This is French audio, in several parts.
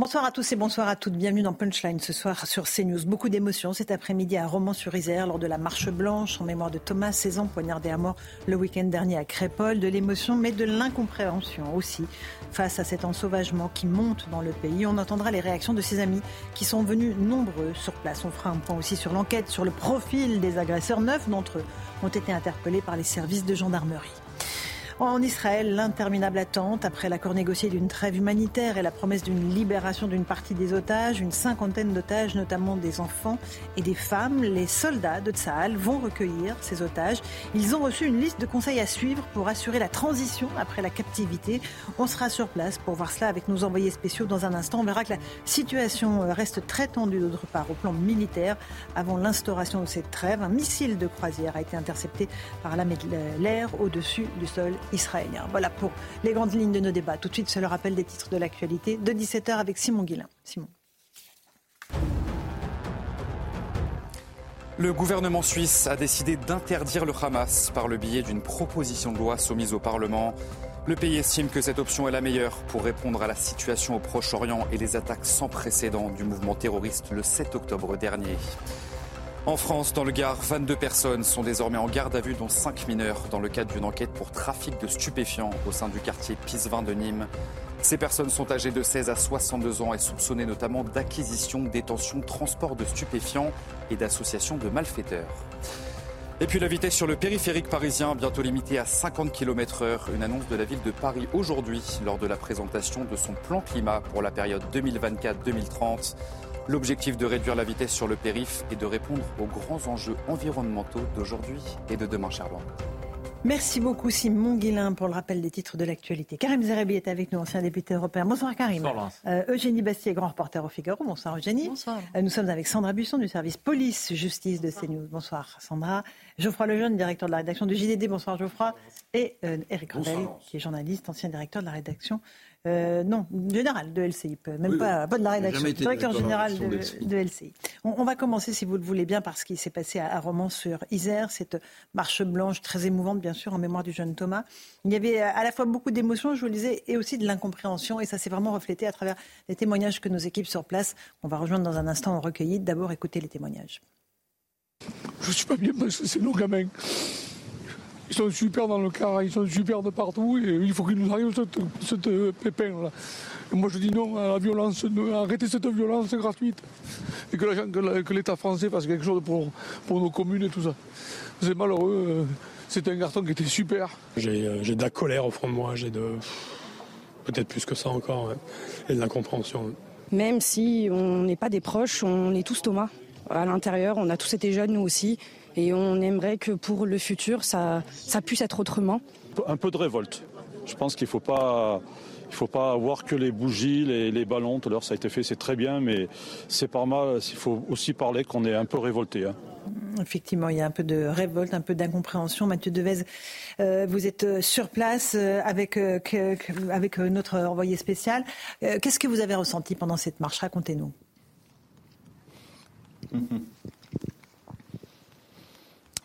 Bonsoir à tous et bonsoir à toutes. Bienvenue dans Punchline ce soir sur CNews. Beaucoup d'émotions cet après-midi à Romans-sur-Isère lors de la marche blanche en mémoire de Thomas, 16 ans, poignardé à mort le week-end dernier à Crépole. De l'émotion mais de l'incompréhension aussi face à cet ensauvagement qui monte dans le pays. On entendra les réactions de ses amis qui sont venus nombreux sur place. On fera un point aussi sur l'enquête, sur le profil des agresseurs. Neuf d'entre eux ont été interpellés par les services de gendarmerie. En Israël, l'interminable attente après l'accord négocié d'une trêve humanitaire et la promesse d'une libération d'une partie des otages, une cinquantaine d'otages, notamment des enfants et des femmes. Les soldats de Tsahal vont recueillir ces otages. Ils ont reçu une liste de conseils à suivre pour assurer la transition après la captivité. On sera sur place pour voir cela avec nos envoyés spéciaux dans un instant. On verra que la situation reste très tendue d'autre part au plan militaire. Avant l'instauration de cette trêve, un missile de croisière a été intercepté par l'air au-dessus du sol israélien. Voilà pour les grandes lignes de nos débats. Tout de suite, c'est le rappel des titres de l'actualité de 17h avec Simon Guillain. Simon. Le gouvernement suisse a décidé d'interdire le Hamas par le biais d'une proposition de loi soumise au Parlement. Le pays estime que cette option est la meilleure pour répondre à la situation au Proche-Orient et les attaques sans précédent du mouvement terroriste le 7 octobre dernier. En France, dans le Gard, 22 personnes sont désormais en garde à vue, dont 5 mineurs, dans le cadre d'une enquête pour trafic de stupéfiants au sein du quartier Pisevin de Nîmes. Ces personnes sont âgées de 16 à 62 ans et soupçonnées notamment d'acquisition, détention, transport de stupéfiants et d'association de malfaiteurs. Et puis la vitesse sur le périphérique parisien, bientôt limitée à 50 km/h. Une annonce de la ville de Paris aujourd'hui, lors de la présentation de son plan climat pour la période 2024-2030. L'objectif de réduire la vitesse sur le périph' est de répondre aux grands enjeux environnementaux d'aujourd'hui et de demain, Charlotte. Merci beaucoup Simon Guillain pour le rappel des titres de l'actualité. Karim Zerebi est avec nous, ancien député européen. Bonsoir Karim. Bonsoir, euh, Eugénie Bastier, grand reporter au Figaro. Bonsoir Eugénie. Bonsoir. Euh, nous sommes avec Sandra Busson du service police-justice de CNews. Bonsoir Sandra. Geoffroy Lejeune, directeur de la rédaction du JDD. Bonsoir Geoffroy. Et euh, Eric Revel, qui est journaliste, ancien directeur de la rédaction euh, non, général de LCI, même Oui, pas, pas de la rédaction, directeur de général de, LCI. On, on va commencer, si vous le voulez bien, par ce qui s'est passé à, à Romans-sur-Isère, cette marche blanche très émouvante, bien sûr, en mémoire du jeune Thomas. Il y avait à la fois beaucoup d'émotions, je vous le disais, et aussi de l'incompréhension, et ça s'est vraiment reflété à travers les témoignages que nos équipes sur place, on va rejoindre dans un instant, ont recueilli. D'abord, écoutez les témoignages. Je suis pas bien parce que c'est nos gamins. Ils sont super dans le car, ils sont super de partout et il faut qu'ils nous arrivent cette, cette pépin là. Et moi je dis non à la violence, arrêtez cette violence gratuite. Et que la- que la- que l'État français fasse quelque chose pour, pour nos communes et tout ça. C'est malheureux. euh, C'était un garçon qui était super. J'ai euh, j'ai de la colère au fond de moi, j'ai de. Peut-être plus que ça encore, ouais. et de l'incompréhension. Même si on n'est pas des proches, on est tous Thomas. À l'intérieur, on a tous été jeunes, nous aussi. Et on aimerait que pour le futur, ça, ça puisse être autrement. un peu de révolte. Je pense qu'il ne faut pas, il faut pas avoir que les bougies, les, les ballons. Tout à l'heure, ça a été fait, c'est très bien, mais c'est pas mal. Il faut aussi parler qu'on est un peu révolté. hein. Effectivement, il y a un peu de révolte, un peu d'incompréhension. Mathieu Devez, euh, vous êtes euh, sur place euh, avec, euh, avec notre envoyé spécial. Euh, Qu'est-ce que vous avez ressenti pendant cette marche? Racontez-nous.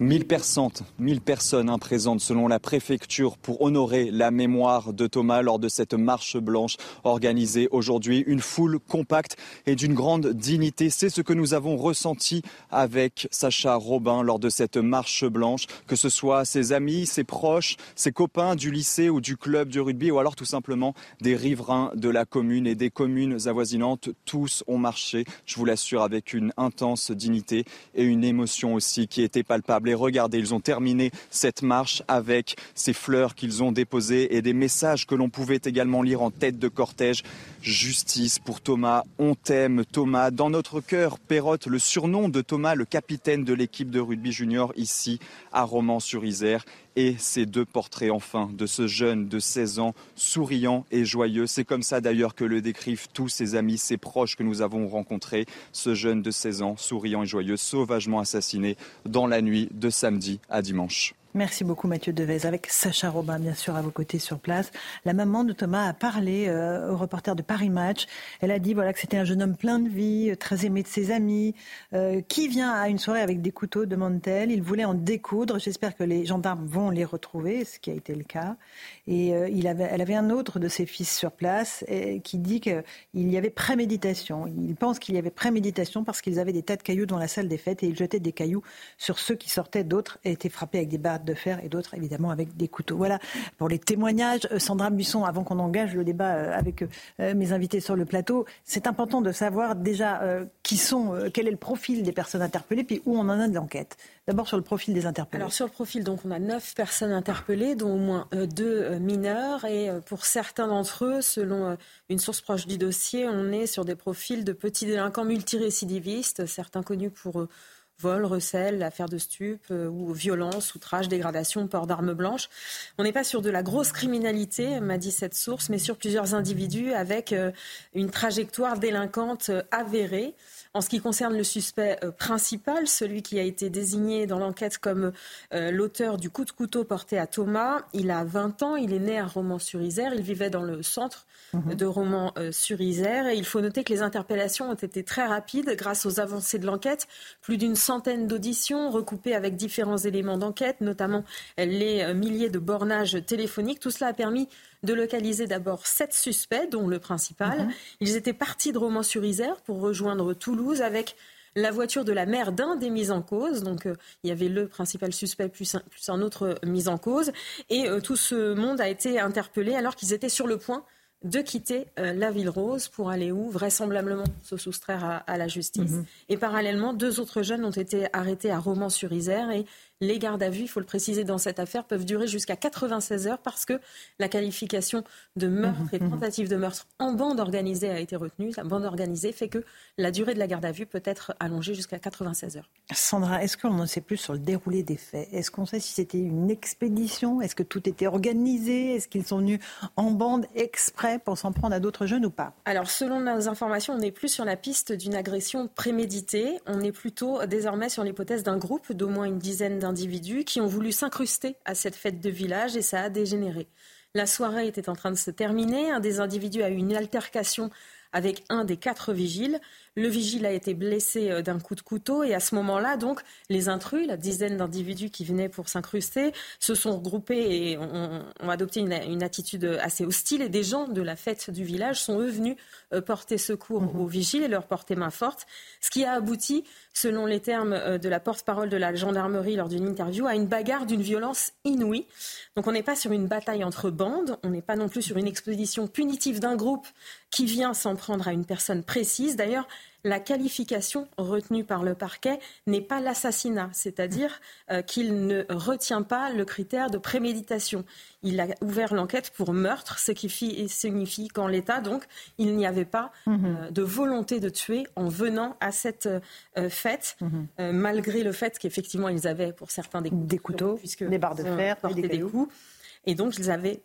1000 personnes, 1000 personnes présentes selon la préfecture pour honorer la mémoire de Thomas lors de cette marche blanche organisée aujourd'hui. Une foule compacte et d'une grande dignité. C'est ce que nous avons ressenti avec Sacha Robin lors de cette marche blanche, que ce soit ses amis, ses proches, ses copains du lycée ou du club du rugby ou alors tout simplement des riverains de la commune et des communes avoisinantes. Tous ont marché, je vous l'assure, avec une intense dignité et une émotion aussi qui était palpable. Et regardez, ils ont terminé cette marche avec ces fleurs qu'ils ont déposées et des messages que l'on pouvait également lire en tête de cortège. Justice pour Thomas, on t'aime Thomas. Dans notre cœur, Perrotte, le surnom de Thomas, le capitaine de l'équipe de rugby junior ici à Romans-sur-Isère. Et ces deux portraits enfin de ce jeune de 16 ans, souriant et joyeux. C'est comme ça d'ailleurs que le décrivent tous ses amis, ses proches que nous avons rencontrés. Ce jeune de 16 ans, souriant et joyeux, sauvagement assassiné dans la nuit de samedi à dimanche. Merci beaucoup Mathieu Devez. Avec Sacha Robin, bien sûr, à vos côtés sur place. La maman de Thomas a parlé euh, au reporter de Paris Match. Elle a dit voilà, que c'était un jeune homme plein de vie, euh, très aimé de ses amis. Euh, qui vient à une soirée avec des couteaux, demande-t-elle. Il voulait en découdre. J'espère que les gendarmes vont les retrouver, ce qui a été le cas. Et elle avait un autre de ses fils sur place qui dit qu'il y avait préméditation. Il pense qu'il y avait préméditation parce qu'ils avaient des tas de cailloux dans la salle des fêtes et ils jetaient des cailloux sur ceux qui sortaient. D'autres étaient frappés avec des barres de fer et d'autres évidemment avec des couteaux. Voilà pour les témoignages. Euh, Sandra Buisson, avant qu'on engage le débat euh, avec euh, mes invités sur le plateau, c'est important de savoir déjà qui sont, quel est le profil des personnes interpellées, puis où on en a de l'enquête. D'abord sur le profil des interpellés. Alors sur le profil, donc on a neuf personnes interpellées, dont au moins deux mineurs, et pour certains d'entre eux, selon une source proche du dossier, on est sur des profils de petits délinquants multirécidivistes, certains connus pour vol, recel, affaire de stup euh, ou violence, outrage, dégradation, port d'armes blanches. On n'est pas sur de la grosse criminalité, m'a dit cette source, mais sur plusieurs individus avec euh, une trajectoire délinquante euh, avérée. En ce qui concerne le suspect principal, celui qui a été désigné dans l'enquête comme l'auteur du coup de couteau porté à Thomas, il a 20 ans, il est né à Romans-sur-Isère, il vivait dans le centre mhm. de Romans-sur-Isère et il faut noter que les interpellations ont été très rapides grâce aux avancées de l'enquête, plus d'une centaine d'auditions recoupées avec différents éléments d'enquête, notamment les milliers de bornages téléphoniques. Tout cela a permis de localiser d'abord sept suspects, dont le principal. Mhm. Ils étaient partis de Romans-sur-Isère pour rejoindre Toulouse avec la voiture de la mère d'un des mis en cause. Donc euh, il y avait le principal suspect plus un, autre mis en cause. Et euh, tout ce monde a été interpellé alors qu'ils étaient sur le point de quitter euh, la ville rose pour aller où Vraisemblablement se soustraire à, la justice. Mhm. Et parallèlement, deux autres jeunes ont été arrêtés à Romans-sur-Isère et les gardes à vue, il faut le préciser dans cette affaire, peuvent durer jusqu'à 96 heures parce que la qualification de meurtre et de tentative de meurtre en bande organisée a été retenue. La bande organisée fait que la durée de la garde à vue peut être allongée jusqu'à 96 heures. Sandra, est-ce qu'on en sait plus sur le déroulé des faits? Est-ce qu'on sait si c'était une expédition? Est-ce que tout était organisé? Est-ce qu'ils sont venus en bande exprès pour s'en prendre à d'autres jeunes ou pas? Alors, selon nos informations, on n'est plus sur la piste d'une agression préméditée. On est plutôt désormais sur l'hypothèse d'un groupe d'au moins une dizaine qui ont voulu s'incruster à cette fête de village et ça a dégénéré. La soirée était en train de se terminer. Un des individus a eu une altercation avec un des quatre vigiles. Le vigile a été blessé euh, d'un coup de couteau et à ce moment-là, donc, les intrus, la dizaine d'individus qui venaient pour s'incruster, se sont regroupés et ont, adopté une, attitude assez hostile. Et des gens de la fête du village sont eux venus euh, porter secours mhm. aux vigiles et leur porter main forte, ce qui a abouti, selon les termes euh, de la porte-parole de la gendarmerie lors d'une interview, à une bagarre d'une violence inouïe. Donc on n'est pas sur une bataille entre bandes, on n'est pas non plus sur une expédition punitive d'un groupe qui vient s'en prendre à une personne précise. D'ailleurs, la qualification retenue par le parquet n'est pas l'assassinat, c'est-à-dire euh, qu'il ne retient pas le critère de préméditation. Il a ouvert l'enquête pour meurtre, ce qui signifie qu'en l'état, donc, il n'y avait pas mhm. euh, de volonté de tuer en venant à cette euh, fête, mhm. malgré le fait qu'effectivement, ils avaient pour certains des, couteaux, des barres de fer, des, des coups. Et donc, ils n'avaient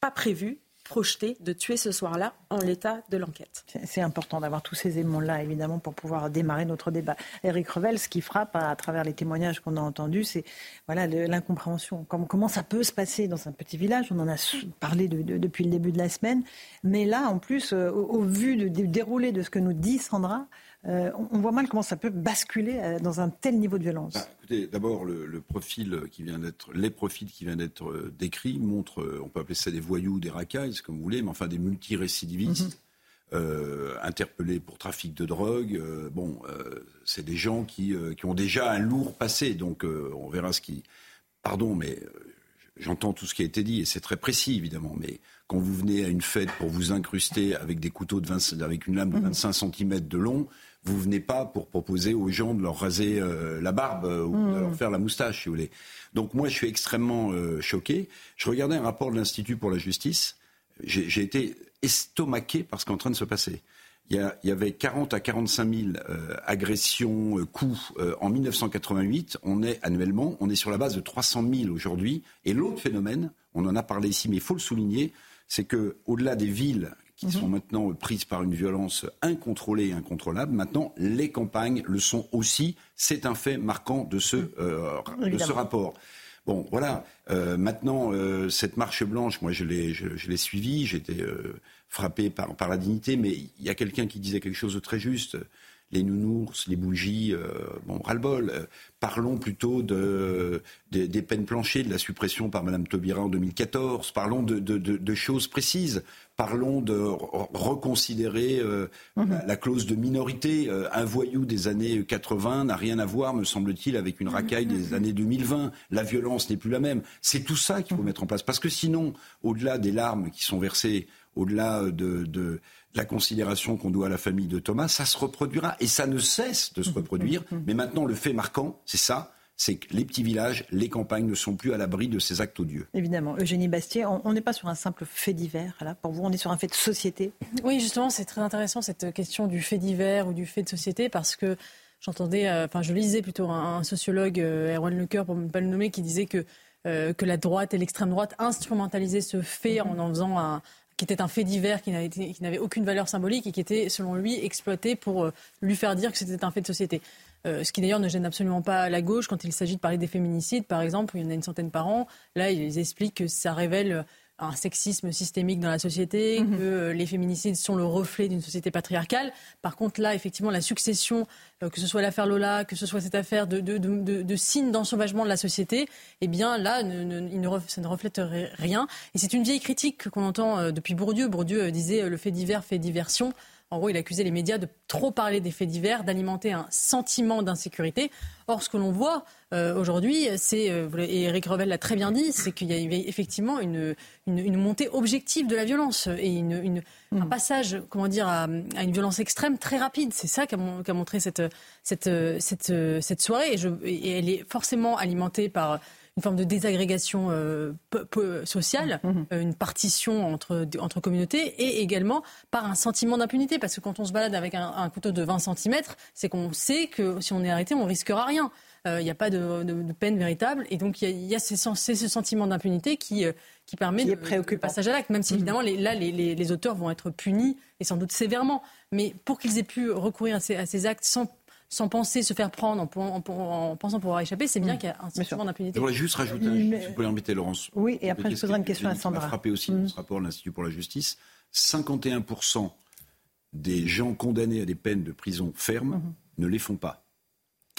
pas prévu projeté de tuer ce soir-là en l'état de l'enquête. C'est important d'avoir tous ces éléments-là, évidemment, pour pouvoir démarrer notre débat. Eric Revel, ce qui frappe à, travers les témoignages qu'on a entendus, c'est voilà, l'incompréhension. Comment, ça peut se passer dans un petit village? On en a parlé depuis le début de la semaine. Mais là, en plus, euh, au, vu du déroulé de ce que nous dit Sandra, euh, on voit mal comment ça peut basculer euh, dans un tel niveau de violence. Bah, écoutez, d'abord, le, profil qui vient d'être, les profils qui viennent d'être euh, décrits montrent, on peut appeler ça des voyous, des racailles, comme vous voulez, mais enfin des multirécidivistes. Mhm. interpellés pour trafic de drogue. bon, c'est des gens qui, qui, ont déjà un lourd passé, donc on verra ce qui. Pardon, mais j'entends tout ce qui a été dit et c'est très précis évidemment, mais quand vous venez à une fête pour vous incruster avec des couteaux de 20, avec une lame de 25 mhm. cm de long, vous venez pas pour proposer aux gens de leur raser euh, la barbe euh, ou de leur mmh. faire la moustache, si vous voulez. Donc moi, je suis extrêmement euh, choqué. Je regardais un rapport de l'Institut pour la justice. J'ai été estomaqué par ce qui est en train de se passer. Il y, avait 40 à 45 000 euh, agressions, euh, coups euh, en 1988. On est annuellement, on est sur la base de 300 000 aujourd'hui. Et l'autre phénomène, on en a parlé ici, mais il faut le souligner, c'est que au-delà des villes qui mhm. sont maintenant prises par une violence incontrôlée et incontrôlable, maintenant les campagnes le sont aussi. C'est un fait marquant de ce, de ce rapport. Bon, voilà. maintenant, cette marche blanche, moi, je l'ai, je, je l'ai suivie. J'étais frappé par, par la dignité, mais il y a quelqu'un qui disait quelque chose de très juste. Les nounours, les bougies, euh, bon, ras-le-bol. Euh, parlons plutôt de, des peines planchées, de la suppression par Mme Taubira en 2014. Parlons de, de, de choses précises. Parlons de reconsidérer euh, mhm. la, clause de minorité. un voyou des années 80 n'a rien à voir, me semble-t-il, avec une racaille des mhm. années 2020. La violence n'est plus la même. C'est tout ça qu'il faut mhm. mettre en place. Parce que sinon, au-delà des larmes qui sont versées au-delà de, la considération qu'on doit à la famille de Thomas, ça se reproduira. Et ça ne cesse de se reproduire. Mais maintenant, le fait marquant, c'est ça, c'est que les petits villages, les campagnes ne sont plus à l'abri de ces actes odieux. Évidemment. Eugénie Bastier, on n'est pas sur un simple fait divers, là, pour vous, on est sur un fait de société. Oui, justement, c'est très intéressant cette question du fait divers ou du fait de société, parce que j'entendais, euh, enfin, je lisais plutôt un, sociologue, euh, Erwan Lecoeur, pour ne pas le nommer, qui disait que, euh, que la droite et l'extrême droite instrumentalisaient ce fait en en faisant un, qui était un fait divers, qui n'avait aucune valeur symbolique et qui était, selon lui, exploité pour euh, lui faire dire que c'était un fait de société. Euh, ce qui d'ailleurs ne gêne absolument pas la gauche quand il s'agit de parler des féminicides, par exemple, où il y en a une centaine par an. Là, ils expliquent que ça révèle un sexisme systémique dans la société, mhm. que euh, les féminicides sont le reflet d'une société patriarcale. Par contre, là, effectivement, la succession, euh, que ce soit l'affaire Lola, que ce soit cette affaire de, de, de, de signes d'ensauvagement de la société, eh bien, là, ne, ne, ça ne reflète rien. Et c'est une vieille critique qu'on entend euh, depuis Bourdieu. Bourdieu disait le fait divers fait diversion. En gros, il accusait les médias de trop parler des faits divers, d'alimenter un sentiment d'insécurité. Or, ce que l'on voit euh, aujourd'hui, c'est, euh, et Eric Revel l'a très bien dit, c'est qu'il y a effectivement une, une, montée objective de la violence et une, un mm. passage, comment dire, à, une violence extrême très rapide. C'est ça qu'a montré cette, cette, cette, cette soirée. Et, je, et elle est forcément alimentée par une forme de désagrégation euh, sociale, mmh, mmh. Euh, une partition entre, entre communautés, et également par un sentiment d'impunité. Parce que quand on se balade avec un, couteau de 20 cm, c'est qu'on sait que si on est arrêté, on risquera rien. Euh, il n'y a pas de, peine véritable. Et donc, il y a, ce sentiment d'impunité qui, qui permet qui de, passage à l'acte, même si mmh. évidemment, les, là, les, les, auteurs vont être punis, et sans doute sévèrement. Mais pour qu'ils aient pu recourir à ces, à ces actes sans sans penser se faire prendre, en, pensant pouvoir échapper, c'est bien mm. qu'il y a un sentiment d'impunité. Je voudrais juste rajouter, si vous pouvez embêter Laurence. Oui, et après je poserai une question à Sandra. a frappé aussi dans ce rapport de l'Institut pour la justice. 51% des gens condamnés à des peines de prison ferme mm-hmm. ne les font pas.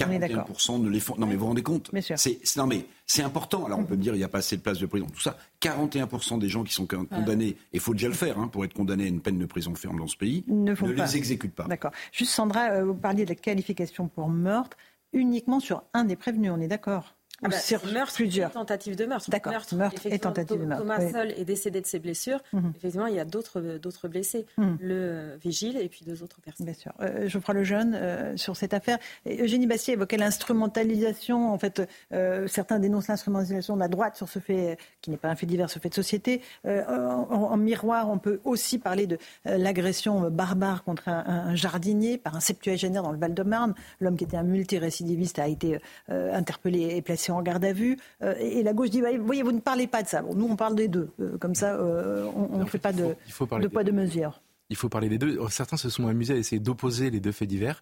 41% ne les font. Non, mais vous vous rendez compte C'est non mais c'est important. Alors on peut me dire il n'y a pas assez de places de prison, tout ça. 41% des gens qui sont condamnés, et il faut déjà le faire hein, pour être condamné à une peine de prison ferme dans ce pays, ne, les exécutent pas. D'accord. Juste Sandra, euh, vous parliez de la qualification pour meurtre uniquement sur un des prévenus. On est d'accord? Ah bah, meurtre plusieurs. tentative de meurtre. D'accord, meurtre, et tentative de meurtre. Thomas Sol est décédé de ses blessures. Mhm. Effectivement, il y a d'autres, d'autres blessés. Mhm. Le vigile et puis deux autres personnes. Bien sûr. Euh, je prends le jeune euh, sur cette affaire. Eugénie Bassier évoquait l'instrumentalisation. En fait, euh, certains dénoncent l'instrumentalisation de la droite sur ce fait qui n'est pas un fait divers, ce fait de société. En, miroir, on peut aussi parler de l'agression barbare contre un, un, jardinier par un septuagénaire dans le Val-de-Marne. L'homme qui était un multirécidiviste a été interpellé et placé en garde à vue. Euh, et la gauche dit, bah, voyez, vous ne parlez pas de ça. nous, on parle des deux. Euh, comme ça, euh, on ne fait pas de, de poids de mesure il faut parler des deux. Certains se sont amusés à essayer d'opposer les deux faits divers.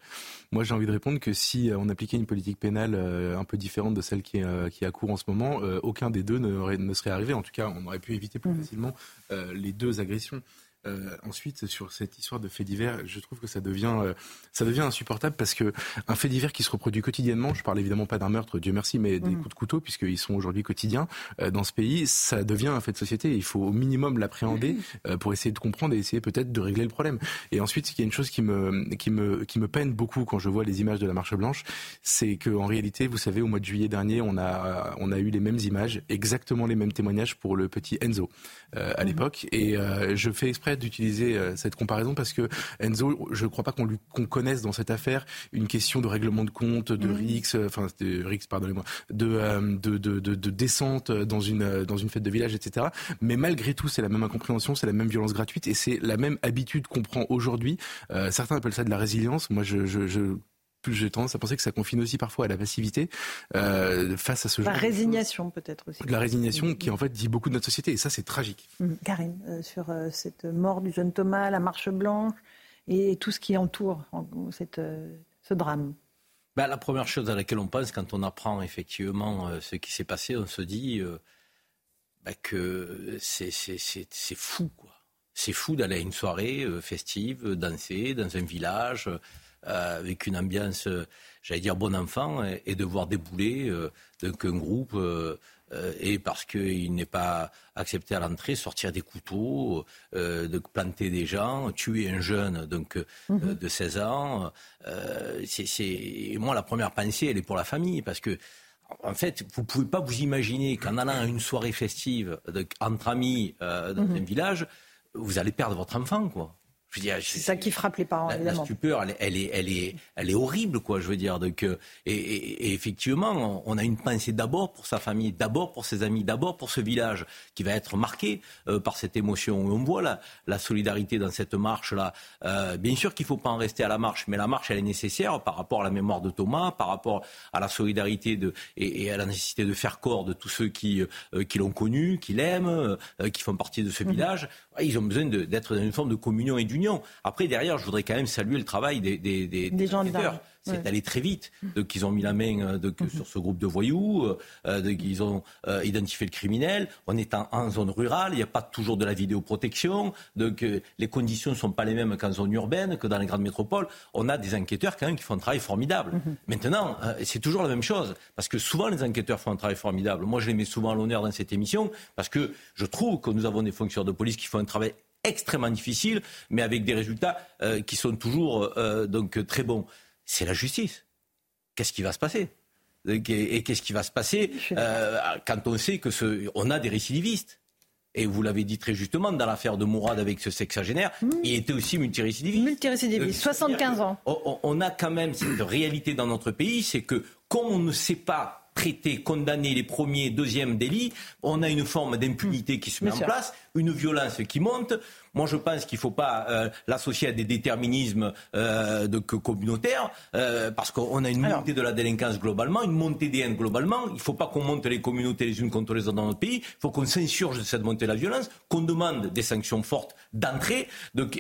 Moi, j'ai envie de répondre que si on appliquait une politique pénale un peu différente de celle qui est, qui est à court en ce moment, aucun des deux ne, ne, serait arrivé. En tout cas, on aurait pu éviter plus mmh. facilement les deux agressions. Euh, ensuite, sur cette histoire de fait divers, je trouve que ça devient, euh, ça devient insupportable parce que un fait divers qui se reproduit quotidiennement, je parle évidemment pas d'un meurtre, Dieu merci, mais des mmh. coups de couteau, puisqu'ils sont aujourd'hui quotidiens euh, dans ce pays, ça devient un fait de société. Il faut au minimum l'appréhender pour essayer de comprendre et essayer peut-être de régler le problème. Et ensuite, il y a une chose qui me, qui me, qui me peine beaucoup quand je vois les images de la Marche Blanche, c'est qu'en réalité, vous savez, au mois de juillet dernier, on a, on a eu les mêmes images, exactement les mêmes témoignages pour le petit Enzo à mmh. l'époque. Et je fais exprès d'utiliser cette comparaison parce que Enzo, je ne crois pas qu'on qu'on connaisse dans cette affaire une question de règlement de compte, de. RIX, enfin de RIX, pardonnez-moi, de, de, de, de, descente dans une dans une fête de village, etc. Mais malgré tout, c'est la même incompréhension, c'est la même violence gratuite et c'est la même habitude qu'on prend aujourd'hui. certains appellent ça de la résilience. Moi, je, je, je j'ai tendance à penser que ça confine aussi parfois à la passivité euh, face à ce genre. La résignation peut-être aussi. De la résignation qui en fait dit beaucoup de notre société et ça c'est tragique. Mmh. Karine, euh, sur euh, cette mort du jeune Thomas, la marche blanche et tout ce qui entoure cette, ce drame. Ben, la première chose à laquelle on pense quand on apprend effectivement ce qui s'est passé, on se dit ben, que c'est fou quoi. C'est fou d'aller à une soirée festive, danser dans un village. Euh, avec une ambiance, euh, j'allais dire bon enfant, et, de voir débouler euh, qu'un groupe et parce qu'il n'est pas accepté à l'entrée, sortir des couteaux, de planter des gens, tuer un jeune donc mhm. de 16 ans. c'est, Moi, la première pensée, elle est pour la famille, parce que en fait, vous pouvez pas vous imaginer qu'en allant à une soirée festive entre amis dans mhm. un village, vous allez perdre votre enfant, quoi c'est ça qui frappe les parents, la, évidemment. La stupeur, elle, est, elle, est, elle est horrible, quoi, je veux dire. Donc, euh, et, effectivement, on a une pensée d'abord pour sa famille, d'abord pour ses amis, d'abord pour ce village qui va être marqué euh, par cette émotion. on voit la, la solidarité dans cette marche-là. Euh, bien sûr qu'il ne faut pas en rester à la marche, mais la marche, elle est nécessaire par rapport à la mémoire de Thomas, par rapport à la solidarité de, et, à la nécessité de faire corps de tous ceux qui, qui l'ont connu, qui l'aiment, qui font partie de ce mmh. village. Ils ont besoin d'être dans une forme de communion et Après, derrière, je voudrais quand même saluer le travail des, des, des, des c'est allé très vite. Donc, ils ont mis la main euh, mhm. sur ce groupe de voyous, euh, euh ils ont euh, identifié le criminel. On est en, zone rurale, il n'y a pas toujours de la vidéoprotection, donc les conditions ne sont pas les mêmes qu'en zone urbaine, que dans les grandes métropoles. On a des enquêteurs quand même qui font un travail formidable. Mhm. Maintenant, c'est toujours la même chose, parce que souvent les enquêteurs font un travail formidable. Moi, je les mets souvent à l'honneur dans cette émission, parce que je trouve que nous avons des fonctionnaires de police qui font un travail extrêmement difficile, mais avec des résultats qui sont toujours donc très bons c'est la justice. Qu'est-ce qui va se passer? Et qu'est-ce qui va se passer euh, quand on sait que ce, on a des récidivistes? Et vous l'avez dit très justement, dans l'affaire de Mourad avec ce sexagénaire, mmh. il était aussi multirécidiviste. Multirécidiviste, 75 ans. On, a quand même cette réalité dans notre pays, c'est que comme on ne sait pas traiter, condamner les premiers, deuxièmes délits, on a une forme d'impunité qui se met en place, une violence qui monte. Moi, je pense qu'il ne faut pas euh, l'associer à des déterminismes euh, de, communautaires, euh, parce qu'on a une montée de la délinquance globalement, une montée des haines globalement. Il ne faut pas qu'on monte les communautés les unes contre les autres dans notre pays. Il faut qu'on s'insurge de cette montée de la violence, qu'on demande des sanctions fortes d'entrée,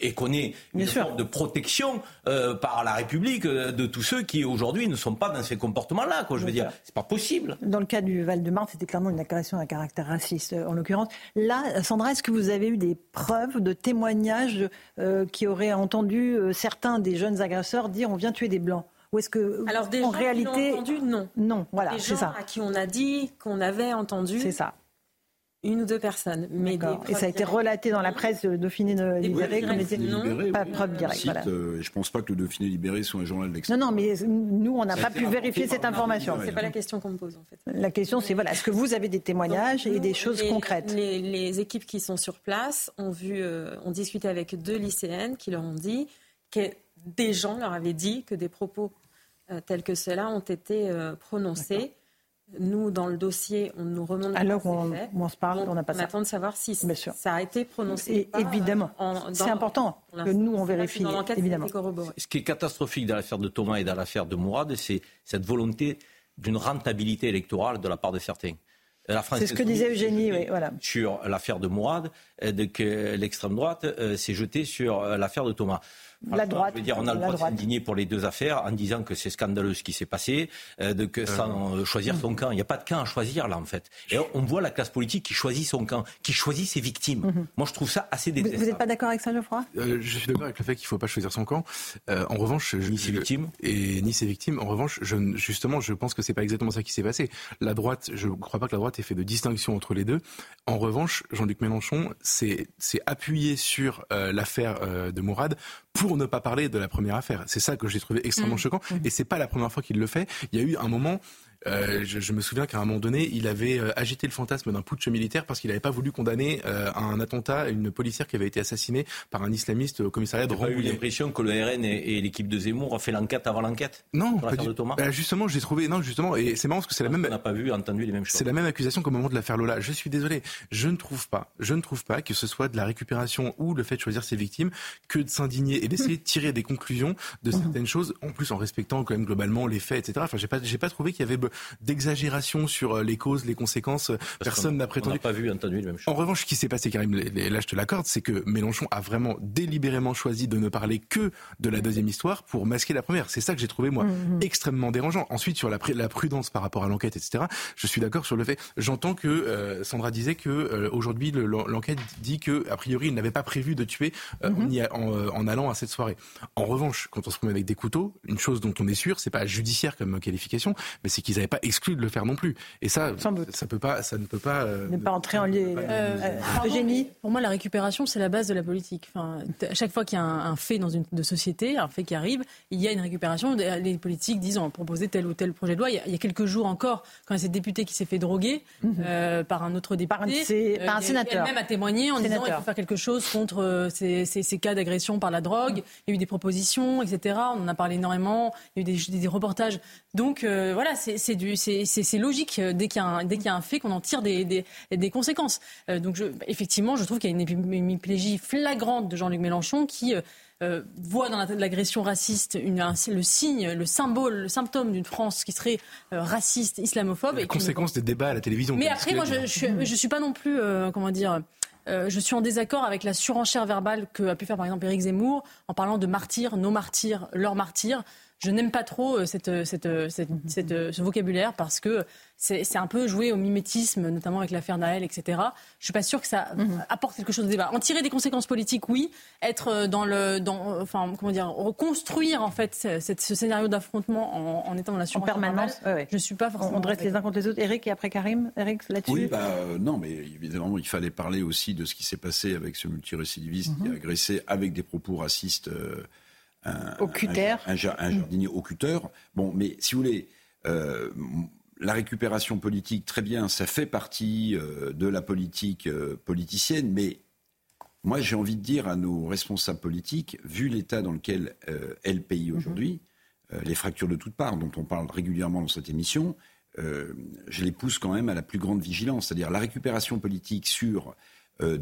et qu'on ait une forme de protection par la République de tous ceux qui aujourd'hui ne sont pas dans ces comportements-là. Quoi, je veux dire, c'est pas possible. Dans le cas du Val-de-Marne, c'était clairement une agression à caractère raciste, en l'occurrence. Là, Sandra, est-ce que vous avez eu des preuves de témoignages euh, qui auraient entendu euh, certains des jeunes agresseurs dire on vient tuer des blancs. Ou est-ce que Alors en réalité entendu non. non voilà c'est ça. à qui on a dit qu'on avait entendu c'est ça une ou deux personnes. Mais et ça a été relaté dans la presse de Dauphiné libéré comme était libéré, pas preuve directe. Voilà. Euh, je ne pense pas que le Dauphiné libéré soit un journal d'extrême. Non, non, mais nous, on n'a pas pu vérifier cette information. C'est pas la question qu'on me pose en fait. La question, c'est voilà, est-ce que vous avez des témoignages et des choses concrètes les, équipes qui sont sur place ont vu, euh, ont discuté avec deux lycéennes qui leur ont dit que des gens leur avaient dit que des propos euh, tels que ceux-là ont été prononcés nous, dans le dossier, on nous remonte. À l'heure où on, se parle, on n'a pas on ça. attend de savoir si ça a été prononcé. évidemment. C'est important que nous, on vérifie. évidemment. Ce qui est catastrophique dans l'affaire de Thomas et dans l'affaire de Mourad, c'est cette volonté d'une rentabilité électorale de la part de certains. C'est ce que disait Eugénie, oui, voilà. Sur l'affaire de Mourad, que l'extrême droite euh, s'est jetée sur euh, l'affaire de Thomas. La droite. Je veux dire, on a le droit de s'indigner pour les deux affaires en disant que c'est scandaleux ce qui s'est passé, euh, de que sans euh, choisir son camp. Il n'y a pas de camp à choisir là en fait. Et on voit la classe politique qui choisit son camp, qui choisit ses victimes. Mhm. Moi je trouve ça assez détestable. Vous n'êtes pas d'accord avec ça, Geoffroy? Euh, Je suis d'accord avec le fait qu'il ne faut pas choisir son camp. en revanche, je, ni ses victimes et ni ses victimes. En revanche, je, justement, je pense que c'est pas exactement ça qui s'est passé. La droite, je ne crois pas que la droite ait fait de distinction entre les deux. En revanche, Jean-Luc Mélenchon s'est appuyé sur l'affaire de Mourad pour ne pas parler de la première affaire. C'est ça que j'ai trouvé extrêmement mmh. choquant. Mmh. Et c'est pas la première fois qu'il le fait. Il y a eu un moment Euh, je, je, me souviens qu'à un moment donné, il avait euh, agité le fantasme d'un putsch militaire parce qu'il n'avait pas voulu condamner euh, un attentat à une policière qui avait été assassinée par un islamiste au commissariat de Rambouillet. J'ai eu l'impression que le RN et, et l'équipe de Zemmour ont fait l'enquête avant l'enquête. Non, pas du... Thomas? Bah, justement, j'ai trouvé non justement et c'est marrant parce que c'est la même. On n'a pas vu, entendu les mêmes choses. C'est la même accusation qu'au moment de l'affaire Lola. Je suis désolé, je ne trouve pas, je ne trouve pas que ce soit de la récupération ou le fait de choisir ses victimes que de s'indigner et d'essayer de tirer des conclusions de certaines choses, en plus en respectant quand même globalement les faits, etc. Enfin, j'ai pas, j'ai pas trouvé qu'il y avait d'exagération sur euh, les causes, les conséquences. Parce Personne n'a prétendu. On n'a pas vu, entendu. En revanche, ce qui s'est passé, Karim, là je te l'accorde, c'est que Mélenchon a vraiment délibérément choisi de ne parler que de la deuxième histoire pour masquer la première. C'est ça que j'ai trouvé moi mmh. extrêmement dérangeant. Ensuite, sur la, la prudence par rapport à l'enquête, etc. Je suis d'accord sur le fait. J'entends que euh, Sandra disait que euh, aujourd'hui l'enquête dit que a priori il n'avait pas prévu de tuer euh, mmh. en, en, en, allant à cette soirée. En revanche, quand on se promet avec des couteaux, une chose dont on est sûr, c'est pas judiciaire comme qualification, mais c'est qu'ils n'avaient pas exclu de le faire non plus. Et ça, ça peut pas, ça ne peut pas. Euh, ne pas entrer en lieu. Euh, Eugénie, pour moi, la récupération, c'est la base de la politique. Enfin, à chaque fois qu'il y a un, un, fait dans une de société, un fait qui arrive, il y a une récupération. Les politiques disent on va proposer tel ou tel projet de loi. Il y a, il y a quelques jours encore, quand il y a cette députée qui s'est fait droguer euh, par un autre député, par un, par un sénateur, elle-même a témoigné en sénateur. disant il faut faire quelque chose contre ces, ces, ces cas d'agression par la drogue. Il y a eu des propositions, etc. On en a parlé énormément. Il y a eu des, des reportages. Donc euh, voilà, c'est logique dès qu'il y, a un fait qu'on en tire des, des, des conséquences. Euh, donc je, effectivement, je trouve qu'il y a une hémiplégie flagrante de Jean-Luc Mélenchon qui euh, voit dans l'agression raciste une, un, le signe, le symbole, le symptôme d'une France qui serait euh, raciste, islamophobe. La et conséquence des débats à la télévision. Mais après, moi, je, je, je suis pas non plus, euh, comment dire. Euh, je suis en désaccord avec la surenchère verbale que a pu faire par exemple Éric Zemmour en parlant de martyrs, nos martyrs, leurs martyrs. Je n'aime pas trop cette, cette, cette, cette, ce vocabulaire parce que c'est un peu jouer au mimétisme, notamment avec l'affaire Naël, etc. Je ne suis pas sûre que ça mmh. apporte quelque chose au débat. En tirer des conséquences politiques, oui. Être dans le, dans, enfin, comment dire, reconstruire en fait ce, ce scénario d'affrontement en, en, étant dans la en permanence. Ouais, ouais. Je ne suis pas forcément. On dresse les uns contre les autres. Eric et après Karim. Eric là-dessus. Oui, bah euh, non, mais évidemment, il fallait parler aussi de ce qui s'est passé avec ce multirécidiviste qui a agressé avec des propos racistes. Euh, un, au cutter. Un, un, un jardinier au cutter. Bon, mais si vous voulez, euh, la récupération politique, très bien, ça fait partie euh, de la politique euh, politicienne, mais moi j'ai envie de dire à nos responsables politiques, vu l'état dans lequel est le pays aujourd'hui, mm -hmm. les fractures de toutes parts dont on parle régulièrement dans cette émission, je les pousse quand même à la plus grande vigilance. C'est-à-dire la récupération politique sur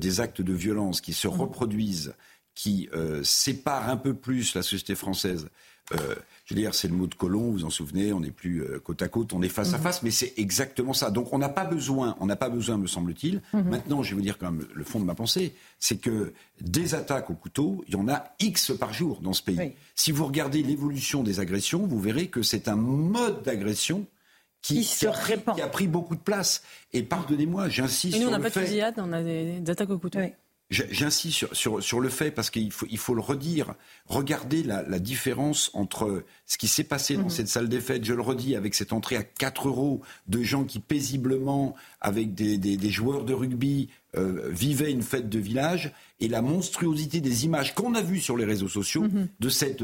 des actes de violence qui se -hmm. reproduisent qui euh, sépare un peu plus la société française. Euh, je veux dire, c'est le mot de colon, vous vous en souvenez, on n'est plus euh, côte à côte, on est face mmh. à face, mais c'est exactement ça. Donc on n'a pas besoin, on n'a pas besoin, me semble-t-il. Mmh. Maintenant, je vais vous dire quand même le fond de ma pensée, c'est que des attaques au couteau, il y en a X par jour dans ce pays. Oui. Si vous regardez l'évolution des agressions, vous verrez que c'est un mode d'agression qui, qui, qui, a pris, qui, a pris, beaucoup de place. Et pardonnez-moi, j'insiste sur le fait... nous, on n'a pas de fusillade, on a des, des attaques au couteau. Oui. J'insiste sur, sur, sur, le fait, parce qu'il faut, il faut le redire, regardez la, la différence entre ce qui s'est passé dans mmh. cette salle des fêtes, je le redis, avec cette entrée à 4 euros de gens qui paisiblement, avec des, des, des joueurs de rugby, euh, vivaient une fête de village, et la monstruosité des images qu'on a vues sur les réseaux sociaux mmh. de cette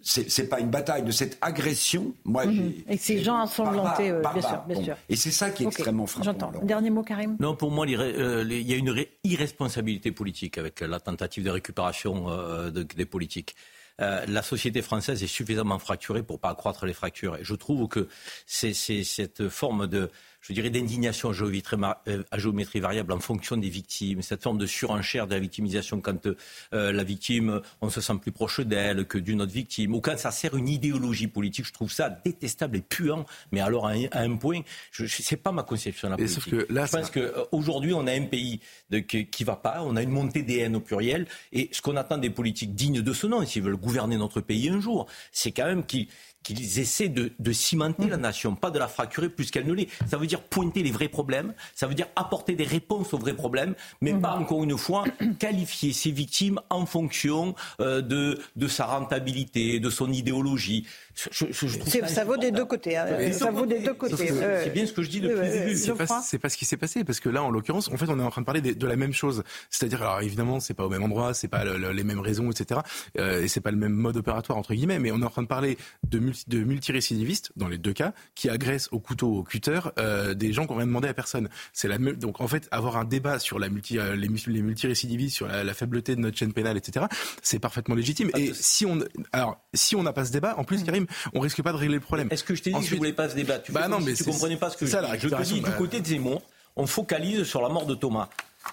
c'est pas une bataille de cette agression. Moi, mmh. Et ces gens ensanglantés, euh, bien sûr, bien bon. sûr. Et c'est ça qui est okay. extrêmement frappant. J'entends. Dernier mot, Karim? Non, pour moi, euh, il y a une irresponsabilité politique avec la tentative de récupération euh, de, des politiques. Euh, la société française est suffisamment fracturée pour pas accroître les fractures. Et je trouve que c'est cette forme de je dirais, d'indignation euh, à géométrie variable en fonction des victimes, cette forme de surenchère de la victimisation quand euh, la victime, on se sent plus proche d'elle que d'une autre victime, ou quand ça sert une idéologie politique, je trouve ça détestable et puant, mais alors à un, à un point, je, je c'est pas ma conception de la politique. Sauf que là, je pense qu'aujourd'hui, on a un pays de, qui, qui va pas, on a une montée des haines au pluriel, et ce qu'on attend des politiques dignes de ce nom, s'ils veulent gouverner notre pays un jour, c'est quand même qu'ils qu'ils essaient de, de cimenter mmh. la nation, pas de la fracturer plus qu'elle ne l'est. Ça veut dire pointer les vrais problèmes, ça veut dire apporter des réponses aux vrais problèmes, mais pas encore une fois qualifier ces victimes en fonction euh, de, de sa rentabilité, de son idéologie. ça, vaut des deux côtés. Hein. Ça vaut des deux côtés. C'est bien ce que je dis depuis le début. C'est pas, pas, ce qui s'est passé parce que là, en l'occurrence, en fait, on est en train de parler de, la même chose. C'est-à-dire, alors évidemment, c'est pas au même endroit, c'est pas les mêmes raisons, etc. Euh, et c'est pas le même mode opératoire entre guillemets, mais on est en train de parler de, multi, de multirécidivistes dans les deux cas qui agressent au couteau, au cutter euh, des gens qu'on rien demandé à personne. C'est la donc en fait avoir un débat sur la multi, euh, les, les multirécidivistes, sur la, faibleté de notre chaîne pénale, etc. C'est parfaitement légitime. Et si on alors si on n'a pas ce débat, en plus, Karim, on risque pas de régler le problème. Est-ce que je t'ai dit que je voulais pas ce débat? Tu bah non, mais tu comprenais pas ce que ça, je, je te dis. Du bah côté de Zemmour, on focalise sur la mort de Thomas.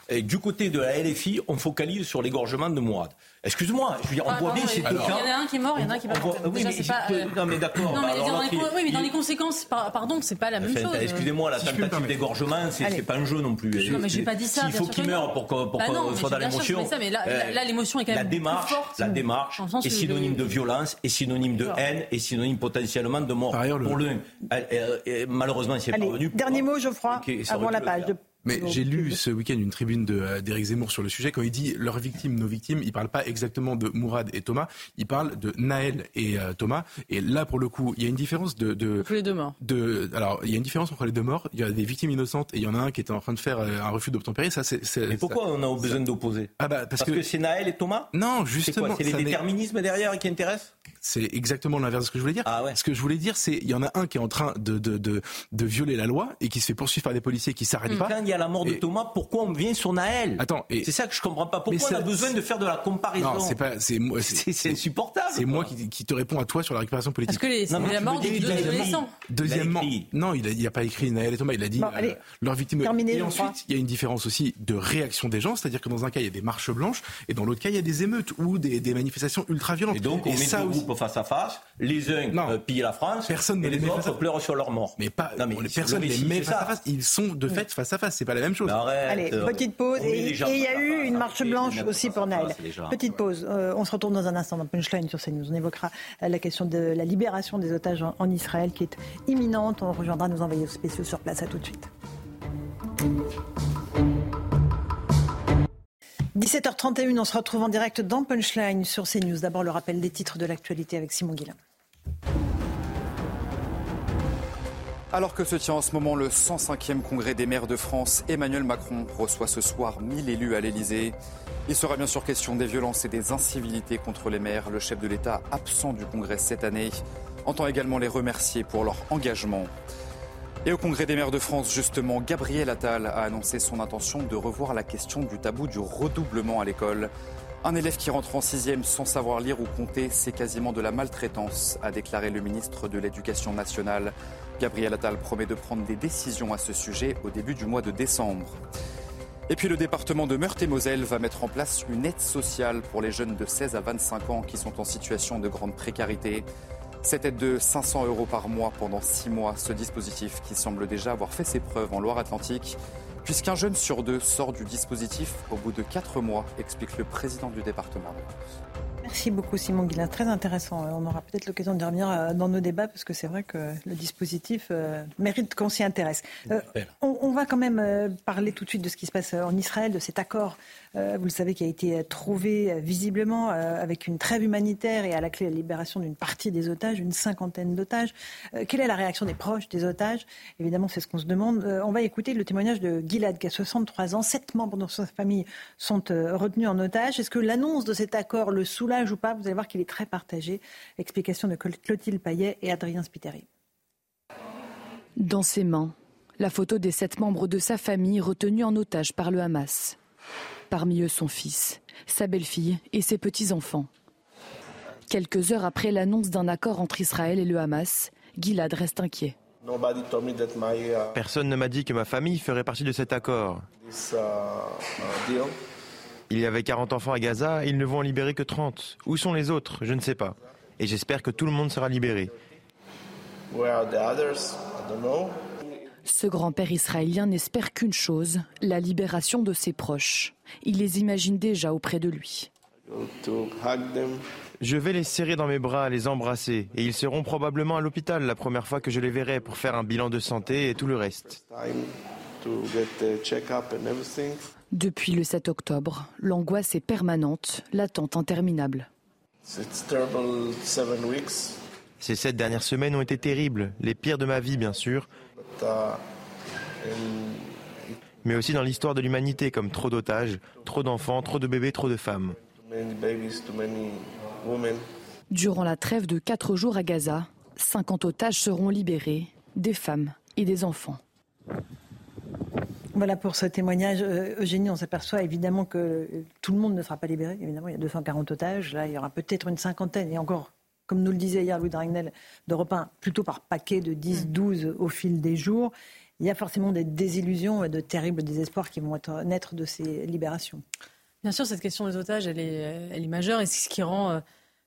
Et du côté de la LFI, on focalise sur l'égorgement de Mourad. Excuse-moi, je veux dire, on voit bien ces deux cas. Il y en a un qui est mort, il y en a un qui est pas mort. Oui, mais, pas, euh... non, mais d'accord. Non, mais, dans, les, oui, mais dans les conséquences, pardon, c'est pas la même chose. Excusez-moi, la tentative d'égorgement, c'est pas un jeu non plus. Non, mais j'ai pas dit ça. S'il faut qu'il meure pour qu'on bah soit dans l'émotion. mais là, l'émotion est quand même plus forte. La démarche est synonyme de violence, est synonyme de haine, est synonyme potentiellement de mort. Pour l'un, malheureusement, c'est parvenu. Dernier mot, Geoffroy, avant la page. Mais j'ai lu ce week-end une tribune euh, d'Éric Zemmour sur le sujet. Quand il dit leurs victimes, nos victimes, il parle pas exactement de Mourad et Thomas, il parle de Naël et euh, Thomas. Et là, pour le coup, il y a une différence de, de les deux morts. De, alors, il y a une différence entre les deux morts. Il y a des victimes innocentes et il y en a un qui est en train de faire euh, un refus d'obtempérer. Ça, c'est. Mais pourquoi on a besoin d'opposer? Ah bah, parce, que, c'est Naël et Thomas? Non, justement. C'est les déterminismes derrière qui intéressent? C'est exactement l'inverse de ce que je voulais dire. Ah ouais. Ce que je voulais dire, c'est il y en a un qui est en train de, de, de, de violer la loi et qui se fait poursuivre par des policiers qui s'arrêtent mmh. pas. Quand il y a la mort de Thomas, pourquoi on vient sur Naël? Attends, c'est ça que je comprends pas. Pourquoi on a besoin de faire de la comparaison? Non, c'est pas, c'est moi, c'est insupportable. C'est moi qui, qui, te réponds à toi sur la récupération politique. Parce que les, non, la mort des deux adolescents. Deuxièmement, non, il n'a a pas écrit Naël et Thomas. Il a dit euh, leur victime. et ensuite, il y a une différence aussi de réaction des gens, c'est-à-dire que dans un cas il y a des marches blanches et dans l'autre cas il y a des émeutes ou des, des manifestations ultra violentes. Et donc on met ça deux groupes face à face les uns euh, pillent la France personne et les autres pleurent sur leur mort. Mais pas, non, mais personne ne les met face à face. Ils sont de fait face à face. C'est pas la même chose. Allez, petite pause. Et il y a eu une marche blanche aussi pour Naël. Petite pause. Euh, on se retourne dans un instant dans Punchline sur CNews. On évoquera euh, la question de la libération des otages en Israël qui est imminente. On rejoindra nos envoyés spéciaux sur place. À tout de suite. 17h31, on se retrouve en direct dans Punchline sur CNews. D'abord le rappel des titres de l'actualité avec Simon Guillain. Alors que se tient en ce moment le 105e congrès des maires de France, Emmanuel Macron reçoit ce soir 1000 élus à l'Elysée. Il sera bien sûr question des violences et des incivilités contre les maires. Le chef de l'État, absent du congrès cette année, entend également les remercier pour leur engagement. Et au Congrès des maires de France, justement, Gabriel Attal a annoncé son intention de revoir la question du tabou du redoublement à l'école. Un élève qui rentre en sixième sans savoir lire ou compter, c'est quasiment de la maltraitance, a déclaré le ministre de l'Éducation nationale. Gabriel Attal promet de prendre des décisions à ce sujet au début du mois de décembre. Et puis le département de Meurthe-et-Moselle va mettre en place une aide sociale pour les jeunes de 16 à 25 ans qui sont en situation de grande précarité. Cette aide de 500 euros par mois pendant 6 mois, ce dispositif qui semble déjà avoir fait ses preuves en Loire-Atlantique, puisqu'un jeune sur deux sort du dispositif au bout de 4 mois, explique le président du département. Merci beaucoup Simon Guillain, très intéressant. Euh, on aura peut-être l'occasion de revenir euh, dans nos débats parce que c'est vrai que le dispositif euh, mérite qu'on s'y intéresse. on, va quand même parler tout de suite de ce qui se passe en Israël, de cet accord, vous le savez, qui a été trouvé visiblement avec une trêve humanitaire et à la clé la libération d'une partie des otages, une cinquantaine d'otages. Quelle est la réaction des proches des otages? Évidemment, c'est ce qu'on se demande. On va écouter le témoignage de Gilad qui a 63 ans. Sept membres de sa famille sont retenus en otage. Est-ce que l'annonce de cet accord le soulage ou pas, vous allez voir qu'il est très partagé. Explication de Clotilde Payet et Adrien Spiteri. Dans ses mains, la photo des sept membres de sa famille retenus en otage par le Hamas. Parmi eux son fils, sa belle-fille et ses petits-enfants. Quelques heures après l'annonce d'un accord entre Israël et le Hamas, Gilad reste inquiet. Personne ne m'a dit que ma famille ferait partie de cet accord. Il y avait 40 enfants à Gaza et ils ne vont en libérer que 30. Où sont les autres? Je ne sais pas. Et j'espère que tout le monde sera libéré. Ce grand-père israélien n'espère qu'une chose, la libération de ses proches. Il les imagine déjà auprès de lui. Je vais les serrer dans mes bras, les embrasser, et ils seront probablement à l'hôpital la première fois que je les verrai pour faire un bilan de santé et tout le reste. Depuis le 7 octobre, l'angoisse est permanente, l'attente interminable. Ces sept dernières semaines ont été terribles, les pires de ma vie bien sûr, mais aussi dans l'histoire de l'humanité comme trop d'otages, trop d'enfants, trop de bébés, trop de femmes. Durant la trêve de quatre jours à Gaza, 50 otages seront libérés, des femmes et des enfants. Voilà pour ce témoignage. Euh, Eugénie, on s'aperçoit évidemment que tout le monde ne sera pas libéré. Évidemment, il y a 240 otages. Là, il y aura peut-être une cinquantaine. Et encore, comme nous le disait hier Louis Dragnel d'Europe 1, plutôt par paquet de 10, 12 mm. au fil des jours. Il y a forcément des désillusions et de terribles désespoirs qui vont être, naître de ces libérations. Bien sûr, cette question des otages, elle est, elle est majeure et c'est ce qui rend euh,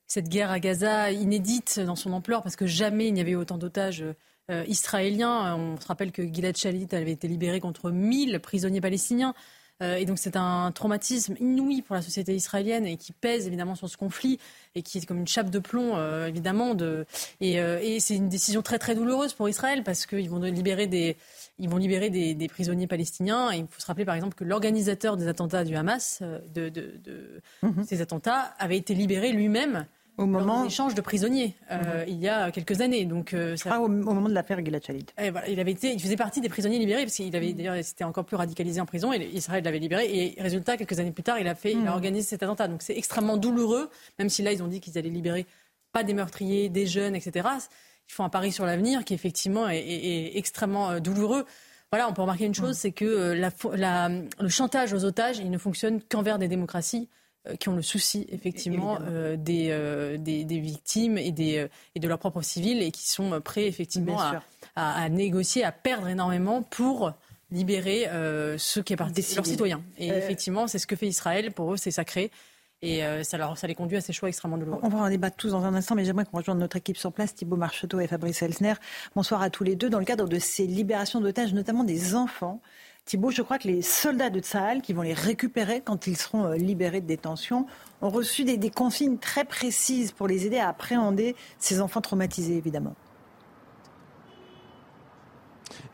cette guerre à Gaza inédite dans son ampleur parce que jamais il n'y avait autant d'otages euh, israéliens. On se rappelle que Gilad Shalit avait été libéré contre 1000 prisonniers palestiniens. Euh, et donc c'est un traumatisme inouï pour la société israélienne et qui pèse évidemment sur ce conflit et qui est comme une chape de plomb évidemment. De... Et, et c'est une décision très très douloureuse pour Israël parce qu'ils vont libérer des, ils vont libérer des, prisonniers palestiniens. Et il faut se rappeler, par exemple, que l'organisateur des attentats du Hamas, euh, de, mhm. ces attentats, avait été libéré lui-même au moment échange de prisonniers euh, mhm. il y a quelques années. Donc euh, ah, au, moment de l'affaire Gilad Shalit. il avait été, il faisait partie des prisonniers libérés parce qu'il avait d'ailleurs c'était encore plus radicalisé en prison et Israël l'avait libéré et résultat quelques années plus tard il a fait, il a mhm. organisé cet attentat. Donc c'est extrêmement douloureux, même si là ils ont dit qu'ils allaient libérer pas des meurtriers, des jeunes, etc ils font un pari sur l'avenir qui effectivement est, extrêmement euh, douloureux. Voilà, on peut remarquer une chose, c'est que le chantage aux otages, il ne fonctionne qu'envers des démocraties qui ont le souci effectivement des, des, victimes et, des, et de leurs propres civils et qui sont prêts effectivement à, négocier, à perdre énormément pour libérer ceux qui appartiennent leurs citoyens. Et effectivement, c'est ce que fait Israël. Pour eux, c'est sacré. Et euh, ça, leur, ça les conduit à ces choix extrêmement douloureux. On va en débattre tous dans un instant, mais j'aimerais qu'on rejoigne notre équipe sur place, Thibault Marcheteau et Fabrice Elsner. Bonsoir à tous les deux. Dans le cadre de ces libérations d'otages, notamment des enfants, Thibault, je crois que les soldats de Tsahal, qui vont les récupérer quand ils seront euh, libérés de détention, ont reçu des, des consignes très précises pour les aider à appréhender ces enfants traumatisés, évidemment.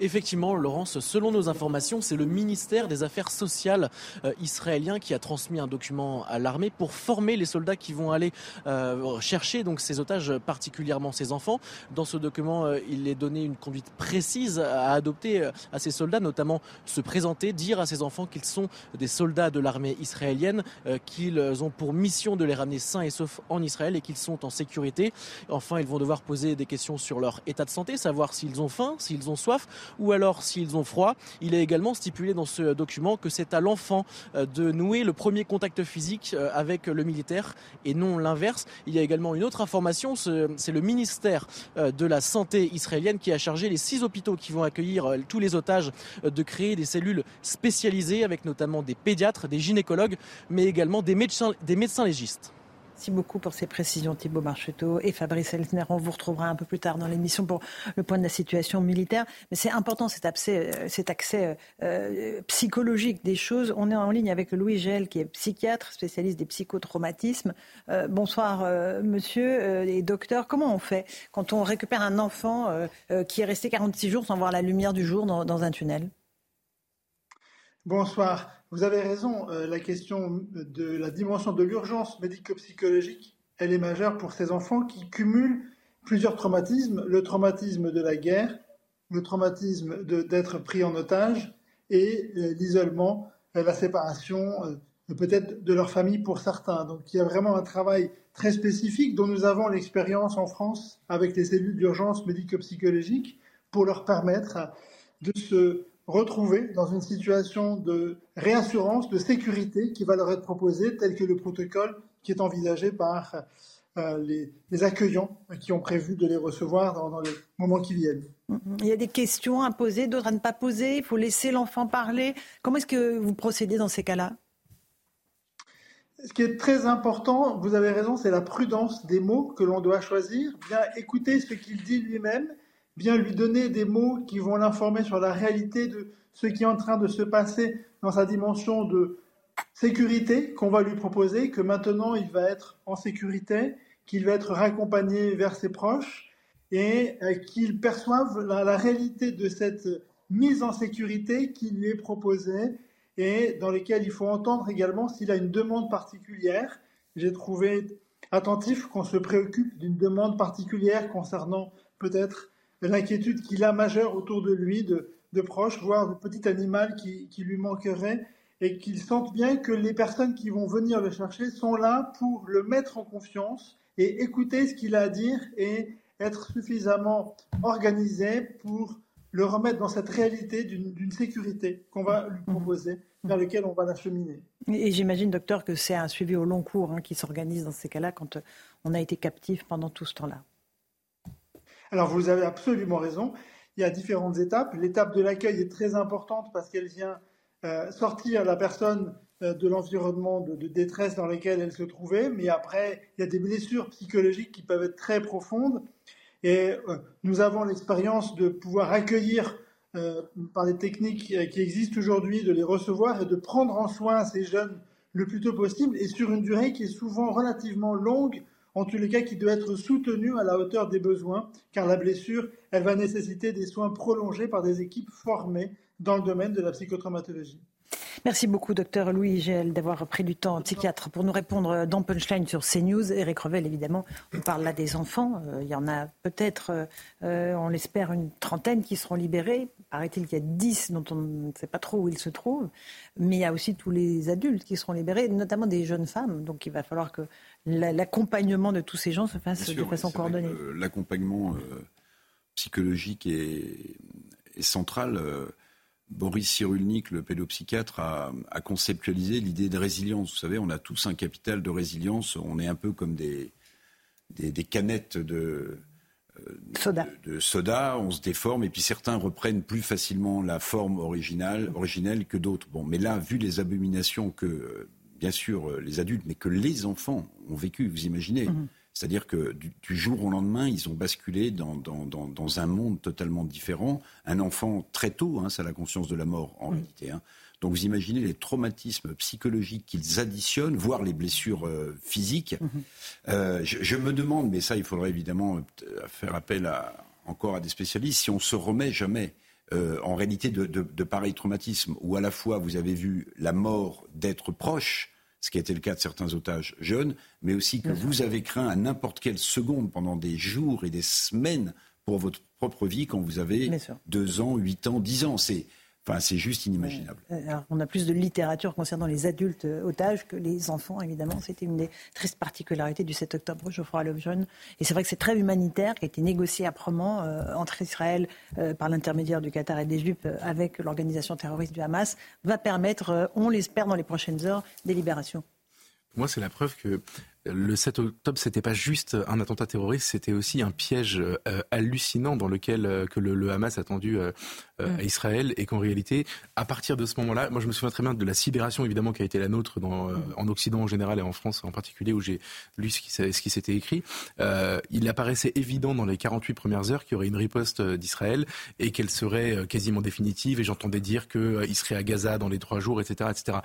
Effectivement, Laurence, selon nos informations, c'est le ministère des Affaires sociales euh, israélien qui a transmis un document à l'armée pour former les soldats qui vont aller euh, chercher donc ces otages, particulièrement ces enfants. Dans ce document, euh, il est donné une conduite précise à adopter à ces soldats, notamment se présenter, dire à ces enfants qu'ils sont des soldats de l'armée israélienne, qu'ils ont pour mission de les ramener sains et saufs en Israël et qu'ils sont en sécurité. Enfin, ils vont devoir poser des questions sur leur état de santé, savoir s'ils ont faim, s'ils ont soif ou alors s'ils ont froid. Il est également stipulé dans ce document que c'est à l'enfant euh, de nouer le premier contact physique euh, avec le militaire et non l'inverse. Il y a également une autre information, c'est le ministère euh, de la Santé israélienne qui a chargé les six hôpitaux qui vont accueillir tous les otages de créer des cellules spécialisées avec notamment des pédiatres, des gynécologues, mais également des médecins, des médecins légistes. Merci beaucoup pour ces précisions, Thibault Marcheteau et Fabrice Elsner. On vous retrouvera un peu plus tard dans l'émission pour le point de la situation militaire. Mais c'est important cet accès, euh, accès euh, psychologique des choses. On est en ligne avec Louis Gel, qui est psychiatre, spécialiste des psychotraumatismes. Euh, bonsoir, monsieur et docteur. Comment on fait quand on récupère un enfant qui est resté 46 jours sans voir la lumière du jour dans un tunnel? Bonsoir. Vous avez raison, euh, la question de la dimension de l'urgence médico-psychologique, elle est majeure pour ces enfants qui cumulent plusieurs traumatismes, le traumatisme de la guerre, le traumatisme d'être pris en otage et euh, l'isolement, euh, la séparation peut-être de leur famille pour certains. Donc il y a vraiment un travail très spécifique dont nous avons l'expérience en France avec les cellules d'urgence médico-psychologique pour leur permettre de se retrouver dans une situation de réassurance, de sécurité qui va leur être proposée, tel que le protocole qui est envisagé par euh, les, accueillants qui ont prévu de les recevoir dans, les moments qui viennent. Il y a des questions à poser, d'autres à ne pas poser. Il faut laisser l'enfant parler. Comment est-ce que vous procédez dans ces cas-là? Ce qui est très important, vous avez raison, c'est la prudence des mots que l'on doit choisir, bien écouter ce qu'il dit lui-même bien lui donner des mots qui vont l'informer sur la réalité de ce qui est en train de se passer dans sa dimension de sécurité qu'on va lui proposer, que maintenant il va être en sécurité, qu'il va être raccompagné vers ses proches et euh, qu'il perçoive la, réalité de cette mise en sécurité qui lui est proposée et dans lesquelles il faut entendre également s'il a une demande particulière. J'ai trouvé attentif qu'on se préoccupe d'une demande particulière concernant peut-être l'inquiétude qu'il a majeure autour de lui, de, proches, voire de petit animal qui, qui lui manquerait, et qu'il sente bien que les personnes qui vont venir le chercher sont là pour le mettre en confiance et écouter ce qu'il a à dire et être suffisamment organisé pour le remettre dans cette réalité d'une sécurité qu'on va lui proposer, vers laquelle on va l'acheminer. Et j'imagine, docteur, que c'est un suivi au long cours hein, qui s'organise dans ces cas-là quand on a été captif pendant tout ce temps-là. Alors vous avez absolument raison. Il y a différentes étapes. L'étape de l'accueil est très importante parce qu'elle vient euh, sortir la personne euh, de l'environnement de, détresse dans lequel elle se trouvait, mais après, il y a des blessures psychologiques qui peuvent être très profondes. Et euh, nous avons l'expérience de pouvoir accueillir par les techniques qui existent aujourd'hui, de les recevoir et de prendre en soin ces jeunes le plus tôt possible et sur une durée qui est souvent relativement longue, en tous les cas qui doit être soutenue à la hauteur des besoins, car la blessure, elle va nécessiter des soins prolongés par des équipes formées dans le domaine de la psychotraumatologie. Merci beaucoup, docteur Louis Gel, d'avoir pris du temps, psychiatre, pour nous répondre dans Punchline sur CNews. Eric Revel, évidemment, on parle là des enfants. Euh, il y en a peut-être, euh, on l'espère, une trentaine qui seront libérés. Paraît-il qu'il y a dix dont on ne sait pas trop où ils se trouvent. Mais il y a aussi tous les adultes qui seront libérés, notamment des jeunes femmes. Donc il va falloir que l'accompagnement de tous ces gens se fasse de façon coordonnée. L'accompagnement euh, psychologique est, est central. Boris Cyrulnik, le pédopsychiatre, a, conceptualisé l'idée de résilience. Vous savez, on a tous un capital de résilience. On est un peu comme des, des, canettes de, euh, soda. De, soda. On se déforme et puis certains reprennent plus facilement la forme originale, originelle que d'autres. Bon, mais là, vu les abominations que, euh, bien sûr, euh, les adultes, mais que les enfants ont vécu, vous imaginez. Mhm. C'est-à-dire que du, jour au lendemain, ils ont basculé dans, un monde totalement différent. Un enfant très tôt, hein, ça a la conscience de la mort en réalité. Hein. Donc vous imaginez les traumatismes psychologiques qu'ils additionnent, voire les blessures euh, physiques. Mhm. Euh, je, me demande, mais ça il faudrait évidemment euh, faire appel encore à des spécialistes, si on se remet jamais en réalité de, de pareils traumatismes, où à la fois vous avez vu la mort d'être proche, ce qui a été le cas de certains otages jeunes, mais aussi que vous avez craint à n'importe quelle seconde pendant des jours et des semaines pour votre propre vie quand vous avez deux ans, huit ans, dix ans. C'est Enfin, c'est juste inimaginable. Euh, on a plus de littérature concernant les adultes euh, otages que les enfants, évidemment. C'était une des tristes particularités du 7 octobre, Geoffroy Lejeune. Et c'est vrai que c'est très humanitaire, qui a été négocié âprement euh, entre Israël, par l'intermédiaire du Qatar et des Juifs, avec l'organisation terroriste du Hamas, va permettre, on l'espère, dans les prochaines heures, des libérations. moi, c'est la preuve que le 7 octobre, c'était pas juste un attentat terroriste, c'était aussi un piège euh, hallucinant dans lequel euh, que le, Hamas a tendu euh, à Israël et qu'en réalité, à partir de ce moment-là, moi je me souviens très bien de la sidération évidemment qui a été la nôtre dans, en Occident en général et en France en particulier où j'ai lu ce qui, ce qui s'était écrit. il apparaissait évident dans les 48 premières heures qu'il y aurait une riposte d'Israël et qu'elle serait quasiment définitive et j'entendais dire qu'il serait à Gaza dans les trois jours, etc. etc.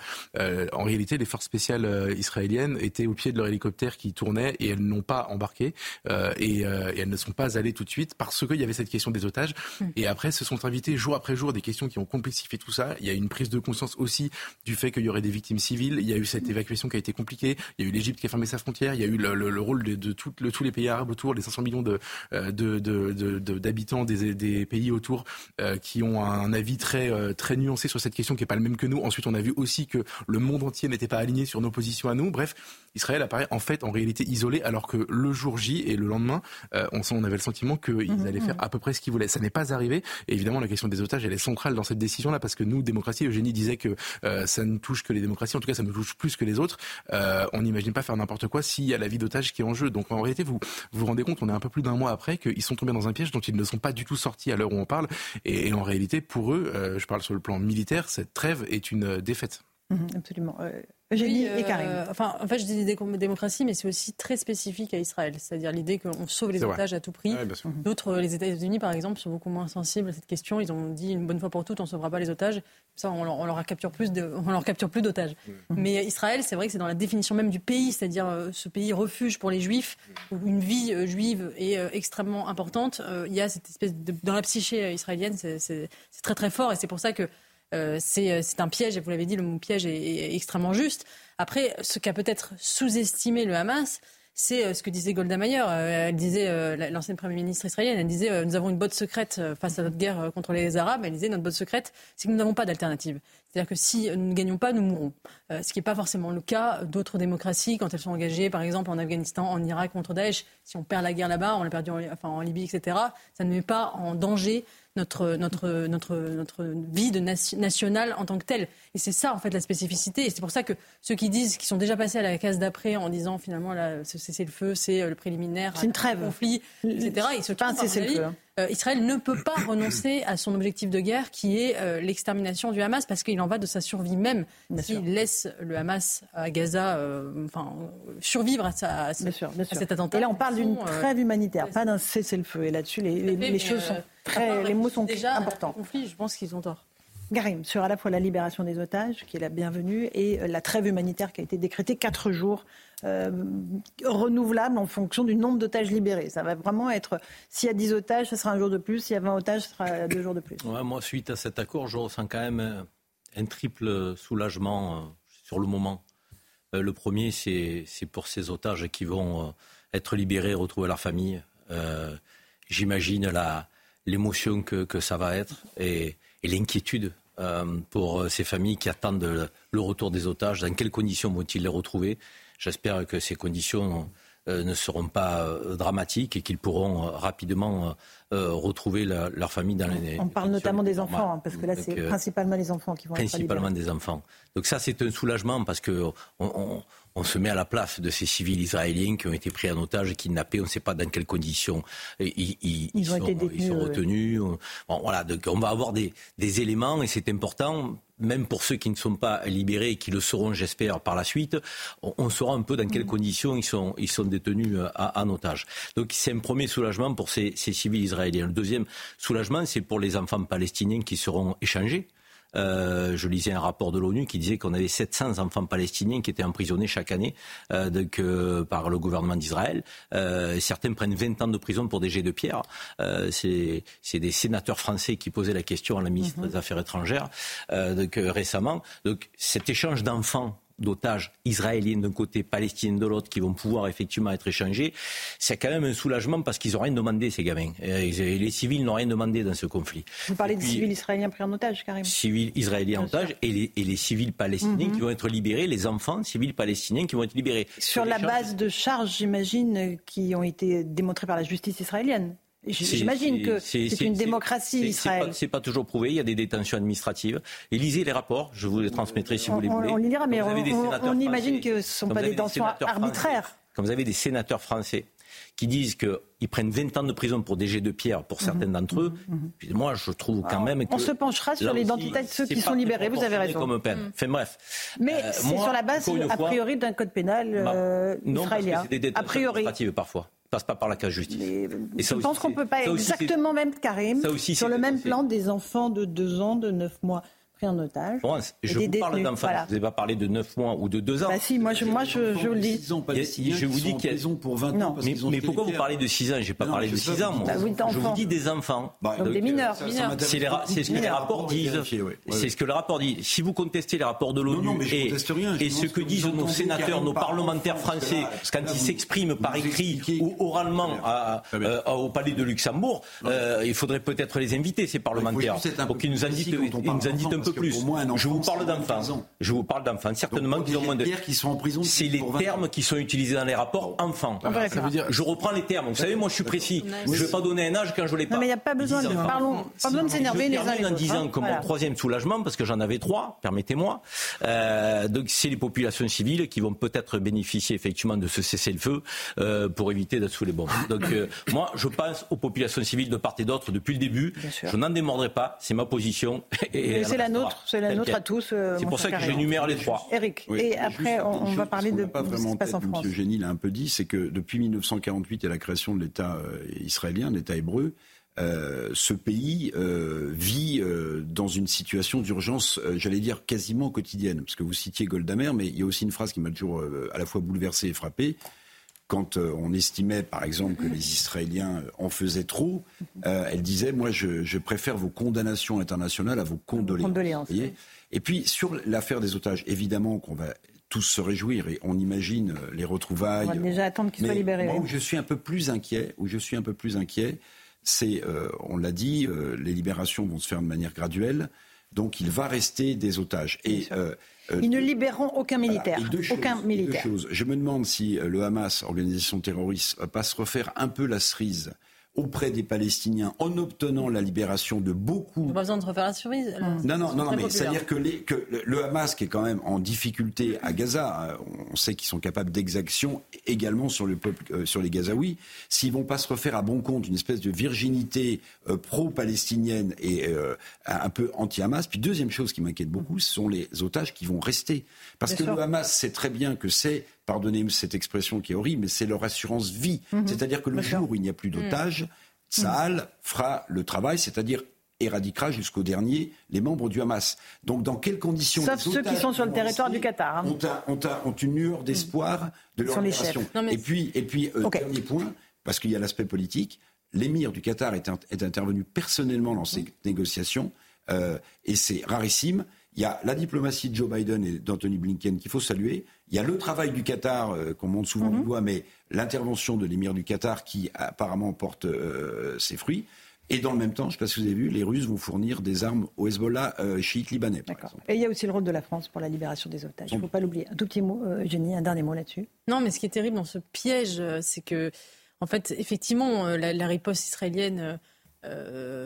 en réalité, les forces spéciales israéliennes étaient au pied de leur hélicoptère qui tournaient et elles n'ont pas embarqué euh, et, euh, et, elles ne sont pas allées tout de suite parce qu'il y avait cette question des otages. Hmm. Et après, se sont invités jour après jour des questions qui ont complexifié tout ça. Il y a une prise de conscience aussi du fait qu'il y aurait des victimes civiles. Il y a eu cette évacuation qui a été compliquée. Il y a eu l'Égypte qui a fermé sa frontière. Il y a eu le, le, rôle de, de tout, le, tous les pays arabes autour, les 500 millions de, euh, d'habitants de, des, des, pays autour qui ont un avis très, très nuancé sur cette question qui n'est pas le même que nous. Ensuite, on a vu aussi que le monde entier n'était pas aligné sur nos positions à nous. Bref, Israël apparaît en fait en réalité isolé, alors que le jour J et le lendemain, euh, on, on, avait le sentiment qu'ils mhm, allaient faire mhm. à peu près ce qu'ils voulaient. Ça n'est pas arrivé. Et évidemment, la question des otages, elle est centrale dans cette décision-là, parce que nous, démocratie, Eugénie disait que euh, ça ne touche que les démocraties, en tout cas, ça nous touche plus que les autres. Euh, on n'imagine pas faire n'importe quoi s'il y a la vie d'otage qui est en jeu. Donc en réalité, vous vous rendez compte, on est un peu plus d'un mois après qu'ils sont tombés dans un piège dont ils ne sont pas du tout sortis à l'heure où on parle. Et, en réalité, pour eux, je parle sur le plan militaire, cette trêve est une défaite. Mhm, absolument. Eugénie Oui, et Karim. euh, enfin, en fait, je dis démocratie, mais c'est aussi très spécifique à Israël. C'est-à-dire l'idée qu'on sauve les otages à tout prix. Ouais. D'autres, euh, les États-Unis, par exemple, sont beaucoup moins sensibles à cette question. Ils ont dit une bonne fois pour toutes, on ne sauvera pas les otages. Ça, on leur, on leur capture plus de, on leur capture plus d'otages. Mais Israël, c'est vrai que c'est dans la définition même du pays, c'est-à-dire euh, ce pays refuge pour les Juifs, où une vie euh, juive est euh, extrêmement importante. Euh, il y a cette espèce de, dans la psyché euh, israélienne, c'est- très très fort, et c'est pour ça que euh, c'est euh, c'est un piège, et vous l'avez dit, le mot piège est, extrêmement juste. Après, ce qu'a peut-être sous-estimé le Hamas, c'est euh, ce que disait Golda Meir. Euh, disait, euh, la- l'ancienne Premier ministre israélienne, elle disait euh, Nous avons une botte secrète euh, face à notre guerre euh, contre les Arabes. Elle disait Notre botte secrète, c'est que nous n'avons pas d'alternative. C'est-à-dire que si nous ne gagnons pas, nous mourrons. Euh, ce qui n'est pas forcément le cas d'autres démocraties quand elles sont engagées, par exemple en Afghanistan, en Irak contre Daesh. Si on perd la guerre là-bas, on l'a perdu en, enfin, en Libye, etc., ça ne met pas en danger notre, notre, notre, notre vie de nation- nationale en tant que telle. Et c'est ça, en fait, la spécificité. Et c'est pour ça que ceux qui disent, qui sont déjà passés à la case d'après en disant finalement, là, ce cessez-le-feu, c'est euh, le préliminaire, C'est une trêve. conflit, etc., ils se avis. hein. Euh, Israël ne peut pas renoncer à son objectif de guerre qui est euh, l'extermination du Hamas parce qu'il en va de sa survie même. S'il laisse le Hamas à Gaza euh, enfin, survivre à, sa, à, ce- Bien sûr, bien à sûr. cet attentat. Et là, on parle d'une trêve humanitaire, pas d'un cessez-le-feu. Et là-dessus, les, les- choses sont très, les mots sont déjà importants. conflit, je pense qu'ils ont tort. Garim, sur à la fois la libération des otages, qui est la bienvenue, et euh, la trêve humanitaire qui a été décrétée quatre jours, euh, renouvelable en fonction du nombre d'otages libérés. Ça va vraiment être, s'il y a 10 otages, ce sera un jour de plus, s'il y a 20 otages, ce sera deux jours de plus. Ouais, moi, suite à cet accord, je ressens quand même un, un triple soulagement euh, sur le moment. Euh, le premier, c'est c'est pour ces otages qui vont euh, être libérés, retrouver leur famille. Euh, J'imagine la- l'émotion que, que ça va être et, et l'inquiétude euh, pour euh, ces familles qui attendent le, le retour des otages. Dans quelles conditions vont-ils les retrouver? J'espère que ces conditions euh, ne seront pas euh, dramatiques et qu'ils pourront rapidement retrouver la- leur famille dans les On parle notamment des enfants, hein, parce que là, c'est principalement les enfants qui vont principalement des enfants. Donc ça, c'est un soulagement parce que on, on- on se met à la place de ces civils israéliens qui ont été pris en otage, kidnappés. On ne sait pas dans quelles conditions ils, ils- Ils ont sont, été détenus, ils sont ouais. retenus. Bon, voilà, donc on va avoir des, des éléments et c'est important. Même pour ceux qui ne sont pas libérés et qui le seront, j'espère, par la suite, on, saura un peu dans Mm. quelles conditions ils sont, ils sont détenus euh, à- en otage. Donc c'est un premier soulagement pour ces, ces civils israéliens. Le deuxième soulagement, c'est pour les enfants palestiniens qui seront échangés. Euh, je lisais un rapport de l'ONU qui disait qu'on avait 700 enfants palestiniens qui étaient emprisonnés chaque année euh, donc, euh, par le gouvernement d'Israël. Euh, certains prennent 20 ans de prison pour des jets de pierre. Euh, c'est des sénateurs français qui posaient la question à la ministre des Affaires étrangères euh, donc, récemment. Donc cet échange d'enfants d'otages israéliens d'un côté, palestiniens de l'autre, qui vont pouvoir effectivement être échangés, c'est quand même un soulagement parce qu'ils n'ont rien demandé, ces gamins. Euh, les civils n'ont rien demandé dans ce conflit. Vous parlez Et des puis, civils israéliens pris en otage, Karim civils israéliens en otage et les, et les civils palestiniens Mhm. qui vont être libérés, les enfants civils palestiniens qui vont être libérés. Sur la base de charges, j'imagine, qui ont été démontrées par la justice israélienne. J'imagine que c'est- une démocratie, c'est- c'est Israël. pas- C'est pas, toujours prouvé. Il y a des détentions administratives. Et lisez les rapports. Je vous les transmettrai si vous les voulez. on les lira, mais on, imagine que ce ne sont pas des sénateurs arbitraires. français- Quand vous avez des sénateurs français qui disent qu'ils prennent 20 ans de prison pour des jets de pierre pour certains d'entre eux, puis moi je trouve quand même que... Mhm. On se penchera sur l'identité de ceux qui sont libérés, vous avez raison. Comme peine. Mm. Enfin bref. Mais Euh, c'est sur la base, a priori, d'un code pénal euh, non, parce que israélien. des A détentions priori. administratives parfois. Ils passent pas par la case justice. Et Je pense qu'on ne c'est- peut pas exactement même, Karim, ça aussi, sur le même plan des enfants de 2 ans, de 9 mois pris en otage. Je vous parle d'enfants. Voilà. Vous n'avez pas parlé de 9 mois ou de 2 ans. Bah si, moi je, moi, je, je vous le dis. Je vous dis qu'il y a- pour 20 Non. ans parce mais, ont pourquoi vous parlez de 6 ans? J'ai pas Non, parlé je de sais 6 ans, pas. moi. Bah oui, je vous dis des enfants. Bah, Donc des euh, mineurs. C'est ce que les rapports disent. C'est ce que le rapport dit. Si vous contestez les rapports de l'ONU je et. Je ce que disent nos sénateurs, nos par parlementaires français, quand ils s'expriment par écrit ou oralement euh, au palais de Luxembourg, euh, il faudrait peut-être les inviter, ces parlementaires, pour qu'ils nous d'enfants, un peu plus. pour moi, un Je vous parle c'est 15 d'enfants. Je vous parle d'enfants. Certainement qu'ils ont moins de. pierres qui sont en prison C'est les pour 20 ans. termes qui sont utilisés dans les rapports enfants. On verra ça. veut dire- Je reprends les termes. Vous savez, moi, je suis précis. Je ne vais pas donner un âge quand je l'ai pas. Non, mais il n'y a pas besoin de, parlons, pas besoin de s'énerver Je les uns les en autres. disant hein. que mon troisième soulagement, parce que j'en avais trois, permettez-moi, euh, donc c'est les populations civiles qui vont peut-être bénéficier effectivement de ce cessez-le-feu euh, pour éviter d'être sous les bombes. Donc euh, moi, je pense aux populations civiles de part et d'autre depuis le début. Je n'en démordrai pas, c'est ma position. Et c'est la elle nôtre, c'est la nôtre à tous. Euh, c'est pour ça que j'énumère les trois. Eric, et après on, va parler de pas vraiment ce qui se passe en France. M. Génie l'a un peu dit, c'est que depuis 1948 et la création de l'État israélien, l'État hébreu, euh, ce pays euh, vit euh, dans une situation d'urgence, j'allais dire quasiment quotidienne. Parce que vous citiez Goldamer, mais il y a aussi une phrase qui m'a toujours à la fois bouleversé et frappé. Quand on estimait, par exemple, que les Israéliens en faisaient trop, elle disait Moi, je, préfère vos condamnations internationales à vos condoléances. et puis, sur l'affaire des otages, évidemment qu'on va tous se réjouir et on imagine les retrouvailles. On va déjà attendre qu'ils soient libérés. Moi, où je suis un peu plus inquiet, où je suis un peu plus inquiet, c'est, euh, on l'a dit, euh, les libérations vont se faire de manière graduelle. Donc il va rester des otages. Et, euh, Ils ne libéreront aucun militaire. aucun militaire. Je me demande si le Hamas, organisation terroriste, va pas se refaire un peu la cerise auprès des Palestiniens en obtenant la libération de beaucoup. Pas besoin de refaire la surprise. Non, non, non, mais c'est-à-dire que, le Hamas, qui est quand même en difficulté à Gaza, euh, on sait qu'ils sont capables d'exactions également sur le peuple, euh, sur les Gazaouis. S'ils vont pas se refaire à bon compte une espèce de virginité euh, pro-palestinienne et un peu anti-Hamas. Puis deuxième chose qui m'inquiète beaucoup, ce sont les otages qui vont rester, parce que le Hamas sait très bien que c'est pardonnez-moi cette expression qui est horrible, mais c'est leur assurance vie. Mhm. C'est-à-dire que le jour où il n'y a plus mhm. d'otages, Saal fera le travail, c'est-à-dire éradiquera jusqu'au dernier les membres du Hamas. Donc dans quelles conditions Sauf ceux qui sont sur le territoire du Qatar. Hein. Ont, une lueur d'espoir mhm. de leur libération. Et puis, et puis euh, dernier point, parce qu'il y a l'aspect politique, l'émir du Qatar est, intervenu personnellement dans ces négociations, euh, et c'est rarissime. Il y a la diplomatie de Joe Biden et d'Anthony Blinken qu'il faut saluer. Il y a le travail du Qatar euh, qu'on montre souvent du mhm. doigt, mais l'intervention de l'émir du Qatar qui apparemment porte euh, ses fruits. Et dans le même temps, je ne sais pas si vous avez vu, les Russes vont fournir des armes au Hezbollah euh, chiite libanais. Et il y a aussi le rôle de la France pour la libération des otages. Il ne faut pas l'oublier. Un tout petit mot, Jenny, un dernier mot là-dessus. Non, mais ce qui est terrible dans ce piège, c'est que, en fait, effectivement, la, riposte israélienne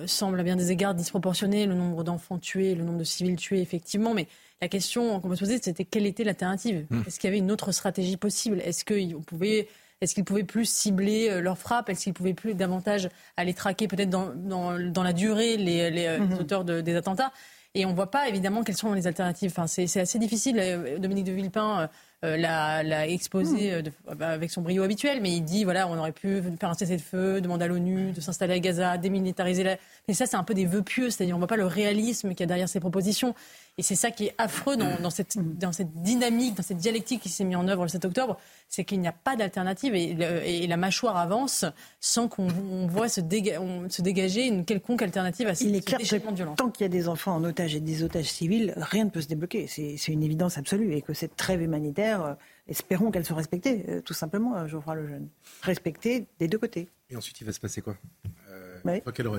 semble à bien des égards disproportionnée, le nombre d'enfants tués, le nombre de civils tués, effectivement, mais la question qu'on peut se poser, c'était quelle était l'alternative? Hmm. Est-ce qu'il y avait une autre stratégie possible? Est-ce qu'ils pouvaient est-ce qu'ils pouvaient plus cibler euh, leurs frappes? Est-ce qu'ils pouvaient plus davantage aller traquer peut-être dans, dans, la durée les, les, euh, hmm. auteurs des attentats? Et on ne voit pas évidemment quelles sont les alternatives. Enfin, c'est assez difficile. Euh, Dominique de Villepin l'a exposé hmm. bah, avec son brio habituel, mais il dit voilà, on aurait pu faire un cessez-le-feu, demander à l'ONU de s'installer à Gaza, démilitariser la. Mais ça, c'est un peu des vœux pieux, c'est-à-dire on ne voit pas le réalisme qu'il y a derrière ces propositions. Et c'est ça qui est affreux dans, cette, dans cette dynamique, dans cette dialectique qui s'est mise en œuvre le 7 octobre, c'est qu'il n'y a pas d'alternative et, la mâchoire avance sans qu'on voit se, se, dégager une quelconque alternative à cette Il est clair que tant qu'il y a des enfants en otage et des otages civils, rien ne peut se débloquer. C'est une évidence absolue et que cette trêve humanitaire, euh, espérons qu'elle soit respectée, euh, tout simplement, euh, Geoffroy Lejeune. Respectée des deux côtés. Et ensuite, il va se passer quoi?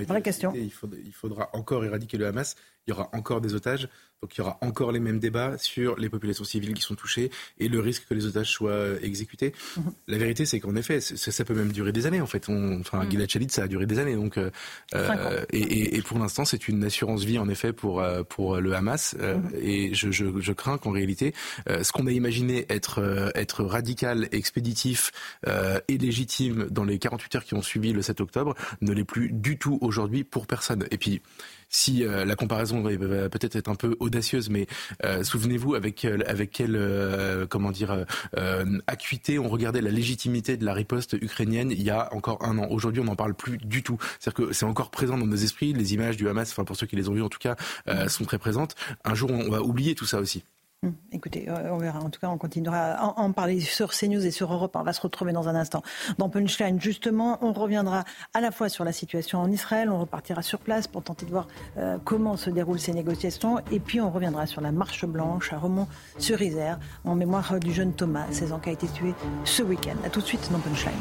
Vraie question. il faudra encore éradiquer le Hamas il y aura encore des otages. Donc il y aura encore les mêmes débats sur les populations civiles qui sont touchées et le risque que les otages soient exécutés. Mhm. La vérité, c'est qu'en effet, ça, peut même durer des années. En fait, On, enfin, mmh. Gilad ça a duré des années. Donc, euh, euh, et, pour l'instant, c'est une assurance vie en effet pour euh, pour le Hamas. Mhm. Et je, je, crains qu'en réalité, ce qu'on a imaginé être être radical, expéditif et légitime dans les 48 heures qui ont suivi le 7 octobre ne l'est plus du tout aujourd'hui pour personne. Et puis si euh, la comparaison va, peut-être être un peu audacieuse, mais euh, souvenez-vous avec euh, avec quelle comment dire acuité on regardait la légitimité de la riposte ukrainienne il y a encore un an. Aujourd'hui, on n'en parle plus du tout. C'est-à-dire que c'est encore présent dans nos esprits. Les images du Hamas, enfin pour ceux qui les ont vues en tout cas, sont très présentes. Un jour, on va oublier tout ça aussi. Hum, écoutez, euh, on verra. En tout cas, on continuera à en, parler sur CNews et sur Europe. On va se retrouver dans un instant. Dans Punchline, justement, on reviendra à la fois sur la situation en Israël, on repartira sur place pour tenter de voir euh, comment se déroulent ces négociations, et puis on reviendra sur la marche blanche à Romont-sur-Isère, en mémoire du jeune Thomas, 16 ans, qui a été tué ce week-end. A tout de suite dans Punchline.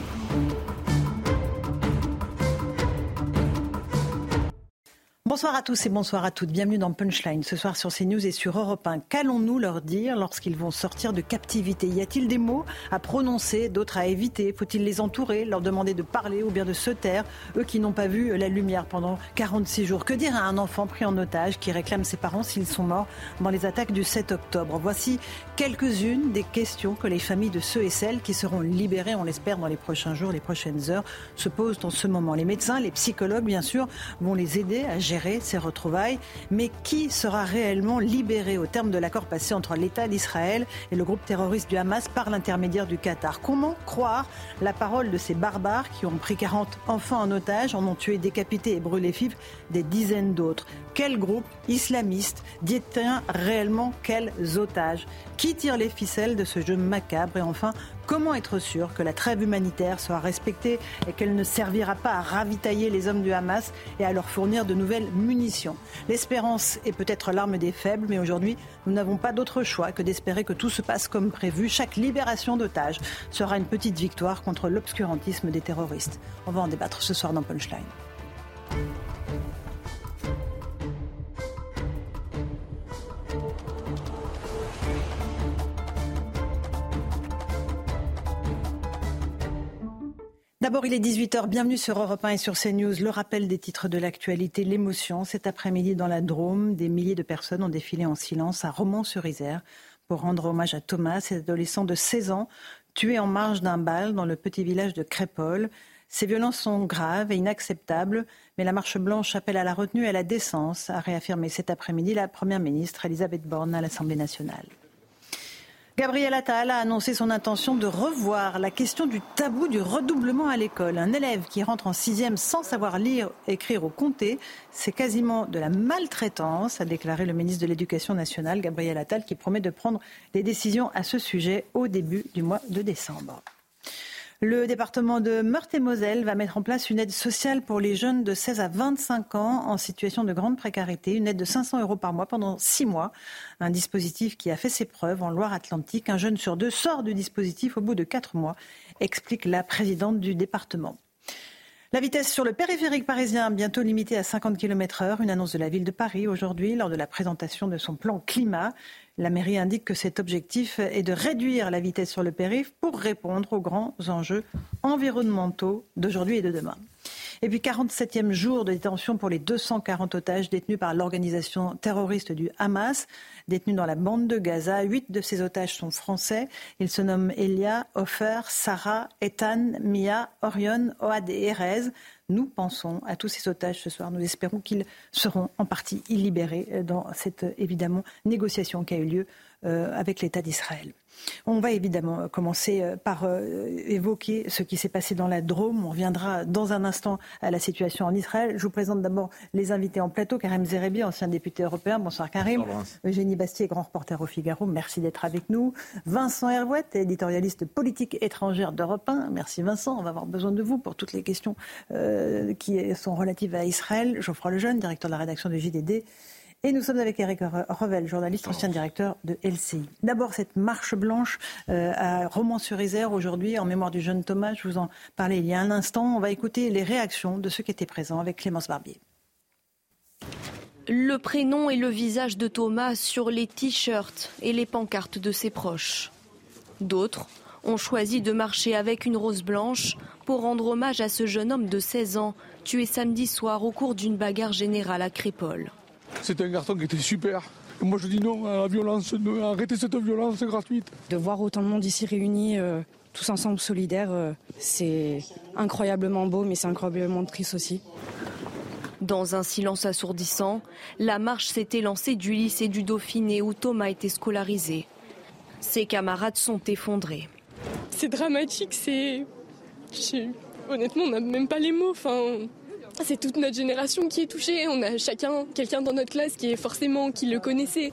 Bonsoir à tous et bonsoir à toutes. Bienvenue dans Punchline ce soir sur CNews et sur Europe 1. Qu'allons-nous leur dire lorsqu'ils vont sortir de captivité? Y a-t-il des mots à prononcer, d'autres à éviter? Faut-il les entourer, leur demander de parler ou bien de se taire? Eux qui n'ont pas vu la lumière pendant 46 jours. Que dire à un enfant pris en otage qui réclame ses parents s'ils sont morts dans les attaques du 7 octobre? Voici quelques-unes des questions que les familles de ceux et celles qui seront libérés, on l'espère, dans les prochains jours, les prochaines heures, se posent en ce moment. Les médecins, les psychologues, bien sûr, vont les aider à gérer ces retrouvailles. Mais qui sera réellement libéré au terme de l'accord passé entre l'État d'Israël et le groupe terroriste du Hamas par l'intermédiaire du Qatar? Comment croire la parole de ces barbares qui ont pris 40 enfants en otage, en ont tué, décapité et brûlé vifs des dizaines d'autres? Quel groupe islamiste détient réellement quels otages Qui tire les ficelles de ce jeu macabre Et enfin, Comment être sûr que la trêve humanitaire sera respectée et qu'elle ne servira pas à ravitailler les hommes du Hamas et à leur fournir de nouvelles munitions L'espérance est peut-être l'arme des faibles, mais aujourd'hui, nous n'avons pas d'autre choix que d'espérer que tout se passe comme prévu. Chaque libération d'otages sera une petite victoire contre l'obscurantisme des terroristes. On va en débattre ce soir dans Punchline. D'abord, il est 18h. Bienvenue sur Europe 1 et sur CNews. Le rappel des titres de l'actualité, l'émotion. Cet après-midi, dans la Drôme, des milliers de personnes ont défilé en silence à Romans-sur-Isère pour rendre hommage à Thomas, cet adolescent de 16 ans, tué en marge d'un bal dans le petit village de Crépole. Ces violences sont graves et inacceptables, mais la marche blanche appelle à la retenue et à la décence, a réaffirmé cet après-midi la Première ministre Elisabeth Borne à l'Assemblée nationale. Gabriel Attal a annoncé son intention de revoir la question du tabou du redoublement à l'école. Un élève qui rentre en sixième sans savoir lire, écrire ou compter, c'est quasiment de la maltraitance, a déclaré le ministre de l'Éducation nationale, Gabriel Attal, qui promet de prendre des décisions à ce sujet au début du mois de décembre. Le département de Meurthe-et-Moselle va mettre en place une aide sociale pour les jeunes de 16 à 25 ans en situation de grande précarité, une aide de 500 euros par mois pendant six mois. Un dispositif qui a fait ses preuves en Loire-Atlantique. Un jeune sur deux sort du dispositif au bout de quatre mois, explique la présidente du département. La vitesse sur le périphérique parisien bientôt limitée à 50 km heure, une annonce de la ville de Paris aujourd'hui lors de la présentation de son plan climat. La mairie indique que cet objectif est de réduire la vitesse sur le périph' pour répondre aux grands enjeux environnementaux d'aujourd'hui et de demain. Et puis 47e jour de détention pour les 240 otages détenus par l'organisation terroriste du Hamas, détenus dans la bande de Gaza. Huit de ces otages sont français. Ils se nomment Elia, Ofer, Sarah, Ethan, Mia, Orion, Oad et Erez. Nous pensons à tous ces otages ce soir. Nous espérons qu'ils seront en partie libérés dans cette évidemment négociation qui a eu lieu avec l'État d'Israël. On va évidemment commencer euh, par euh, évoquer ce qui s'est passé dans la Drôme. On reviendra dans un instant à la situation en Israël. Je vous présente d'abord les invités en plateau. Karim Zerebi, ancien député européen. Bonsoir Karim. Eugénie Bastier, grand reporter au Figaro. Merci d'être avec nous. Vincent Hervouette, éditorialiste politique étrangère d'Europe 1. Merci Vincent. On va avoir besoin de vous pour toutes les questions qui sont relatives à Israël. Geoffroy Lejeune, directeur de la rédaction du JDD. Et nous sommes avec Eric Revel, journaliste, ancien directeur de LCI. D'abord, cette marche blanche euh, à Romans-sur-Isère aujourd'hui, en mémoire du jeune Thomas. Je vous en parlais il y a un instant. On va écouter les réactions de ceux qui étaient présents avec Clémence Barbier. Le prénom et le visage de Thomas sur les t-shirts et les pancartes de ses proches. D'autres ont choisi de marcher avec une rose blanche pour rendre hommage à ce jeune homme de 16 ans tué samedi soir au cours d'une bagarre générale à Crépole. C'était un garçon qui était super. moi je dis non à la violence, arrêtez cette violence gratuite. De voir autant de monde ici réunis, euh, tous ensemble solidaires, euh, c'est incroyablement beau, mais c'est incroyablement triste aussi. Dans un silence assourdissant, la marche s'était lancée du lycée du Dauphiné où Thomas était scolarisé. Ses camarades sont effondrés. C'est dramatique, c'est. Honnêtement, on n'a même pas les mots. Enfin, c'est toute notre génération qui est touchée. On a chacun quelqu'un dans notre classe qui est forcément qui le connaissait.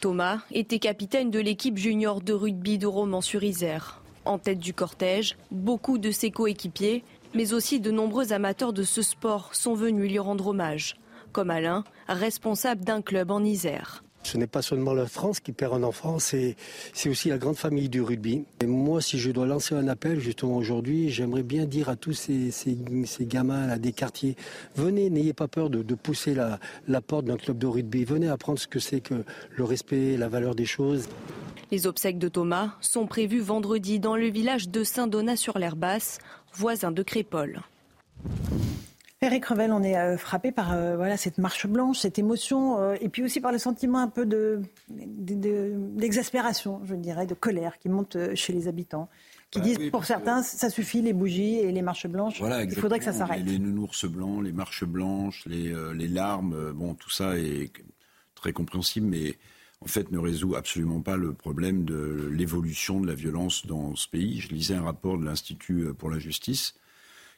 Thomas était capitaine de l'équipe junior de rugby de Romans-sur-Isère. En tête du cortège, beaucoup de ses coéquipiers, mais aussi de nombreux amateurs de ce sport sont venus lui rendre hommage, comme Alain, responsable d'un club en Isère. Ce n'est pas seulement la France qui perd un enfant, c'est aussi la grande famille du rugby. Et moi, si je dois lancer un appel justement aujourd'hui, j'aimerais bien dire à tous ces, ces, gamins là, des quartiers, venez, n'ayez pas peur de, pousser la, la porte d'un club de rugby. Venez apprendre ce que c'est que le respect, la valeur des choses. Les obsèques de Thomas sont prévues vendredi dans le village de Saint-Donat-sur-l'Herbasse, voisin de Crépole. Eric Revel, on est euh, frappé par euh, voilà, cette marche blanche, cette émotion, euh, et puis aussi par le sentiment un peu d'exaspération, de, je dirais, de colère qui monte chez les habitants qui disent pour certains, ça suffit, les bougies et les marches blanches. Voilà, il faudrait que ça s'arrête. Les, les, nounours blancs, les marches blanches, les, les larmes, bon, tout ça est très compréhensible, mais en fait, ne résout absolument pas le problème de l'évolution de la violence dans ce pays. Je lisais un rapport de l'Institut pour la justice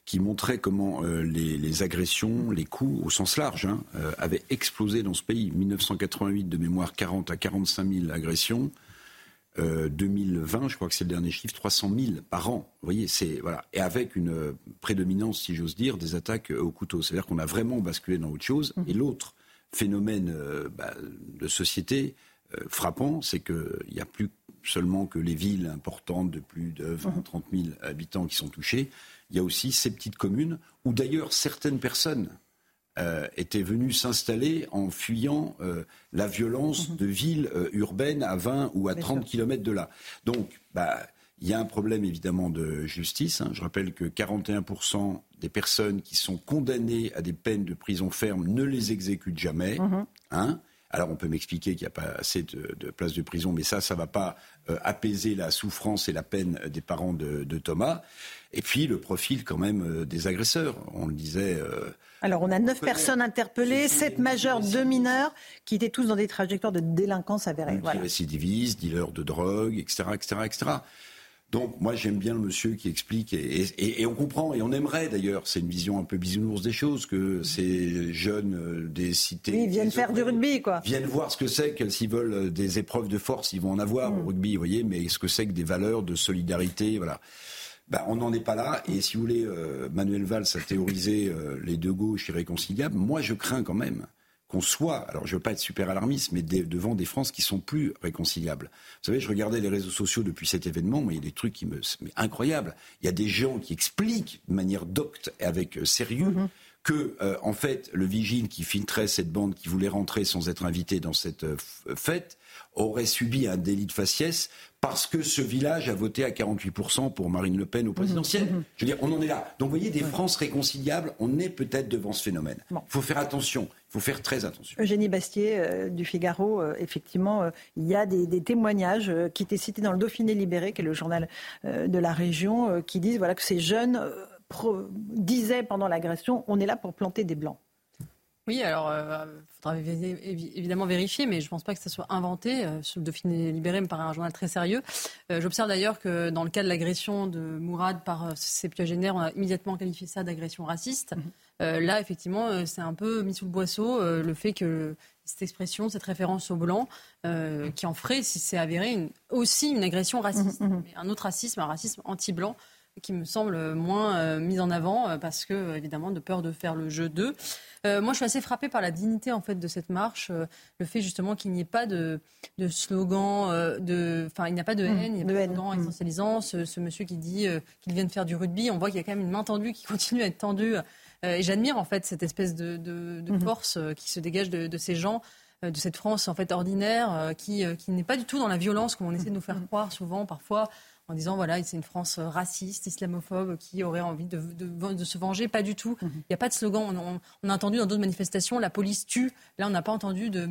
qui montrait comment euh, les, agressions, les coups au sens large, hein, euh, avaient explosé dans ce pays. 1988 de mémoire, 40 à 45 000 agressions. Euh, 2020, je crois que c'est le dernier chiffre, 300 000 par an. Vous voyez, c'est voilà, et avec une prédominance, si j'ose dire, des attaques au couteau. C'est-à-dire qu'on a vraiment basculé dans autre chose. Et l'autre phénomène euh, bah, de société euh, frappant, c'est qu'il n'y a plus seulement que les villes importantes de plus de 20, 30 000 habitants qui sont touchées. Il y a aussi ces petites communes où d'ailleurs certaines personnes euh, étaient venues s'installer en fuyant euh, la violence mmh. de villes euh, urbaines à 20 ou à Bien 30 sûr. kilomètres de là. Donc, bah, il y a un problème évidemment de justice. Hein. Je rappelle que 41% des personnes qui sont condamnées à des peines de prison ferme ne les exécutent jamais. Mmh. Hein. Alors on peut m'expliquer qu'il n'y a pas assez de, de places de prison, mais ça, ça ne va pas euh, apaiser la souffrance et la peine des parents de, de, Thomas. Et puis le profil quand même euh, des agresseurs. On le disait. Euh, Alors on a neuf personnes interpellées, sept majeurs, deux mineurs, qui étaient tous dans des trajectoires de délinquance avérées. Voilà. Récidivistes, dealers de drogue, etc., etc., etc. Donc moi j'aime bien le monsieur qui explique et, et, et, on comprend et on aimerait d'ailleurs, c'est une vision un peu bisounours des choses, que ces jeunes euh, des cités... Oui, ils viennent faire du rugby quoi. Viennent voir ce que c'est que s'ils veulent euh, des épreuves de force, ils vont en avoir mmh. au rugby, vous voyez, mais ce que c'est que des valeurs de solidarité, voilà. Ben, on n'en est pas là. Et si vous voulez, euh, Manuel Valls a théorisé euh, les deux gauches irréconciliables. Moi, je crains quand même qu'on soit, alors je ne veux pas être super alarmiste, mais des, devant des France qui sont plus réconciliables. Vous savez, je regardais les réseaux sociaux depuis cet événement, mais il y a des trucs qui me, mais incroyables. Il y a des gens qui expliquent de manière docte et avec euh, sérieux. Mmh que, euh, en fait, le vigile qui filtrait cette bande, qui voulait rentrer sans être invité dans cette euh, fête, aurait subi un délit de faciès parce que ce village a voté à 48% pour Marine Le Pen au présidentiel. Mmh, mmh. Je veux dire, on en est là. Donc, vous voyez, des France réconciliables, on est peut-être devant ce phénomène. Il bon. faut faire attention. Il faut faire très attention. Eugénie Bastier euh, du Figaro, euh, effectivement, euh, il y a des, des témoignages qui étaient cités dans le Dauphiné Libéré, qui est le journal de la région, qui disent voilà, que ces jeunes disaient pendant l'agression on est là pour planter des blancs. Oui, alors il euh, faudra évidemment vérifier, mais je ne pense pas que ça soit inventé. Euh, le Dauphiné libéré me paraît un journal très sérieux. Euh, J'observe d'ailleurs que dans le cas de l'agression de Mourad par euh, ses piogénaires, on a immédiatement qualifié ça d'agression raciste. Mmh. là, effectivement, c'est un peu mis sous le boisseau le fait que cette expression, cette référence au blanc, qui en ferait, si c'est avéré, une, aussi une agression raciste. Mmh, mmh. Mais un autre racisme, un racisme anti-blanc qui me semble moins euh, mise en avant euh, parce que évidemment de peur de faire le jeu d'eux. Euh, moi, je suis assez frappée par la dignité en fait de cette marche, euh, le fait justement qu'il n'y ait pas de, de slogan, euh, de, enfin, il n'y a pas de mmh, haine, il n'y a pas de slogan mmh. essentialisant. Ce, ce, monsieur qui dit qu'il vient de faire du rugby, on voit qu'il y a quand même une main tendue qui continue à être tendue. et j'admire en fait cette espèce de, de, de mmh. force qui se dégage de, de ces gens de cette France en fait ordinaire qui, qui n'est pas du tout dans la violence comme on essaie de nous faire croire souvent parfois en disant voilà, c'est une France raciste, islamophobe, qui aurait envie de, de, de se venger. Pas du tout. Il n'y a pas de slogan. On, on, on a entendu dans d'autres manifestations la police tue. Là, on n'a pas entendu de,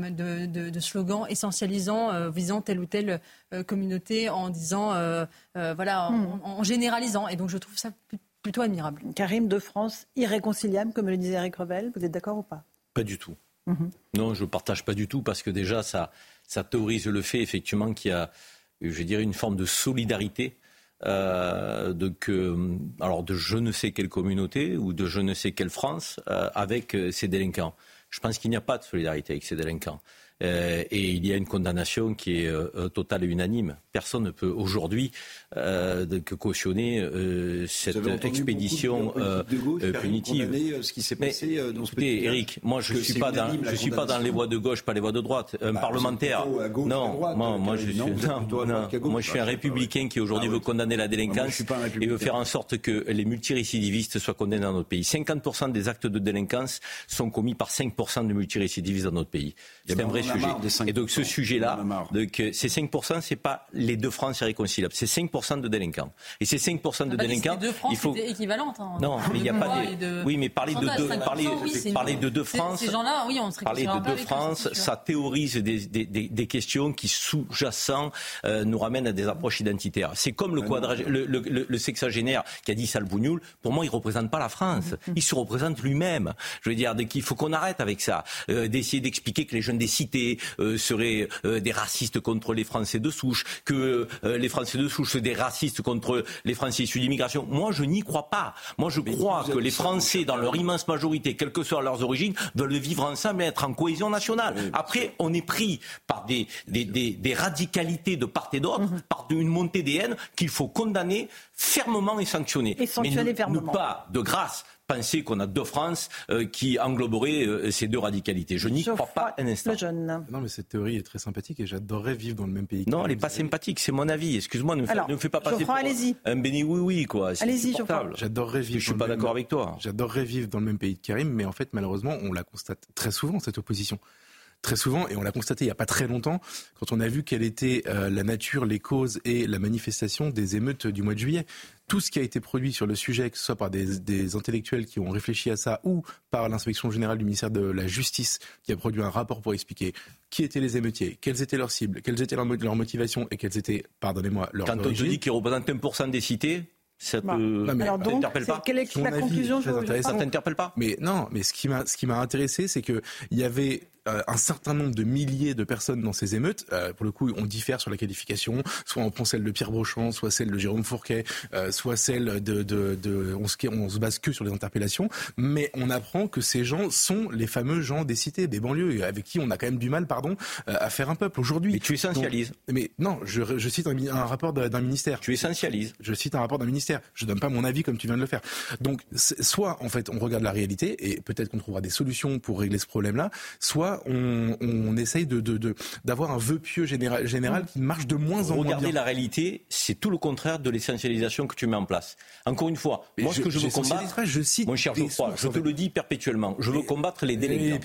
de slogan essentialisant, euh, visant telle ou telle euh, communauté en disant, euh, euh voilà, en, mm. en, généralisant. Et donc, je trouve ça plutôt admirable. Karim de France, irréconciliable, comme le disait Eric Revel. Vous êtes d'accord ou pas? Pas du tout. Mm -hmm. Non, je ne partage pas du tout parce que déjà, ça, ça théorise le fait effectivement qu'il y a je dirais, une forme de solidarité euh, de, que, alors de je ne sais quelle communauté ou de je ne sais quelle France euh, avec euh, ces délinquants. Je pense qu'il n'y a pas de solidarité avec ces délinquants. Euh, et il y a une condamnation qui est euh, totale et unanime. Personne ne peut aujourd'hui euh, que cautionner euh, cette expédition euh, punitive. ce qui s'est passé Mais, dans ce écoutez, Eric, moi je ne suis pas dans, je suis pas dans les voies de gauche, pas les voies de droite. Un bah, parlementaire, gauche, non, droite, moi, moi je suis, non, non, non, gauche, moi je suis un républicain qui aujourd'hui ah, veut condamner la délinquance et veut faire en sorte que les multirécidivistes soient condamnés dans notre pays. 50% des actes de délinquance sont commis par 5% de multirécidivistes dans notre pays. C'est un vrai sujet. Et donc ce sujet-là, ces 5%, c'est pas les deux France irréconciliables, c'est 5% de délinquants. Et ces 5% de délinquants, il faut équivalente. Hein. Non, mais il n'y a pas de... Oui, mais parler de deux, parler, parler de deux France, ces gens-là, oui, on serait parler de deux France, ça théorise des, des, des, des questions qui sous-jacent euh, nous ramènent à des approches identitaires. C'est comme le quadrage, le, le, le, sexagénaire qui a dit Salbougnoul. Pour moi, il représente pas la France. Mm-hmm. Il se représente lui-même. Je veux dire, qu'il faut qu'on arrête avec ça, euh, d'essayer d'expliquer que les jeunes des cités euh, seraient euh, des racistes contre les Français de souche, que euh, les Français de souche sont des racistes contre les Français issus d'immigration. Moi, je n'y crois pas. Moi, je crois que les Français, dans leur immense majorité, quelles que soient leurs origines, veulent vivre ensemble et être en cohésion nationale. Après, on est pris par des, des, des, des radicalités de part et d'autre, mm-hmm. par une montée des haines qu'il faut condamner fermement et sanctionner. Et sanctionner Mais fermement. pas de grâce penser qu'on a deux France euh, qui engloberaient euh, ces deux radicalités. Je n'y crois pas un instant. Non, mais cette théorie est très sympathique et j'adorerais vivre dans le même pays. Non, elle n'est pas sympathique, c'est mon avis. Excuse-moi, ne, me fais pas passer pour un béni oui oui quoi. Allez-y, J'adorerais vivre. Je suis pas d'accord avec toi. J'adorerais vivre dans le même pays de Karim, mais en fait, malheureusement, on la constate très souvent cette opposition très souvent, et on l'a constaté il n'y a pas très longtemps, quand on a vu quelle était euh, la nature, les causes et la manifestation des émeutes du mois de juillet. Tout ce qui a été produit sur le sujet, que ce soit par des, des intellectuels qui ont réfléchi à ça ou par l'inspection générale du ministère de la Justice qui a produit un rapport pour expliquer qui étaient les émeutiers, quelles étaient leurs cibles, quelles étaient leurs, leurs motivations et quelles étaient, pardonnez-moi, leurs Quand on te dit qu'ils représentent 1% des cités, ça bah. Alors donc, pas quelle est la conclusion Ça t'interpelle pas? Mais non, mais ce qui m'a ce qui m'a intéressé, c'est que il y avait euh, un certain nombre de milliers de personnes dans ces émeutes. Euh, pour le coup, on diffère sur la qualification. Soit on prend celle de Pierre Brochant, soit celle de Jérôme Fourquet, euh, soit celle de, de, de on, se, on se base que sur les interpellations. Mais on apprend que ces gens sont les fameux gens des cités, des banlieues, avec qui on a quand même du mal, pardon, à faire un peuple aujourd'hui. Mais tu essentialises. mais non, je, je cite un, un rapport d'un ministère. Tu essentialises. Je cite un rapport d'un ministère. Je donne pas mon avis comme tu viens de le faire. Donc, soit en fait, on regarde la réalité et peut-être qu'on trouvera des solutions pour régler ce problème-là, soit on, essaye de, d'avoir un vœu pieux général, général qui marche de moins en moins bien. Regarder la réalité, c'est tout le contraire de l'essentialisation que tu mets en place. Encore une fois, moi ce que je veux combattre, je cite mon cher Geoffroy, je te le dis perpétuellement, je veux combattre les délinquants.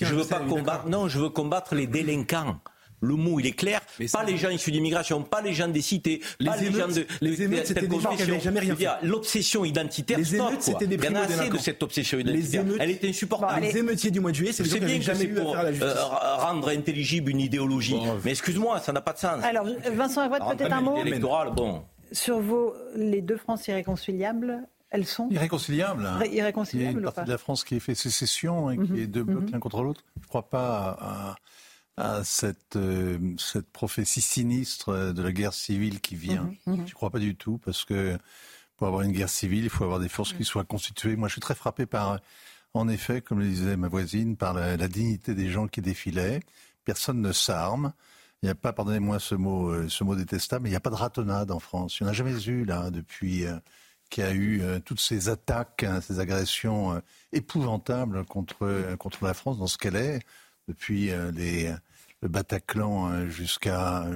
je veux pas combattre, non, je veux combattre les délinquants. Le mot, il est clair. pas les gens issus d'immigration, pas les gens des cités, les pas les gens de les émeutes, c'était des gens qui n'avaient jamais rien fait. L'obsession identitaire, les émeutes, c'était des Il y en a assez de cette obsession identitaire. Elle est insupportable. Les émeutiers du mois de juillet, c'est des gens qui jamais eu pour à la justice. Euh, rendre intelligible une idéologie. Mais excuse-moi, ça n'a pas de sens. Alors, Vincent Avoine, peut-être un mot électoral, bon. Sur vos les deux France irréconciliables, elles sont irréconciliables. Irréconciliables. Il y a une partie de la France qui fait sécession et qui mhm. est deux blocs mhm. l'un contre l'autre. Je ne crois pas à à cette, euh, cette prophétie sinistre de la guerre civile qui vient. Je mhm, ne mhm. crois pas du tout, parce que pour avoir une guerre civile, il faut avoir des forces qui soient constituées. Moi, je suis très frappé par, en effet, comme le disait ma voisine, par la, dignité des gens qui défilaient. Personne ne s'arme. Il n'y a pas, pardonnez-moi ce mot, euh, ce mot détestable, mais il n'y a pas de ratonnade en France. Il n'y en a jamais eu, là, depuis euh, qu'il y a eu toutes ces attaques, hein, ces agressions épouvantables contre, contre la France dans ce qu'elle est depuis euh, les, le Bataclan euh, jusqu'à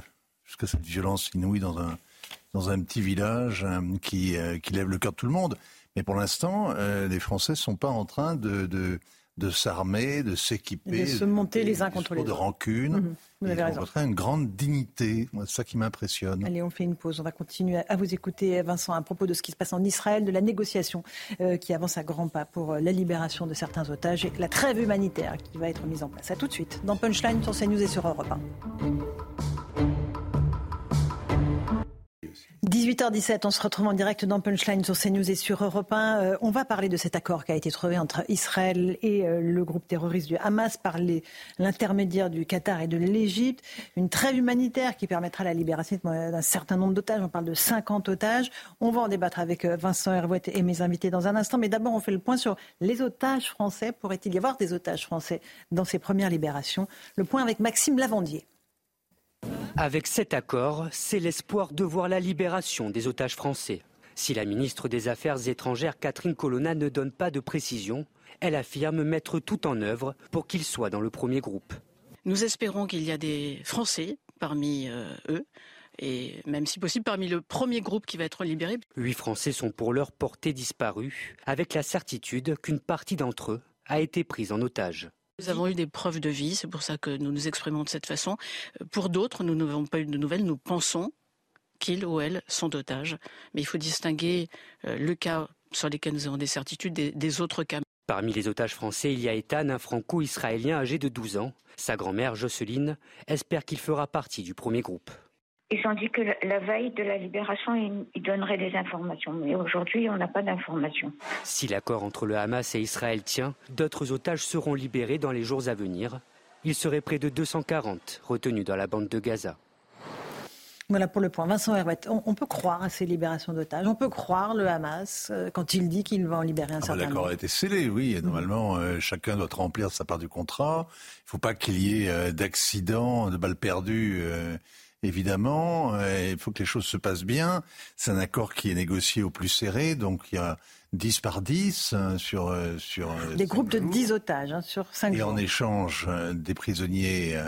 cette violence inouïe dans un, dans un petit village euh, qui, qui lève le cœur de tout le monde. Mais pour l'instant, les Français ne sont pas en train de, de s'armer, de s'équiper, de se monter les uns contre les autres. De rancune. Mhm. Vous avez raison. une grande dignité. c'est ça qui m'impressionne. Allez, on fait une pause. On va continuer à vous écouter, Vincent, à propos de ce qui se passe en Israël, de la négociation euh, qui avance à grands pas pour euh, la libération de certains otages et la trêve humanitaire qui va être mise en place. À tout de suite dans Punchline sur CNews et sur Europe 1. 18h17, on se retrouve en direct dans Punchline sur CNews et sur Europe 1. Euh, on va parler de cet accord qui a été trouvé entre Israël et euh, le groupe terroriste du Hamas par l'intermédiaire du Qatar et de l'Égypte. Une trêve humanitaire qui permettra la libération d'un certain nombre d'otages. On parle de 50 otages. On va en débattre avec euh, Vincent Hervouet et mes invités dans un instant. Mais d'abord, on fait le point sur les otages français. Pourrait-il y avoir des otages français dans ces premières libérations? Le point avec Maxime Lavandier. Avec cet accord, c'est l'espoir de voir la libération des otages français. Si la ministre des Affaires étrangères Catherine Colonna ne donne pas de précision, elle affirme mettre tout en œuvre pour qu'ils soient dans le premier groupe. Nous espérons qu'il y a des Français parmi euh, eux et même si possible parmi le premier groupe qui va être libéré. Huit Français sont pour l'heure portés disparus, avec la certitude qu'une partie d'entre eux a été prise en otage. Nous avons eu des preuves de vie, c'est pour ça que nous nous exprimons de cette façon. Pour d'autres, nous n'avons pas eu de nouvelles, nous pensons qu'ils ou elles sont otages. Mais il faut distinguer euh, le cas sur lesquels nous avons des certitudes des, des autres cas. Parmi les otages français, il y a Ethan, un franco-israélien âgé de 12 ans. Sa grand-mère, Jocelyne, espère qu'il fera partie du premier groupe. Ils ont dit que la veille de la libération, ils donneraient des informations. Mais aujourd'hui, on n'a pas d'informations. Si l'accord entre le Hamas et Israël tient, d'autres otages seront libérés dans les jours à venir. Il serait près de 240 retenus dans la bande de Gaza. Voilà pour le point. Vincent Herouette, on, peut croire à ces libérations d'otages. On peut croire le Hamas euh, quand il dit qu'il va en libérer un ah bah, certain nombre. L'accord a été scellé, oui. Et normalement, euh, chacun doit remplir sa part du contrat. Il ne faut pas qu'il y ait euh, d'accidents, de balles perdues évidemment. Euh, il faut que les choses se passent bien. C'est un accord qui est négocié au plus serré, donc il y a 10 par 10 hein, sur... Euh, sur euh, des groupes de 10 otages hein, sur 5 Et en échange, des prisonniers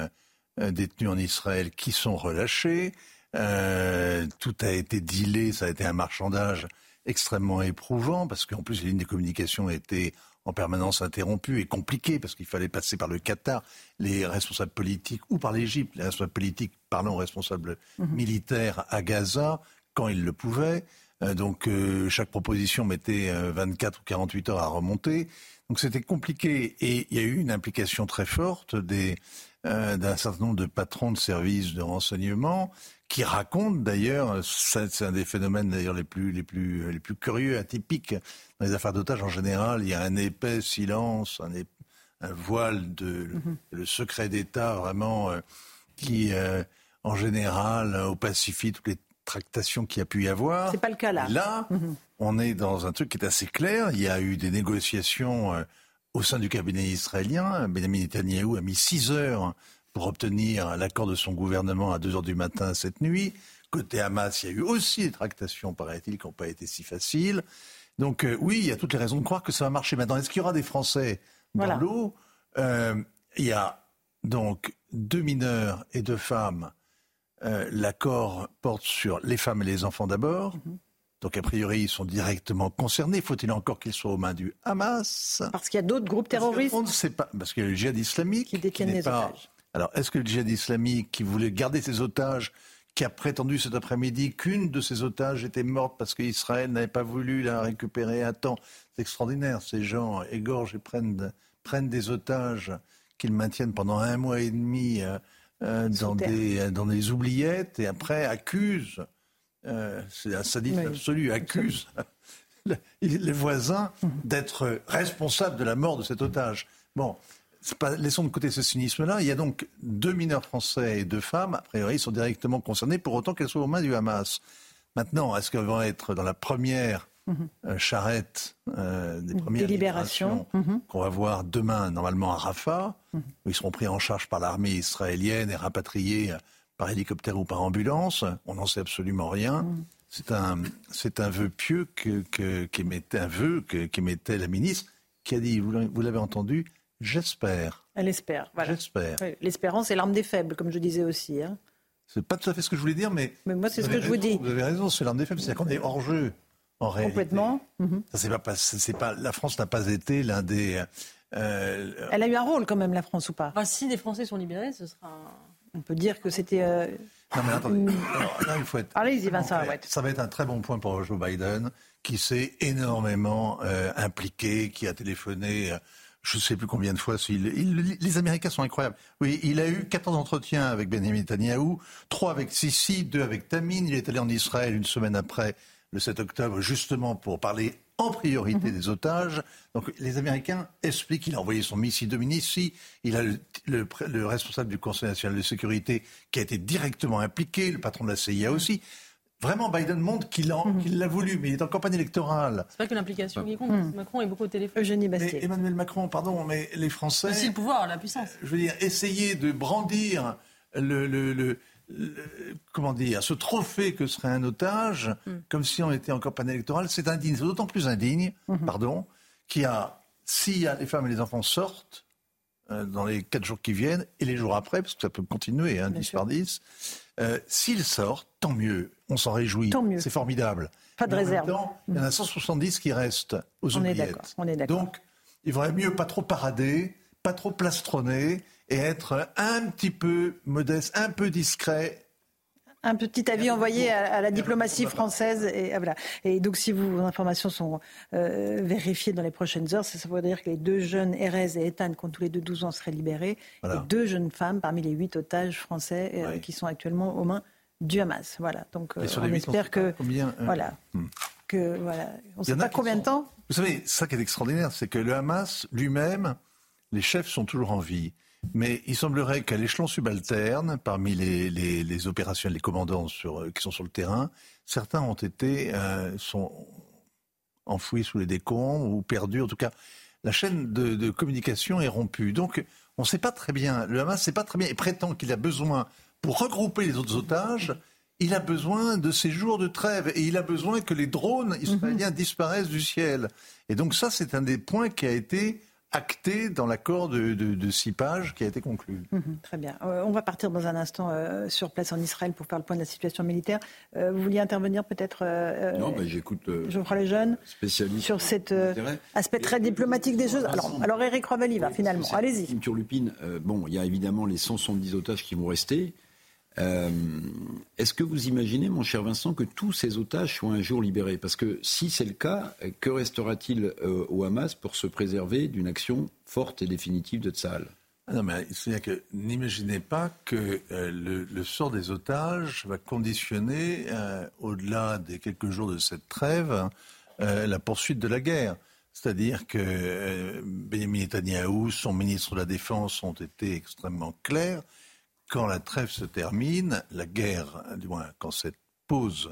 détenus en Israël qui sont relâchés. tout a été dealé, ça a été un marchandage extrêmement éprouvant, parce qu'en plus les lignes de communication étaient en permanence interrompu et compliqué parce qu'il fallait passer par le Qatar, les responsables politiques, ou par l'Égypte, les responsables politiques parlant aux responsables mhm. militaires à Gaza quand ils le pouvaient. Euh, donc euh, chaque proposition mettait 24 euh, ou 48 heures à remonter. Donc c'était compliqué et il y a eu une implication très forte des, d'un certain nombre de patrons de services de renseignement qui racontent d'ailleurs, c'est un des phénomènes d'ailleurs les plus, les, plus, les plus curieux, atypiques dans les affaires d'otages en général, il y a un épais silence, un, un voile de mhm. le secret d'État vraiment qui, en général, opacifie toutes les tractations qu'il y a pu y avoir. C'est pas le cas là. là, mhm. on est dans un truc qui est assez clair. Il y a eu des négociations euh, au sein du cabinet israélien. Benjamin Netanyahu a mis six heures pour obtenir l'accord de son gouvernement à 2 heures du matin cette nuit. Côté Hamas, il y a eu aussi des tractations, paraît-il, qui n'ont pas été si faciles. Donc euh, oui, il y a toutes les raisons de croire que ça va marcher. Maintenant, est-ce qu'il y aura des Français dans l'eau? Euh, Il y a donc deux mineurs et deux femmes euh, l'accord porte sur les femmes et les enfants d'abord. Mhm. Donc, a priori, ils sont directement concernés. Faut-il encore qu'ils soient aux mains du Hamas? Parce qu'il y a d'autres groupes terroristes On ne sait pas. Parce qu'il y a le djihad islamique qui détiennent les otages. Alors, est-ce que le djihad islamique, qui voulait garder ses otages, qui a prétendu cet après-midi qu'une de ses otages était morte parce qu'Israël n'avait pas voulu la récupérer à temps? C'est extraordinaire. Ces gens égorgent et prennent, prennent des otages qu'ils maintiennent pendant un mois et demi. Euh, euh, dans, des, dans des oubliettes et après accuse, euh, c'est un sadisme absolu, accuse les voisins mhm. d'être responsables de la mort de cet otage. Bon, pas, laissons de côté ce cynisme-là. Il y a donc deux mineurs français et deux femmes, a priori, sont directement concernés, pour autant qu'elles soient aux mains du Hamas. Maintenant, est-ce qu'elles vont être dans la première euh, charrette euh, des premières libérations mhm. qu'on va voir demain normalement à Rafah, où ils seront pris en charge par l'armée israélienne et rapatriés par hélicoptère ou par ambulance. On n'en sait absolument rien. Mhm. C'est un, vœu pieux que, qu'émettait un vœu qu'émettait la ministre, qui a dit, vous l'avez entendu, j'espère. Elle espère. Voilà. J'espère. l'espérance est l'arme des faibles, comme je disais aussi. Hein. C'est pas tout à fait ce que je voulais dire, mais. Mais moi, c'est ce que je vous dis. Vous avez raison, c'est l'arme des faibles, c'est-à-dire qu'on est hors jeu. Complètement. Mhm. Ça, pas, c'est pas, la France n'a pas été l'un des. Euh, Elle a eu un rôle quand même, la France, ou pas? Ah, Si des Français sont libérés, ce sera. On peut dire que c'était. Euh, non, mais attendez. là, il faut être. Allez-y, Vincent. Ça va être un très bon point pour Joe Biden, qui s'est énormément euh, impliqué, qui a téléphoné. Je ne sais plus combien de fois. les Américains sont incroyables. Oui, il a eu 14 entretiens avec Benjamin Netanyahu, 3 avec Sisi, 2 avec Tamine. Il est allé en Israël une semaine après le 7 octobre, justement pour parler en priorité mhm. des otages. Donc les Américains expliquent qu'il a envoyé son missile Dominici, il a le, responsable du Conseil national de sécurité qui a été directement impliqué, le patron de la CIA aussi. Vraiment, Biden montre qu'il mhm. l'a voulu, mais il est en campagne électorale. C'est pas que l'implication qui compte. Mhm. Macron est beaucoup au téléphone. Eugénie Bastier. Emmanuel Macron, pardon, mais les Français. Aussi le pouvoir, la puissance. Je veux dire, essayer de brandir le, le comment dire, ce trophée que serait un otage, mm. comme si on était en campagne électorale, c'est indigne. C'est d'autant plus indigne, pardon, qu'il y a, si les femmes et les enfants sortent dans les quatre jours qui viennent et les jours après, parce que ça peut continuer, hein, 10 par 10, euh, s'ils sortent, tant mieux, on s'en réjouit, c'est formidable. Pas de réserve. il y en a 170 qui restent aux on oubliettes. on est d'accord. Donc, il vaudrait mieux pas trop parader, pas trop plastronner et être un petit peu modeste, un peu discret un petit avis envoyé à, la diplomatie française. Et, voilà. et donc, si vos informations sont euh, vérifiées dans les prochaines heures, ça, ça veut dire que les deux jeunes, Erez et Ethan, qui ont tous les deux 12 ans, seraient libérés. Et deux jeunes femmes parmi les huit otages français euh, qui sont actuellement aux mains du Hamas. Voilà. Donc, euh, on espère que. Combien, voilà. Hmm. Que, voilà. On ne sait pas combien de temps. Vous savez, ça qui est extraordinaire, c'est que le Hamas lui-même, les chefs sont toujours en vie. Mais il semblerait qu'à l'échelon subalterne, parmi les, les, les opérationnels, les commandants sur, euh, qui sont sur le terrain, certains ont été euh, sont enfouis sous les décombres ou perdus. En tout cas, la chaîne de, de communication est rompue. Donc, on ne sait pas très bien. Le Hamas ne sait pas très bien et prétend qu'il a besoin, pour regrouper les autres otages, il a besoin de ces jours de trêve et il a besoin que les drones israéliens disparaissent du ciel. Et donc ça, c'est un des points qui a été acté dans l'accord de, de, six pages qui a été conclu. Mhm, très bien. Euh, on va partir dans un instant euh, sur place en Israël pour faire le point de la situation militaire. Euh, vous vouliez intervenir peut-être Non, ben, j'écoute. Geoffroy Lejeune spécialiste sur cet aspect très diplomatique des choses. Alors, alors Eric Revel y va finalement. Allez-y. Lupine, bon, il y a évidemment les 170 otages qui vont rester. Euh, est-ce que vous imaginez, mon cher Vincent, que tous ces otages soient un jour libérés? Parce que si c'est le cas, que restera-t-il euh, au Hamas pour se préserver d'une action forte et définitive de Tsahal? Ah non, mais c'est-à-dire que n'imaginez pas que euh, le, sort des otages va conditionner, au-delà des quelques jours de cette trêve, la poursuite de la guerre. C'est-à-dire que Benjamin Netanyahu, son ministre de la Défense, ont été extrêmement clairs quand la trêve se termine, la guerre, du moins quand cette pause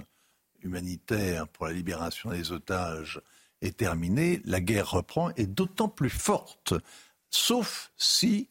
humanitaire pour la libération des otages est terminée, la guerre reprend et d'autant plus forte, sauf si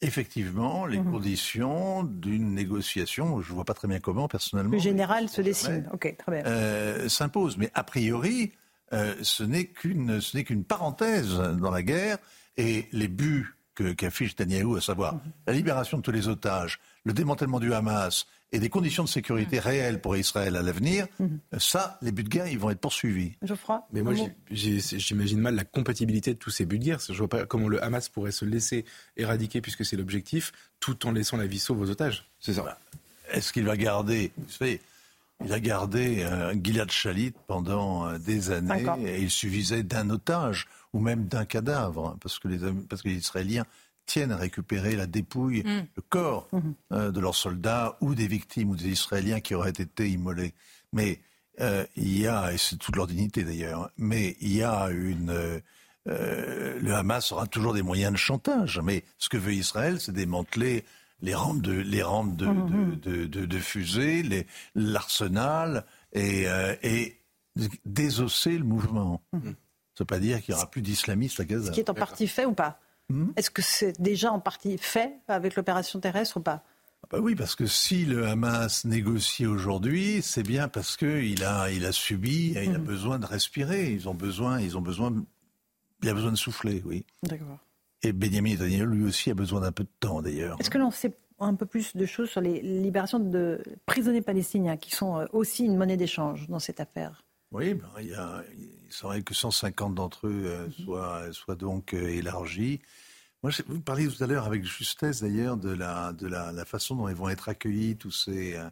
effectivement les mhm. conditions d'une négociation, je ne vois pas très bien comment personnellement, le général se dessinent, ok, très bien, euh, s'imposent. Mais a priori, euh, ce n'est qu'une ce n'est qu'une parenthèse dans la guerre et les buts qu'affiche Netanyahou, à savoir la libération de tous les otages, le démantèlement du Hamas et des conditions de sécurité mhm. réelles pour Israël à l'avenir, mhm. ça, les buts de guerre, ils vont être poursuivis. Geoffroy Mais moi, j'imagine mal la compatibilité de tous ces buts de guerre. Je ne vois pas comment le Hamas pourrait se laisser éradiquer, puisque c'est l'objectif, tout en laissant la vie sauve aux otages. C'est ça. Est-ce qu'il va garder, vous savez, il a gardé un Gilad Shalit pendant euh, des années et il suffisait d'un otage ou même d'un cadavre, hein, parce que, les, parce que les Israéliens tiennent à récupérer la dépouille, mm. le corps mm-hmm. euh, de leurs soldats ou des victimes ou des Israéliens qui auraient été immolés. Mais euh, il y a, et c'est toute leur dignité d'ailleurs, hein, mais il y a une... Euh, le Hamas aura toujours des moyens de chantage, mais ce que veut Israël, c'est démanteler les rampes de, les rampes de, mm-hmm. de, de, de fusées, l'arsenal et, et désosser le mouvement. Ça ne veut pas dire qu'il n'y aura plus d'islamistes à Gaza. Ce qui est en partie fait ou pas hmm? Est-ce que c'est déjà en partie fait avec l'opération terrestre ou pas ah bah oui, parce que si le Hamas négocie aujourd'hui, c'est bien parce qu'il a, il a subi, il a hmm. besoin de respirer. Ils ont besoin, ils ont besoin, il a besoin de souffler, oui. D'accord. Et Benjamin Netanyahu, lui aussi, a besoin d'un peu de temps, d'ailleurs. Est-ce que l'on sait un peu plus de choses sur les libérations de prisonniers palestiniens, qui sont euh, aussi une monnaie d'échange dans cette affaire? Oui, ben, il, y a, il semblerait que 150 d'entre eux euh, mhm. soient, soient, donc euh, élargis. Moi, vous parliez tout à l'heure avec justesse d'ailleurs de, la, de la, la, façon dont ils vont être accueillis, tous ces, euh,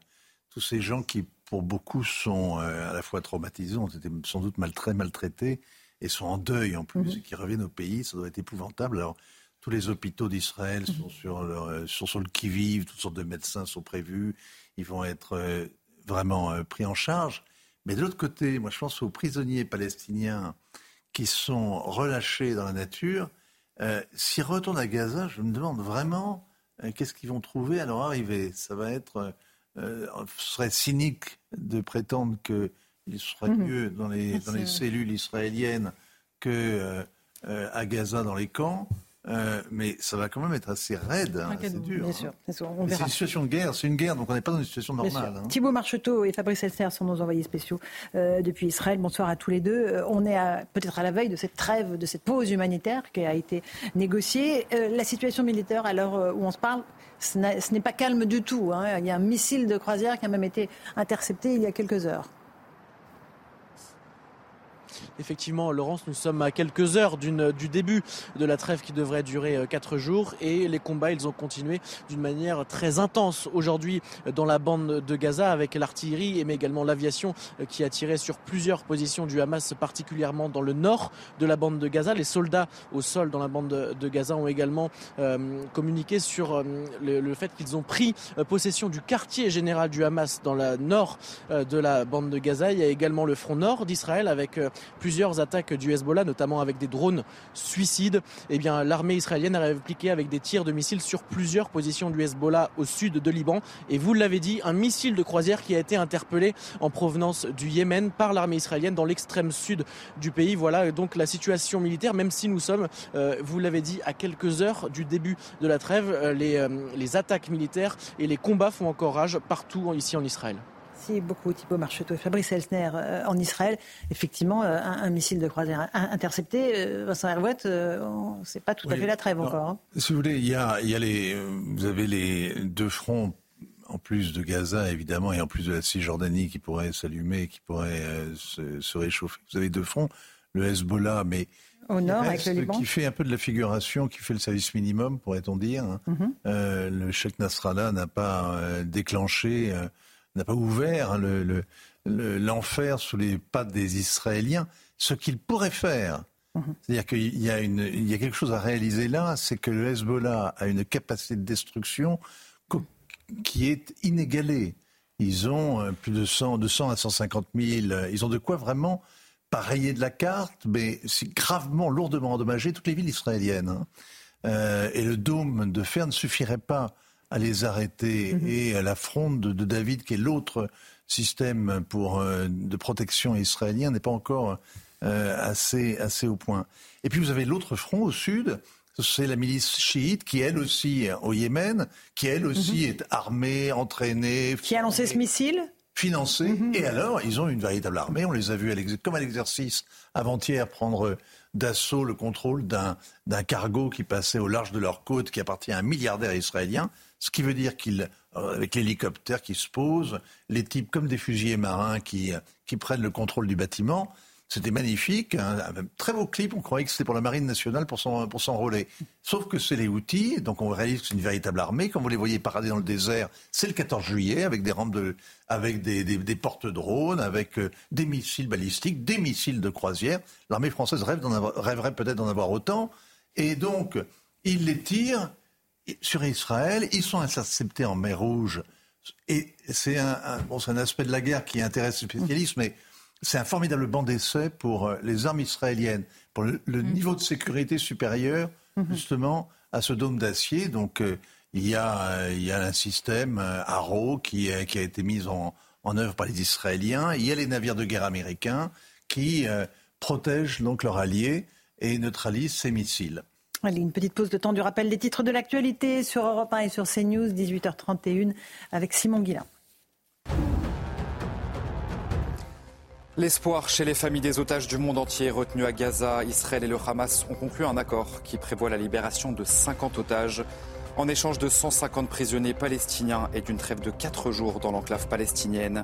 tous ces gens qui, pour beaucoup, sont à la fois traumatisés, ont été sans doute mal, très maltraités et sont en deuil en plus, mhm. qui reviennent au pays. Ça doit être épouvantable. Alors, tous les hôpitaux d'Israël mhm. sont, sur leur, sont sur le qui-vive, toutes sortes de médecins sont prévus. Ils vont être vraiment pris en charge. Mais de l'autre côté, moi je pense aux prisonniers palestiniens qui sont relâchés dans la nature. Euh, S'ils retournent à Gaza, je me demande vraiment euh, qu'est-ce qu'ils vont trouver à leur arrivée? Ça va être, euh, ce serait cynique de prétendre qu'il serait mhm. mieux dans les, dans les cellules israéliennes que euh, à Gaza dans les camps. Euh, mais ça va quand même être assez raide, hein, c'est dur. Bien sûr, c'est une situation de guerre, c'est une guerre, donc on n'est pas dans une situation normale. Hein. Thibault Marcheteau et Fabrice Elster sont nos envoyés spéciaux euh, depuis Israël. Bonsoir à tous les deux. Euh, on est peut-être à la veille de cette trêve, de cette pause humanitaire qui a été négociée. la situation militaire, à l'heure où on se parle, ce n'est pas calme du tout. Hein. Il y a un missile de croisière qui a même été intercepté il y a quelques heures. Effectivement, Laurence, nous sommes à quelques heures du début de la trêve qui devrait durer quatre jours et les combats, ils ont continué d'une manière très intense aujourd'hui dans la bande de Gaza avec l'artillerie mais également l'aviation qui a tiré sur plusieurs positions du Hamas, particulièrement dans le nord de la bande de Gaza. Les soldats au sol dans la bande de Gaza ont également euh, communiqué sur euh, le, fait qu'ils ont pris euh, possession du quartier général du Hamas dans le nord de la bande de Gaza. Il y a également le front nord d'Israël avec plusieurs attaques du Hezbollah, notamment avec des drones suicides. Eh bien, l'armée israélienne a répliqué avec des tirs de missiles sur plusieurs positions du Hezbollah au sud de Liban. Et vous l'avez dit, un missile de croisière qui a été interpellé en provenance du Yémen par l'armée israélienne dans l'extrême sud du pays. Voilà donc la situation militaire, même si nous sommes, vous l'avez dit, à quelques heures du début de la trêve, euh, euh, les attaques militaires et les combats font encore rage partout ici en Israël. Beaucoup Thibault Marcheteau et Fabrice Elsner. Euh, en Israël, effectivement, un, missile de croisière intercepté. Vincent Hervouette, c'est pas tout à fait la trêve encore. Hein. Si vous voulez, il y a, il y a les, vous avez les deux fronts, en plus de Gaza évidemment, et en plus de la Cisjordanie qui pourrait s'allumer, qui pourrait se, se, réchauffer. Vous avez deux fronts, le Hezbollah, mais au nord, avec le Liban. Qui fait un peu de la figuration, qui fait le service minimum, pourrait-on dire. Hein. Mhm. euh, le Sheikh Nasrallah n'a pas euh, déclenché, euh, n'a pas ouvert hein, l'enfer le, sous les pattes des Israéliens. Ce qu'il pourrait faire, mhm. c'est-à-dire qu'il y, a il y a quelque chose à réaliser là, c'est que le Hezbollah a une capacité de destruction qui est inégalée. Ils ont euh, plus de 100, de 100 à 150 000. Ils ont de quoi vraiment pas rayé de la carte, mais c'est gravement, lourdement endommagé toutes les villes israéliennes. Hein. Euh, et le dôme de fer ne suffirait pas à les arrêter. Mhm. Et à la fronde de, David, qui est l'autre système pour, euh, de protection israélien, n'est pas encore euh, assez, assez au point. Et puis vous avez l'autre front au sud, c'est la milice chiite qui, elle aussi, au Yémen, qui, elle aussi, mhm. est armée, entraînée. Qui a lancé ce missile? financés. Mhm. Et alors, ils ont une véritable armée. On les a vus comme à l'exercice avant-hier prendre d'assaut le contrôle d'un cargo qui passait au large de leur côte, qui appartient à un milliardaire israélien. Ce qui veut dire qu'ils, euh, avec l'hélicoptère qui se pose, les types comme des fusiliers marins qui, qui prennent le contrôle du bâtiment, c'était magnifique, un, très beau clip. On croyait que c'était pour la Marine nationale pour s'enrôler. Sauf que c'est les outils, donc on réalise que c'est une véritable armée. Quand vous les voyez parader dans le désert, c'est le 14 juillet avec des rampes de, avec des, des, porte-drones, avec euh, des missiles balistiques, des missiles de croisière. L'armée française rêve rêverait peut-être d'en avoir autant. Et donc, ils les tirent sur Israël. Ils sont interceptés en mer Rouge. Et c'est un, bon, un aspect de la guerre qui intéresse les spécialistes, mais c'est un formidable banc d'essai pour euh, les armes israéliennes, pour le, mm. niveau de sécurité supérieur, mm-hmm. justement, à ce dôme d'acier. Donc, euh, il, y a, euh, il y a un système Arrow qui, qui a été mis en, en, œuvre par les Israéliens. Il y a les navires de guerre américains qui protègent donc leurs alliés et neutralisent ces missiles. Allez, une petite pause de temps du rappel des titres de l'actualité sur Europe 1 et sur CNews, 18h31, avec Simon Guillain. L'espoir chez les familles des otages du monde entier retenus à Gaza, Israël et le Hamas ont conclu un accord qui prévoit la libération de 50 otages en échange de 150 prisonniers palestiniens et d'une trêve de 4 jours dans l'enclave palestinienne.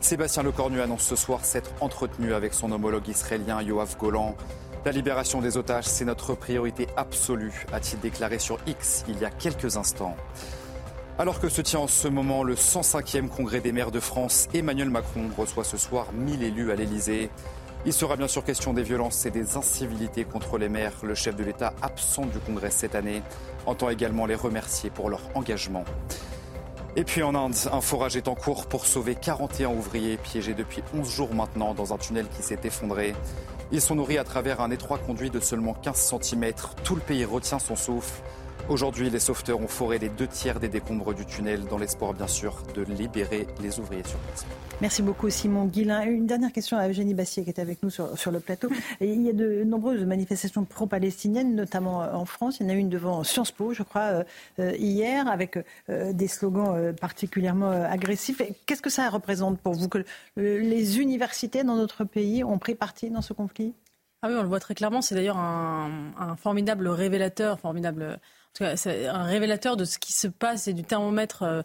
Sébastien Lecornu annonce ce soir s'être entretenu avec son homologue israélien Yoav Golan. La libération des otages, c'est notre priorité absolue, a-t-il déclaré sur X il y a quelques instants. Alors que se tient en ce moment le 105e congrès des maires de France, Emmanuel Macron reçoit ce soir 1000 élus à l'Elysée. Il sera bien sûr question des violences et des incivilités contre les maires. Le chef de l'État, absent du congrès cette année, entend également les remercier pour leur engagement. Et puis en Inde, un forage est en cours pour sauver 41 ouvriers piégés depuis 11 jours maintenant dans un tunnel qui s'est effondré. Ils sont nourris à travers un étroit conduit de seulement 15 cm. Tout le pays retient son souffle. Aujourd'hui, les sauveteurs ont foré les deux tiers des décombres du tunnel dans l'espoir, bien sûr, de libérer les ouvriers sur place. Merci beaucoup, Simon Guillain. Une dernière question à Eugénie Bassier qui est avec nous sur, le plateau. il y a de nombreuses manifestations pro-palestiniennes, notamment en France. Il y en a une devant Sciences Po, je crois, euh, hier, avec euh, des slogans euh, particulièrement agressifs. Qu'est-ce que ça représente pour vous que les universités dans notre pays ont pris parti dans ce conflit? Ah oui, on le voit très clairement. C'est d'ailleurs un, un, formidable révélateur, formidable c'est un révélateur de ce qui se passe et du thermomètre euh,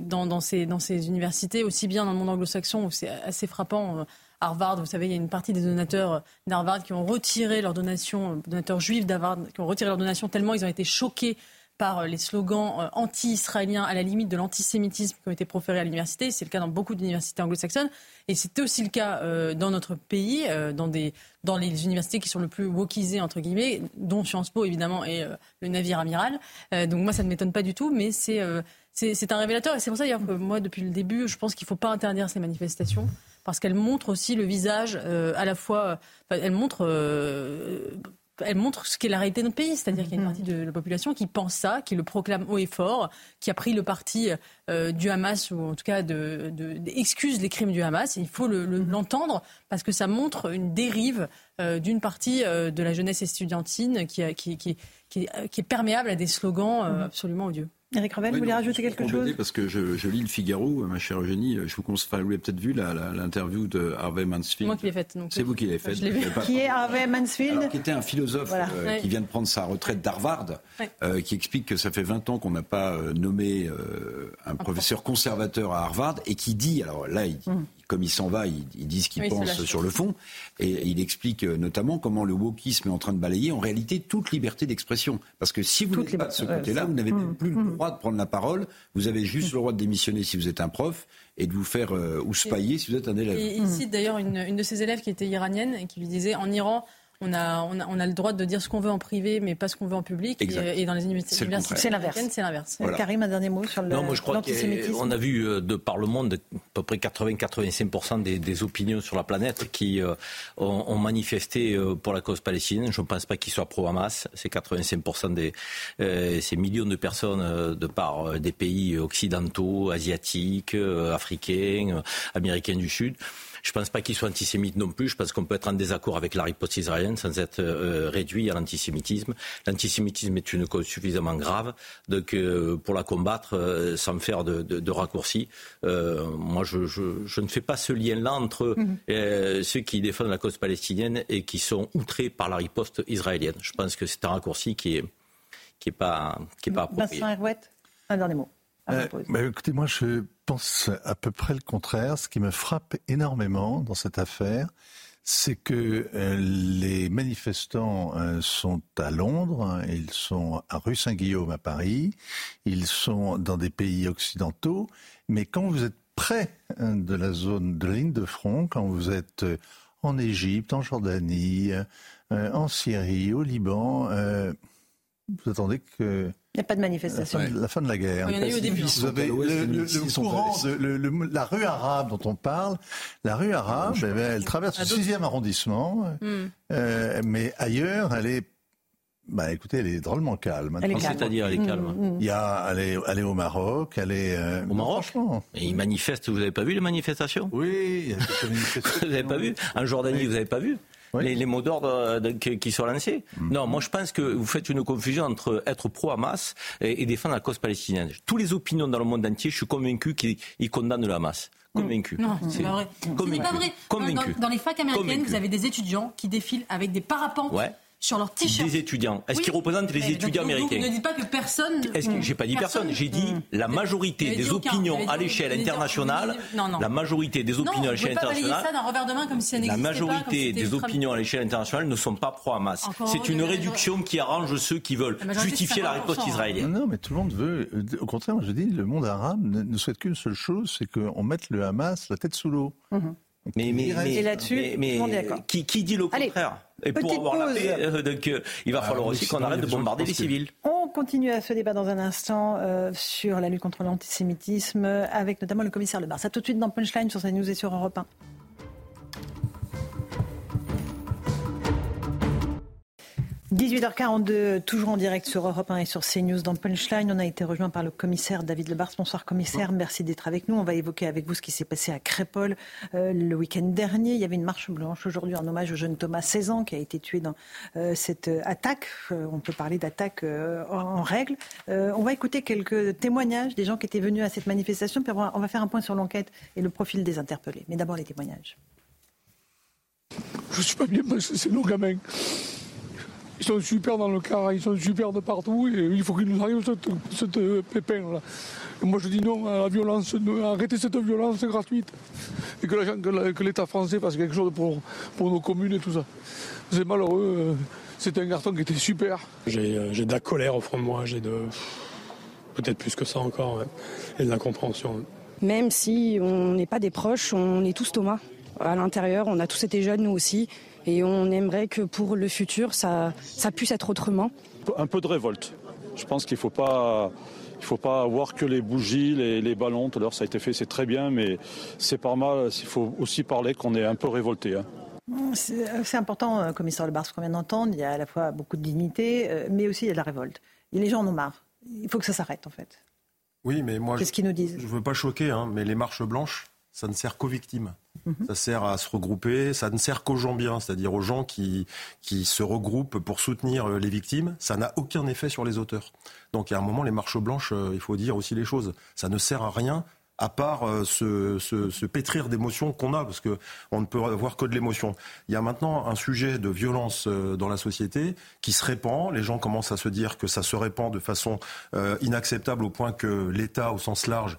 dans, ces, dans ces universités, aussi bien dans le monde anglo-saxon où c'est assez frappant. Euh, Harvard. Vous savez, il y a une partie des donateurs d'Harvard qui ont retiré leur donation, donateurs juifs d'Harvard, qui ont retiré leur donation tellement ils ont été choqués par euh, les slogans euh, anti-israéliens à la limite de l'antisémitisme qui ont été proférés à l'université. C'est le cas dans beaucoup d'universités anglo-saxonnes. Et c'était aussi le cas euh, dans notre pays, dans, des, dans les universités qui sont le plus wokisées, entre guillemets, dont Sciences Po, évidemment, et le navire amiral. donc moi, ça ne m'étonne pas du tout, mais c'est... c'est un révélateur et c'est pour ça d'ailleurs que moi, depuis le début, je pense qu'il ne faut pas interdire ces manifestations parce qu'elles montrent aussi le visage à la fois, montrent elle montre ce qu'est la réalité de notre pays. C'est-à-dire qu'il y a une partie de la population qui pense ça, qui le proclame haut et fort, qui a pris le parti euh, du Hamas, ou en tout cas de, excuse les crimes du Hamas. il faut l'entendre parce que ça montre une dérive euh, d'une partie euh, de la jeunesse estudiantine qui, qui, est perméable à des slogans absolument odieux. Eric Revel, vous voulez rajouter quelque chose Parce que je, lis le Figaro, ma chère Eugénie. Je vous conseille, vous avez peut-être vu l'interview de Harvey Mansfield. Moi qui l'ai faite. C'est vous qui l'avez faite. Qui est Harvey Mansfield Qui était un philosophe euh, qui vient de prendre sa retraite d'Harvard, euh, qui explique que ça fait 20 ans qu'on n'a pas euh, nommé un professeur conservateur à Harvard et qui dit, alors là, il, hum comme il s'en va, il, dit ce qu'il pense sur le fond. Et il explique euh, notamment comment le wokisme est en train de balayer en réalité toute liberté d'expression. Parce que si vous n'êtes pas de ce côté-là, vous n'avez mmh. plus le mmh. droit de prendre la parole. Vous avez juste le droit de démissionner si vous êtes un prof et de vous faire euh, ou spailler si vous êtes un élève. il cite d'ailleurs une, une, de ses élèves qui était iranienne et qui lui disait en Iran, on a, on, a, le droit de dire ce qu'on veut en privé, mais pas ce qu'on veut en public. Et, dans les universités, c'est l'inverse. C'est l'inverse. Karim, un dernier mot sur le. Non, moi je crois qu'on a vu euh, de par le monde à peu près 80-85% des, opinions sur la planète qui euh, ont, manifesté euh, pour la cause palestinienne. Je ne pense pas qu'ils soient pro-Hamas. C'est 85% des ces millions de personnes de par des pays occidentaux, asiatiques, africains, américains du Sud. Je ne pense pas qu'il soit antisémite non plus. Je pense qu'on peut être en désaccord avec la riposte israélienne sans être euh, réduit à l'antisémitisme. L'antisémitisme est une cause suffisamment grave donc, euh, pour la combattre euh, sans faire de, de, de raccourcis. moi, je, je, je, ne fais pas ce lien-là entre mhm. ceux qui défendent la cause palestinienne et qui sont outrés par la riposte israélienne. Je pense que c'est un raccourci qui est qui est pas qui est pas approprié. Vincent Herouette, un dernier mot. Euh, bah, écoutez, moi je pense à peu près le contraire. Ce qui me frappe énormément dans cette affaire, c'est que euh, les manifestants euh, sont à Londres, ils sont à rue Saint-Guillaume à Paris, ils sont dans des pays occidentaux, mais quand vous êtes près hein, de la zone de ligne de front, quand vous êtes en Égypte, en Jordanie, en Syrie, au Liban, vous attendez que il n'y a pas de manifestation. La fin, de la guerre. Il y en a eu au début. Vous avez le, courant, de, la rue arabe dont on parle, la rue arabe, eh ben, elle traverse le 6e arrondissement, hmm. euh, mais ailleurs, elle est bah écoutez, elle est drôlement calme. C'est-à-dire, elle est calme. Hmm, hmm. Il y a, elle est, elle est au Maroc, elle est. Euh, au Maroc Et ils manifestent. Vous n'avez pas vu les manifestations? Oui, il y a quelques manifestations. vous n'avez pas vu? En Jordanie, vous n'avez pas vu? Les, mots d'ordre euh, qui sont lancés. Mm. Non, moi je pense que vous faites une confusion entre être pro-Hamas et, défendre la cause palestinienne. Tous les opinions dans le monde entier, je suis convaincu qu'ils condamnent le Hamas. Convaincu. Non, c'est pas vrai. C'est pas vrai. Convaincu. Dans, les facs américaines, vous avez des étudiants qui défilent avec des parapentes sur leur t-shirt. Des étudiants. Est-ce qu'ils représentent les étudiants américains Ne dites pas que personne. Est-ce que j'ai pas dit personne, J'ai dit mm. la majorité des opinions à l'échelle internationale. Non, non. La majorité des opinions à l'échelle internationale. ça d'un revers de main comme si La majorité des opinions à l'échelle internationale ne sont pas pro-Hamas. C'est une réduction qui arrange ceux qui veulent justifier la riposte israélienne. Non, mais tout le monde veut. Euh, au contraire, je dis, le monde arabe ne souhaite qu'une seule chose, c'est qu'on mette le Hamas la tête sous l'eau. Mais, mais, et là-dessus, mais, qui, qui, dit le contraire Et pour avoir la paix, euh, donc, euh, il va falloir aussi qu'on arrête de bombarder les civils. On continue à ce débat dans un instant euh, sur la lutte contre l'antisémitisme, avec notamment le commissaire Le Ça tout de suite dans Punchline sur CNews et sur Europe 1. 18h42, toujours en direct sur Europe 1 et sur CNews dans Punchline. On a été rejoint par le commissaire David Lebars. Bonsoir commissaire, merci d'être avec nous. On va évoquer avec vous ce qui s'est passé à Crépole euh, le week-end dernier. Il y avait une marche blanche aujourd'hui en hommage au jeune Thomas, 16 ans, qui a été tué dans euh, cette euh, attaque. on peut parler d'attaque en règle. on va écouter quelques témoignages des gens qui étaient venus à cette manifestation. Puis on va faire un point sur l'enquête et le profil des interpellés. Mais d'abord les témoignages. Je ne suis pas bien parce que c'est nos gamins. Ils sont super dans le car, ils sont super de partout et il faut qu'il nous arrive cette, pépin là. moi je dis non à la violence, arrêtez cette violence gratuite et que l'État français fasse quelque chose pour, pour nos communes et tout ça. C'est malheureux, euh, c'était un garçon qui était super. J'ai de la colère au fond de moi, j'ai de peut-être plus que ça encore, et de l'incompréhension. Même si on n'est pas des proches, on est tous Thomas. À l'intérieur, on a tous été jeunes, nous aussi. Et on aimerait que pour le futur, ça, ça puisse être autrement. Un peu de révolte. Je pense qu'il ne faut pas... Il faut pas voir que les bougies, les, ballons, tout à l'heure ça a été fait, c'est très bien, mais c'est pas mal. Il faut aussi parler qu'on est un peu révolté. Hein. C'est important, euh, commissaire Lebar, ce qu'on vient d'entendre. Il y a à la fois beaucoup de dignité, euh, mais aussi il y a de la révolte. Et les gens en ont marre. Il faut que ça s'arrête, en fait. Oui, mais moi. Qu'est-ce qu'ils nous disent? Je ne veux pas choquer, hein, mais les marches blanches, ça ne sert qu'aux victimes. Mhm. Ça sert à se regrouper, ça ne sert qu'aux gens bien, c'est-à-dire aux gens qui, qui se regroupent pour soutenir euh, les victimes. Ça n'a aucun effet sur les auteurs. Donc a un moment, les marches blanches, euh, il faut dire aussi les choses. Ça ne sert à rien à part euh, se, pétrir d'émotions qu'on a, parce qu'on ne peut avoir que de l'émotion. Il y a maintenant un sujet de violence euh, dans la société qui se répand. Les gens commencent à se dire que ça se répand de façon euh, inacceptable au point que l'État, au sens large,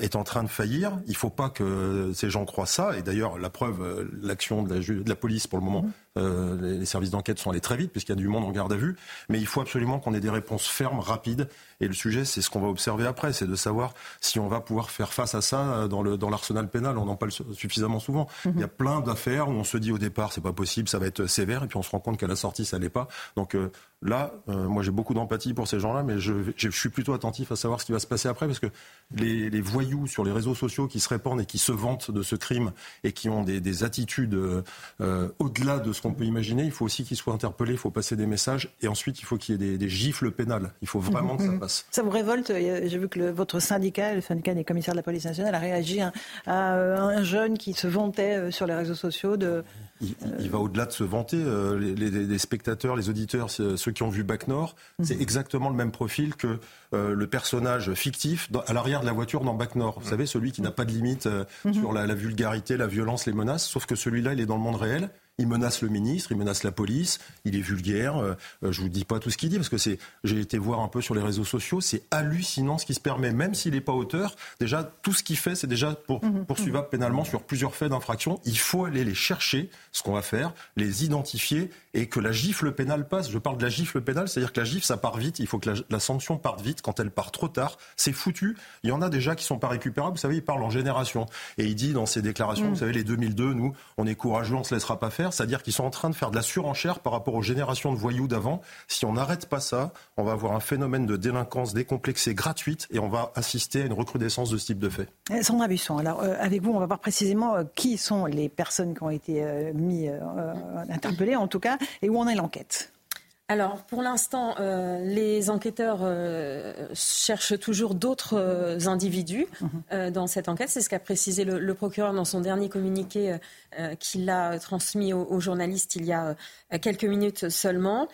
est en train de faillir. Il ne faut pas que ces gens croient ça. Et d'ailleurs, la preuve, l'action de, de la, police pour le moment. Mmh. Les services d'enquête sont allés très vite puisqu'il y a du monde en garde à vue. Mais il faut absolument qu'on ait des réponses fermes, rapides. Et le sujet, c'est ce qu'on va observer après, c'est de savoir si on va pouvoir faire face à ça euh, dans le dans l'arsenal pénal. On en parle suffisamment souvent. Il y a plein d'affaires où on se dit au départ c'est pas possible, ça va être sévère, et puis on se rend compte qu'à la sortie ça l'est pas. Donc euh, là, euh, moi j'ai beaucoup d'empathie pour ces gens-là, mais je, je, suis plutôt attentif à savoir ce qui va se passer après, parce que les, les, voyous sur les réseaux sociaux qui se répandent et qui se vantent de ce crime et qui ont des, des attitudes au-delà de ce qu'on peut imaginer, il faut aussi qu'ils soient interpellés, il faut passer des messages, et ensuite il faut qu'il y ait des, des gifles pénales. Il faut vraiment que ça mhm. passe. Ça vous révolte J'ai vu que votre syndicat, le syndicat des commissaires de la police nationale, a réagi à, un jeune qui se vantait euh, sur les réseaux sociaux de. Il, va au-delà de se vanter. Euh, les, spectateurs, les auditeurs, ceux qui ont vu Bac Nord, c'est mhm. exactement le même profil que euh, le personnage fictif à l'arrière de la voiture dans Bac Nord. Vous savez, celui qui n'a pas de limite mhm. sur la, la vulgarité, la violence, les menaces, sauf que celui-là, il est dans le monde réel. Il menace le ministre, il menace la police, il est vulgaire. Euh, je vous dis pas tout ce qu'il dit parce que c'est, j'ai été voir un peu sur les réseaux sociaux, c'est hallucinant ce qui se permet, même s'il n'est pas auteur. Déjà, tout ce qu'il fait, c'est déjà pour, mmh, poursuivable pénalement sur plusieurs faits d'infraction. Il faut aller les chercher, ce qu'on va faire, les identifier et que la gifle pénale passe. Je parle de la gifle pénale, c'est-à-dire que la gifle, ça part vite. Il faut que la, sanction parte vite. Quand elle part trop tard, c'est foutu. Il y en a déjà qui sont pas récupérables. Vous savez, il parle en génération. Et il dit dans ses déclarations, mmh. vous savez, les 2002, nous, on est courageux, on se laissera pas faire c'est-à-dire qu'ils sont en train de faire de la surenchère par rapport aux générations de voyous d'avant. Si on n'arrête pas ça, on va avoir un phénomène de délinquance décomplexée gratuite et on va assister à une recrudescence de ce type de fait. Eh, Sandra Busson, alors euh, avec vous, on va voir précisément euh, qui sont les personnes qui ont été euh, mis, interpellées en tout cas, et où en est l'enquête? Alors, pour l'instant, euh, les enquêteurs euh, cherchent toujours d'autres euh, individus mhm. dans cette enquête. C'est ce qu'a précisé le, procureur dans son dernier communiqué qu'il a transmis aux, journalistes il y a quelques minutes seulement.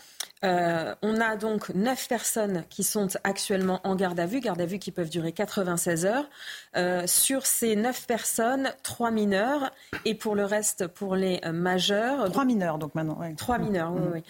on a donc neuf personnes qui sont actuellement en garde à vue, garde à vue qui peuvent durer 96 heures. sur ces neuf personnes, trois mineurs et pour le reste, pour les majeurs. Trois mineurs, donc maintenant. Trois mineurs, oui. oui.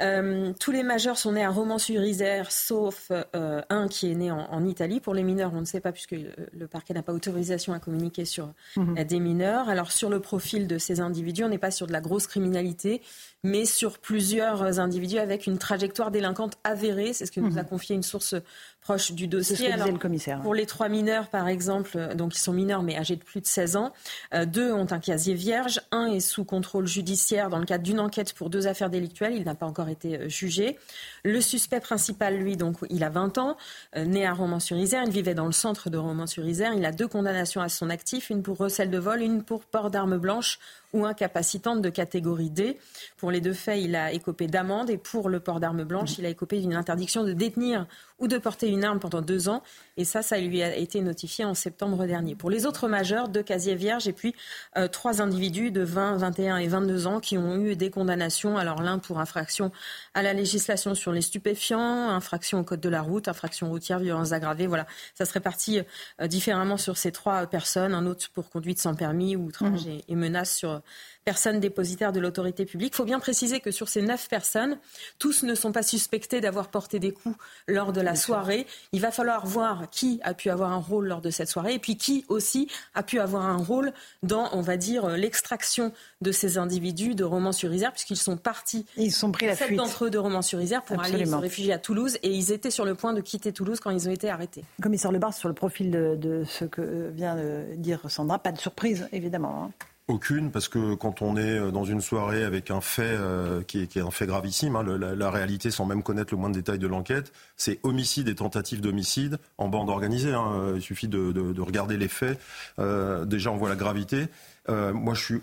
Euh, tous les majeurs sont nés à Romans-sur-Isère, sauf euh, un qui est né en, Italie. Pour les mineurs, on ne sait pas puisque le, parquet n'a pas autorisation à communiquer sur mhm. euh, des mineurs. Alors sur le profil de ces individus, on n'est pas sur de la grosse criminalité, mais sur plusieurs individus avec une trajectoire délinquante avérée. C'est ce que nous mhm. a confié une source proche du dossier. Ce que le commissaire. Pour les trois mineurs, par exemple, euh, donc ils sont mineurs mais âgés de plus de 16 ans, euh, deux ont un casier vierge, un est sous contrôle judiciaire dans le cadre d'une enquête pour deux affaires délictuelles, il n'a pas encore été euh, jugé. Le suspect principal, lui, donc il a 20 ans, né à Romans-sur-Isère, il vivait dans le centre de Romans-sur-Isère, il a deux condamnations à son actif, une pour recel de vol, une pour port d'armes blanches ou incapacitante de catégorie D. Pour les deux faits, il a écopé d'amende et pour le port d'armes blanches, il a écopé d'une interdiction de détenir ou de porter une arme pendant deux ans. Et ça, ça lui a été notifié en septembre dernier. Pour les autres majeurs, deux casiers vierges et puis euh, trois individus de 20, 21 et 22 ans qui ont eu des condamnations. Alors l'un pour infraction à la législation sur les stupéfiants, infraction au code de la route, infraction routière, violence aggravée. Voilà, ça se répartit euh, différemment sur ces trois personnes. Un autre pour conduite sans permis, outrage mmh. et, et menace sur personnes dépositaires de l'autorité publique. Il faut bien préciser que sur ces neuf personnes, tous ne sont pas suspectés d'avoir porté des coups lors de la soirée. Il va falloir voir qui a pu avoir un rôle lors de cette soirée et puis qui aussi a pu avoir un rôle dans, on va dire, l'extraction de ces individus de Romans-sur-Isère, puisqu'ils sont partis. Ils sont pris la Sept fuite. d'entre eux de Romans-sur-Isère pour aller se réfugier à Toulouse et ils étaient sur le point de quitter Toulouse quand ils ont été arrêtés. Commissaire Lebar, sur le profil de, de ce que vient de dire Sandra, pas de surprise, évidemment. hein. Aucune, parce que quand on est dans une soirée avec un fait euh, qui, est, un fait gravissime, hein, la, la réalité, sans même connaître le moindre détail de l'enquête, c'est homicide et tentative d'homicide en bande organisée. hein. Il suffit de, de- de regarder les faits. Euh, déjà, on voit la gravité. Euh, moi, je suis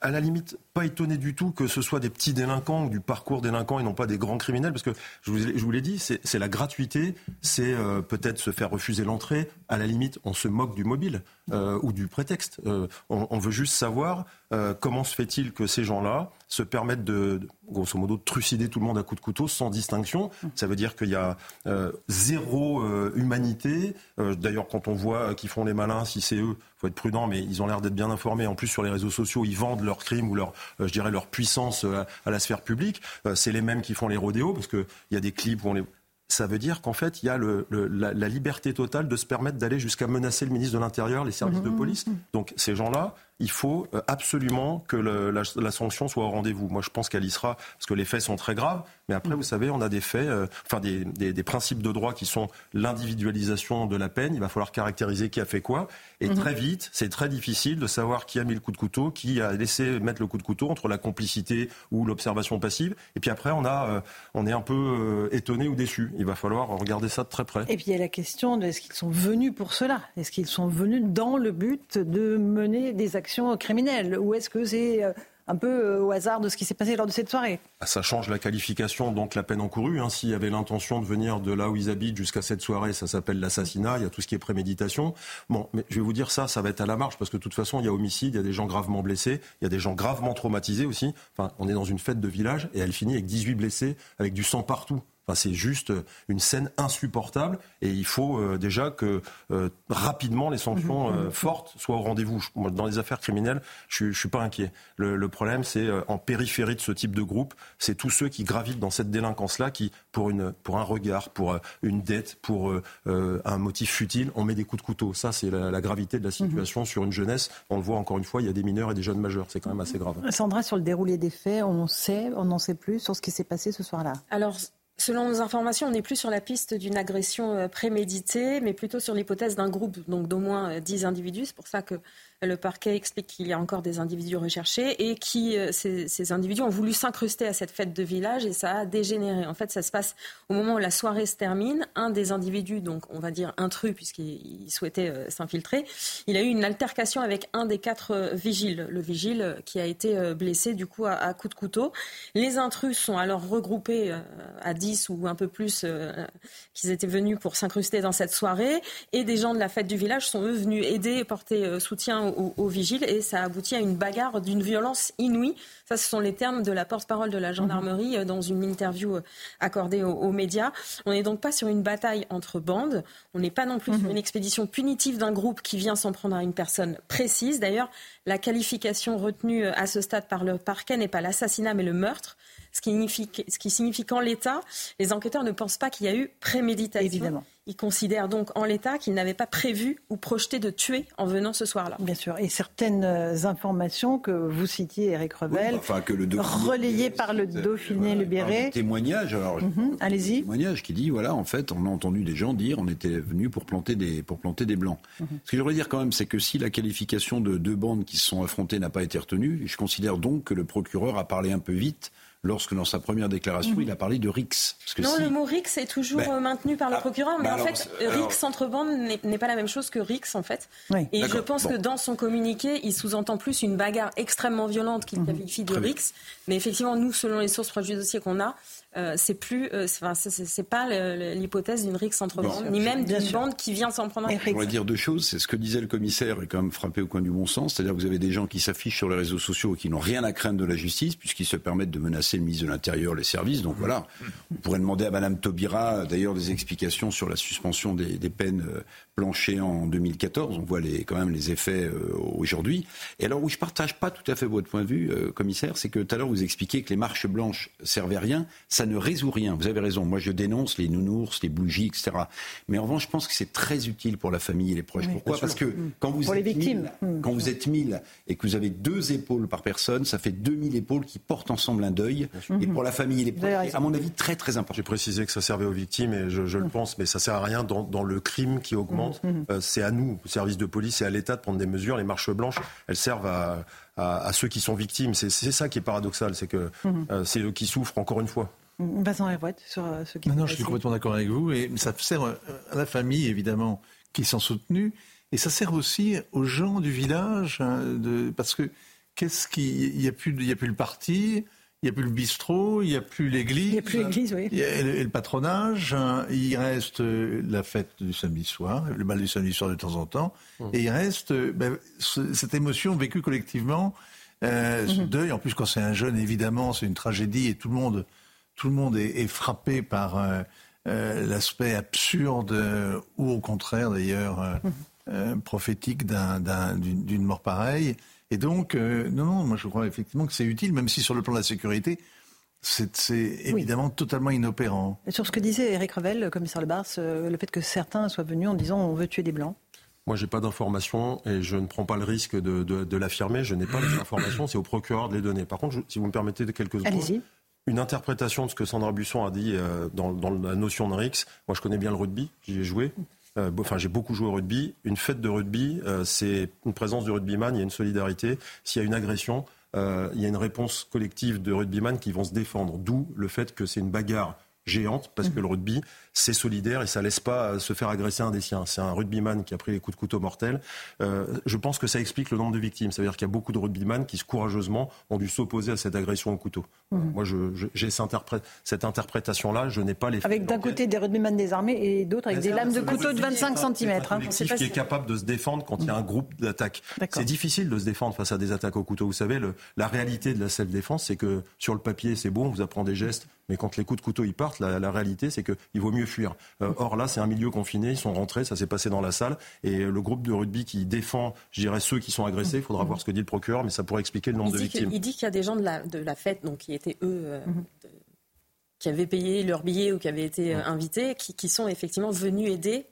à la limite pas étonné du tout que ce soit des petits délinquants ou du parcours délinquant et non pas des grands criminels, parce que je vous, l'ai dit, c'est la gratuité, c'est euh, peut-être se faire refuser l'entrée. À la limite, on se moque du mobile euh, ou du prétexte. Euh, on veut juste savoir euh, comment se fait-il que ces gens-là se permettent de, grosso modo, de trucider tout le monde à coups de couteau sans distinction? Ça veut dire qu'il y a euh, zéro euh, humanité. D'ailleurs, quand on voit qu'ils font les malins, si c'est eux, faut être prudent, mais ils ont l'air d'être bien informés. En plus, sur les réseaux sociaux, ils vendent leurs crimes ou leur, je dirais, leur puissance à la sphère publique. C'est les mêmes qui font les rodéos, parce qu'il y a des clips où on les ça veut dire qu'en fait, il y a le, le- la, la liberté totale de se permettre d'aller jusqu'à menacer le ministre de l'Intérieur, les services de police. Donc ces gens-là, il faut euh, absolument que le- la, la sanction soit au rendez-vous. Moi, je pense qu'elle y sera, parce que les faits sont très graves. Mais après, vous savez, on a des faits, euh, enfin des, des- des principes de droit qui sont l'individualisation de la peine. Il va falloir caractériser qui a fait quoi. Et Mhm. très vite, c'est très difficile de savoir qui a mis le coup de couteau, qui a laissé mettre le coup de couteau entre la complicité ou l'observation passive. Et puis après, on a, euh, on est un peu euh, étonné ou déçu. Il va falloir regarder ça de très près. Et puis il y a la question de est-ce qu'ils sont venus pour cela? Est-ce qu'ils sont venus dans le but de mener des actions Ou est-ce que c'est euh, un peu euh, au hasard de ce qui s'est passé lors de cette soirée? Ah, Ça change la qualification, donc la peine encourue. Hein. S'il y avait l'intention de venir de là où ils habitent jusqu'à cette soirée, ça s'appelle l'assassinat. Il y a tout ce qui est préméditation. Bon, mais je vais vous dire ça, ça va être à la marge parce que de toute façon, il y a homicide, il y a des gens gravement blessés, il y a des gens gravement traumatisés aussi. Enfin, on est dans une fête de village et elle finit avec 18 blessés, avec du sang partout. Enfin, c'est juste une scène insupportable et il faut euh, déjà que euh, rapidement les sanctions euh, fortes soient au rendez-vous. Dans les affaires criminelles, je, suis- je suis pas inquiet. Le, le problème, c'est euh, en périphérie de ce type de groupe, c'est tous ceux qui gravitent dans cette délinquance-là, qui pour une pour un regard, pour euh, une dette, pour euh, euh, un motif futile, on met des coups de couteau. Ça, c'est la, la gravité de la situation sur une jeunesse. On le voit encore une fois, il y a des mineurs et des jeunes majeurs. C'est quand même assez grave. Sandra, sur le déroulé des faits, on sait, on n'en sait plus sur ce qui s'est passé ce soir-là? Alors, selon nos informations, on n'est plus sur la piste d'une agression euh, préméditée, mais plutôt sur l'hypothèse d'un groupe donc d'au moins euh, 10 individus. C'est pour ça que le parquet explique qu'il y a encore des individus recherchés et qui, euh, ces, individus ont voulu s'incruster à cette fête de village et ça a dégénéré. En fait, ça se passe au moment où la soirée se termine. Un des individus, donc on va dire intrus puisqu'il il souhaitait euh, s'infiltrer, il a eu une altercation avec un des quatre euh, vigiles, le vigile qui a été blessé du coup à, à coups de couteau. Les intrus sont alors regroupés à 10 ou un peu plus qu'ils étaient venus pour s'incruster dans cette soirée et des gens de la fête du village sont eux venus aider et porter euh, soutien aux, aux vigiles et ça a abouti à une bagarre d'une violence inouïe. Ça, ce sont les termes de la porte-parole de la gendarmerie euh, dans une interview euh, accordée aux, aux médias. On n'est donc pas sur une bataille entre bandes. On n'est pas non plus sur une expédition punitive d'un groupe qui vient s'en prendre à une personne précise. D'ailleurs, la qualification retenue euh, à ce stade par le parquet n'est pas l'assassinat mais le meurtre. Ce qui signifie, ce qui signifie qu'en l'état, les enquêteurs ne pensent pas qu'il y a eu préméditation. Évidemment. Ils considèrent donc en l'état qu'ils n'avaient pas prévu ou projeté de tuer en venant ce soir-là. Bien sûr. Et certaines euh, informations que vous citiez, Eric Revel, Enfin, Dauphiné- relayées par le Dauphiné Le Un Béret. témoignage, alors. Mhm, Allez-y. témoignage qui dit voilà, en fait, on a entendu des gens dire on était venus pour planter des, pour planter des blancs. Mhm. Ce que je voudrais dire quand même, c'est que si la qualification de deux bandes qui se sont affrontées n'a pas été retenue, je considère donc que le procureur a parlé un peu vite lorsque, dans sa première déclaration, Mhm. il a parlé de RIX. Parce que Non, si- le mot RIX est toujours Ben, euh, maintenu par le ah, procureur, mais ben en alors, fait, alors- RIX entre bandes n'est pas la même chose que RIX en fait. Et je pense bon. que dans son communiqué, il sous-entend plus une bagarre extrêmement violente qu'il qualifie de Très bien. RIX. Mais effectivement, nous, selon les sources proches du dossier qu'on a, euh, c'est plus, euh, c'est- pas l'hypothèse d'une RIX entre Bon. bandes, ni même d'une bande qui vient s'en prendre. Je voudrais dire deux choses. C'est ce que disait le commissaire et quand même frappé au coin du bon sens. C'est-à-dire que vous avez des gens qui s'affichent sur les réseaux sociaux et qui n'ont rien à craindre de la justice puisqu'ils se permettent de menacer le ministre de l'Intérieur, les services. Donc voilà, on pourrait demander à Madame Taubira d'ailleurs des explications sur la suspension des, des peines planchées en 2014. On voit les, quand même les effets aujourd'hui. Et alors où je partage pas tout à fait votre point de vue, commissaire, c'est que tout à l'heure vous expliquiez que les marches blanches servaient à rien. Ça ne résout rien. Vous avez raison. Moi, je dénonce les nounours, les bougies, etc. Mais en revanche, je pense que c'est très utile pour la famille et les proches. Pourquoi Parce que mm. quand vous êtes victimes. Mm. quand vous êtes 1000 et que vous avez deux épaules par personne, ça fait 2000 épaules qui portent ensemble un deuil. Et pour la famille et les proches, à mon avis, très très important. J'ai précisé que ça servait aux victimes et je, le mm. pense, mais ça sert à rien dans, le crime qui augmente. Euh, c'est à nous, au service de police et à l'État de prendre des mesures. Les marches blanches, elles servent à, à, ceux qui sont victimes. C'est ça qui est paradoxal, c'est que euh, c'est eux qui souffrent encore une fois. Vincent Hervouette, sur euh, ce qui Non, non je suis complètement d'accord avec vous. Et ça sert à la famille, évidemment, qui sont soutenus. Et ça sert aussi aux gens du village, hein, de, parce que qu'est-ce qui, il n'y a plus, il y a plus le parti, il n'y a plus le bistrot, il n'y a plus l'église. Il n'y a plus l'église, oui. Il y a le, patronage. Hein. il reste euh, la fête du samedi soir, le bal du samedi soir de temps en temps. Mmh. Et il reste euh, ben, cette émotion vécue collectivement, euh, ce mmh. deuil. En plus, quand c'est un jeune, évidemment, c'est une tragédie et tout le monde, tout le monde est, frappé par euh, l'aspect absurde ou au contraire, d'ailleurs. Mmh. Euh, prophétique d'une mort pareille. Et donc, euh, non, non, moi je crois effectivement que c'est utile, même si sur le plan de la sécurité, c'est évidemment totalement inopérant. Et sur ce que disait Eric Revel, le commissaire Lebars, euh, le fait que certains soient venus en disant on veut tuer des blancs. Moi, j'ai pas d'informations et je ne prends pas le risque de, de, l'affirmer. Je n'ai pas les informations, c'est au procureur de les donner. Par contre, si vous me permettez de quelques secondes, une interprétation de ce que Sandra Busson a dit dans, dans, la notion de RIX. Moi, je connais bien le rugby, j'y ai joué. Euh, enfin, j'ai beaucoup joué au rugby. Une fête de rugby, euh, c'est une présence du rugbyman, il y a une solidarité. S'il y a une agression, euh, il y a une réponse collective de rugbyman qui vont se défendre. D'où le fait que c'est une bagarre géante, parce que le rugby, c'est solidaire et ça laisse pas se faire agresser un des siens. C'est un rugbyman qui a pris les coups de couteau mortels. Euh, je pense que ça explique le nombre de victimes. Ça veut dire qu'il y a beaucoup de rugbyman qui, courageusement, ont dû s'opposer à cette agression au couteau. Mhm. Moi, j'ai cette interprétation-là. Je n'ai pas les. Avec d'un côté des rugbyman désarmés et d'autres avec des lames de couteau de 25 cm. Un collectif qui est capable de se défendre quand il y a un groupe d'attaques. C'est difficile de se défendre face à des attaques au couteau. Vous savez, le, la réalité de la self-défense, c'est que sur le papier, c'est bon, on vous apprend des gestes, mais quand les coups de couteau y partent, la, la réalité, c'est qu'il vaut mieux fuir. Euh, or là, c'est un milieu confiné, ils sont rentrés, ça s'est passé dans la salle, et le groupe de rugby qui défend, je dirais, ceux qui sont agressés, il faudra voir ce que dit le procureur, mais ça pourrait expliquer le nombre de victimes. il dit qu'il y a des gens de la, de la fête, donc qui étaient eux. Euh, mhm. qui avaient payé leur billet ou qui avaient été euh, invités, qui, qui sont effectivement venus aider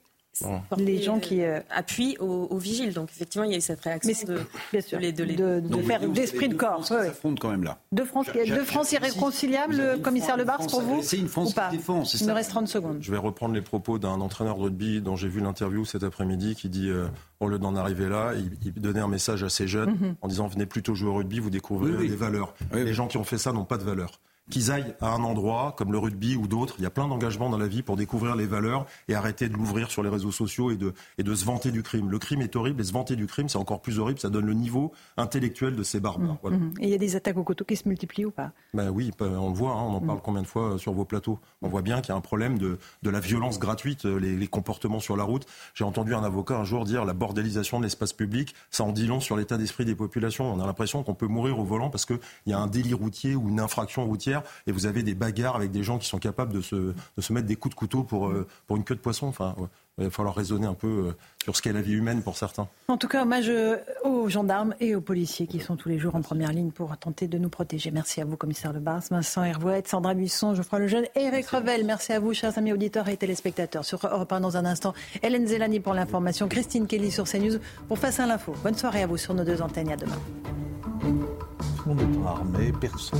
les gens qui euh, appuient aux, vigiles. Donc effectivement, il y a eu cette réaction de, bien sûr, de, de, faire d'esprit de corps. Ça s'affronte quand même là. Deux France, deux France irréconciliables, commissaire Le Bars, pour vous C'est une France qui défend. Il me reste 30 secondes. Je vais reprendre les propos d'un entraîneur de rugby dont j'ai vu l'interview cet après-midi qui dit euh, au lieu d'en arriver là, il, donnait un message à ces jeunes mhm. en disant venez plutôt jouer au rugby, vous découvrez des valeurs. Les gens qui ont fait ça n'ont pas de valeur qu'ils aillent à un endroit comme le rugby ou d'autres. Il y a plein d'engagements dans la vie pour découvrir les valeurs et arrêter de l'ouvrir sur les réseaux sociaux et de, et de se vanter du crime. Le crime est horrible et se vanter du crime, c'est encore plus horrible. Ça donne le niveau intellectuel de ces barbares. Mmh, mmh. Et il y a des attaques au couteau qui se multiplient ou pas? Ben Oui, on le voit. Hein, on en mmh. parle combien de fois euh, sur vos plateaux? On voit bien qu'il y a un problème de, de la violence gratuite, euh, les, les comportements sur la route. J'ai entendu un avocat un jour dire la bordélisation de l'espace public, ça en dit long sur l'état d'esprit des populations. On a l'impression qu'on peut mourir au volant parce qu'il y a un délit routier ou une infraction routière et vous avez des bagarres avec des gens qui sont capables de se, de se mettre des coups de couteau pour, euh, pour une queue de poisson. Enfin, il va falloir raisonner un peu euh, sur ce qu'est la vie humaine pour certains. En tout cas, hommage euh, aux gendarmes et aux policiers qui sont tous les jours en première ligne pour tenter de nous protéger. Merci à vous, commissaire Lebars, Vincent Hervouette, Sandra Buisson, Geoffroy Lejeune et Eric Revel. Merci à vous, chers amis auditeurs et téléspectateurs. Sur Europe 1, dans un instant, Hélène Zelani pour l'information, Christine Kelly sur CNews pour Face à l'info. Bonne soirée à vous sur nos deux antennes. À demain. Tout le monde est armé, personne.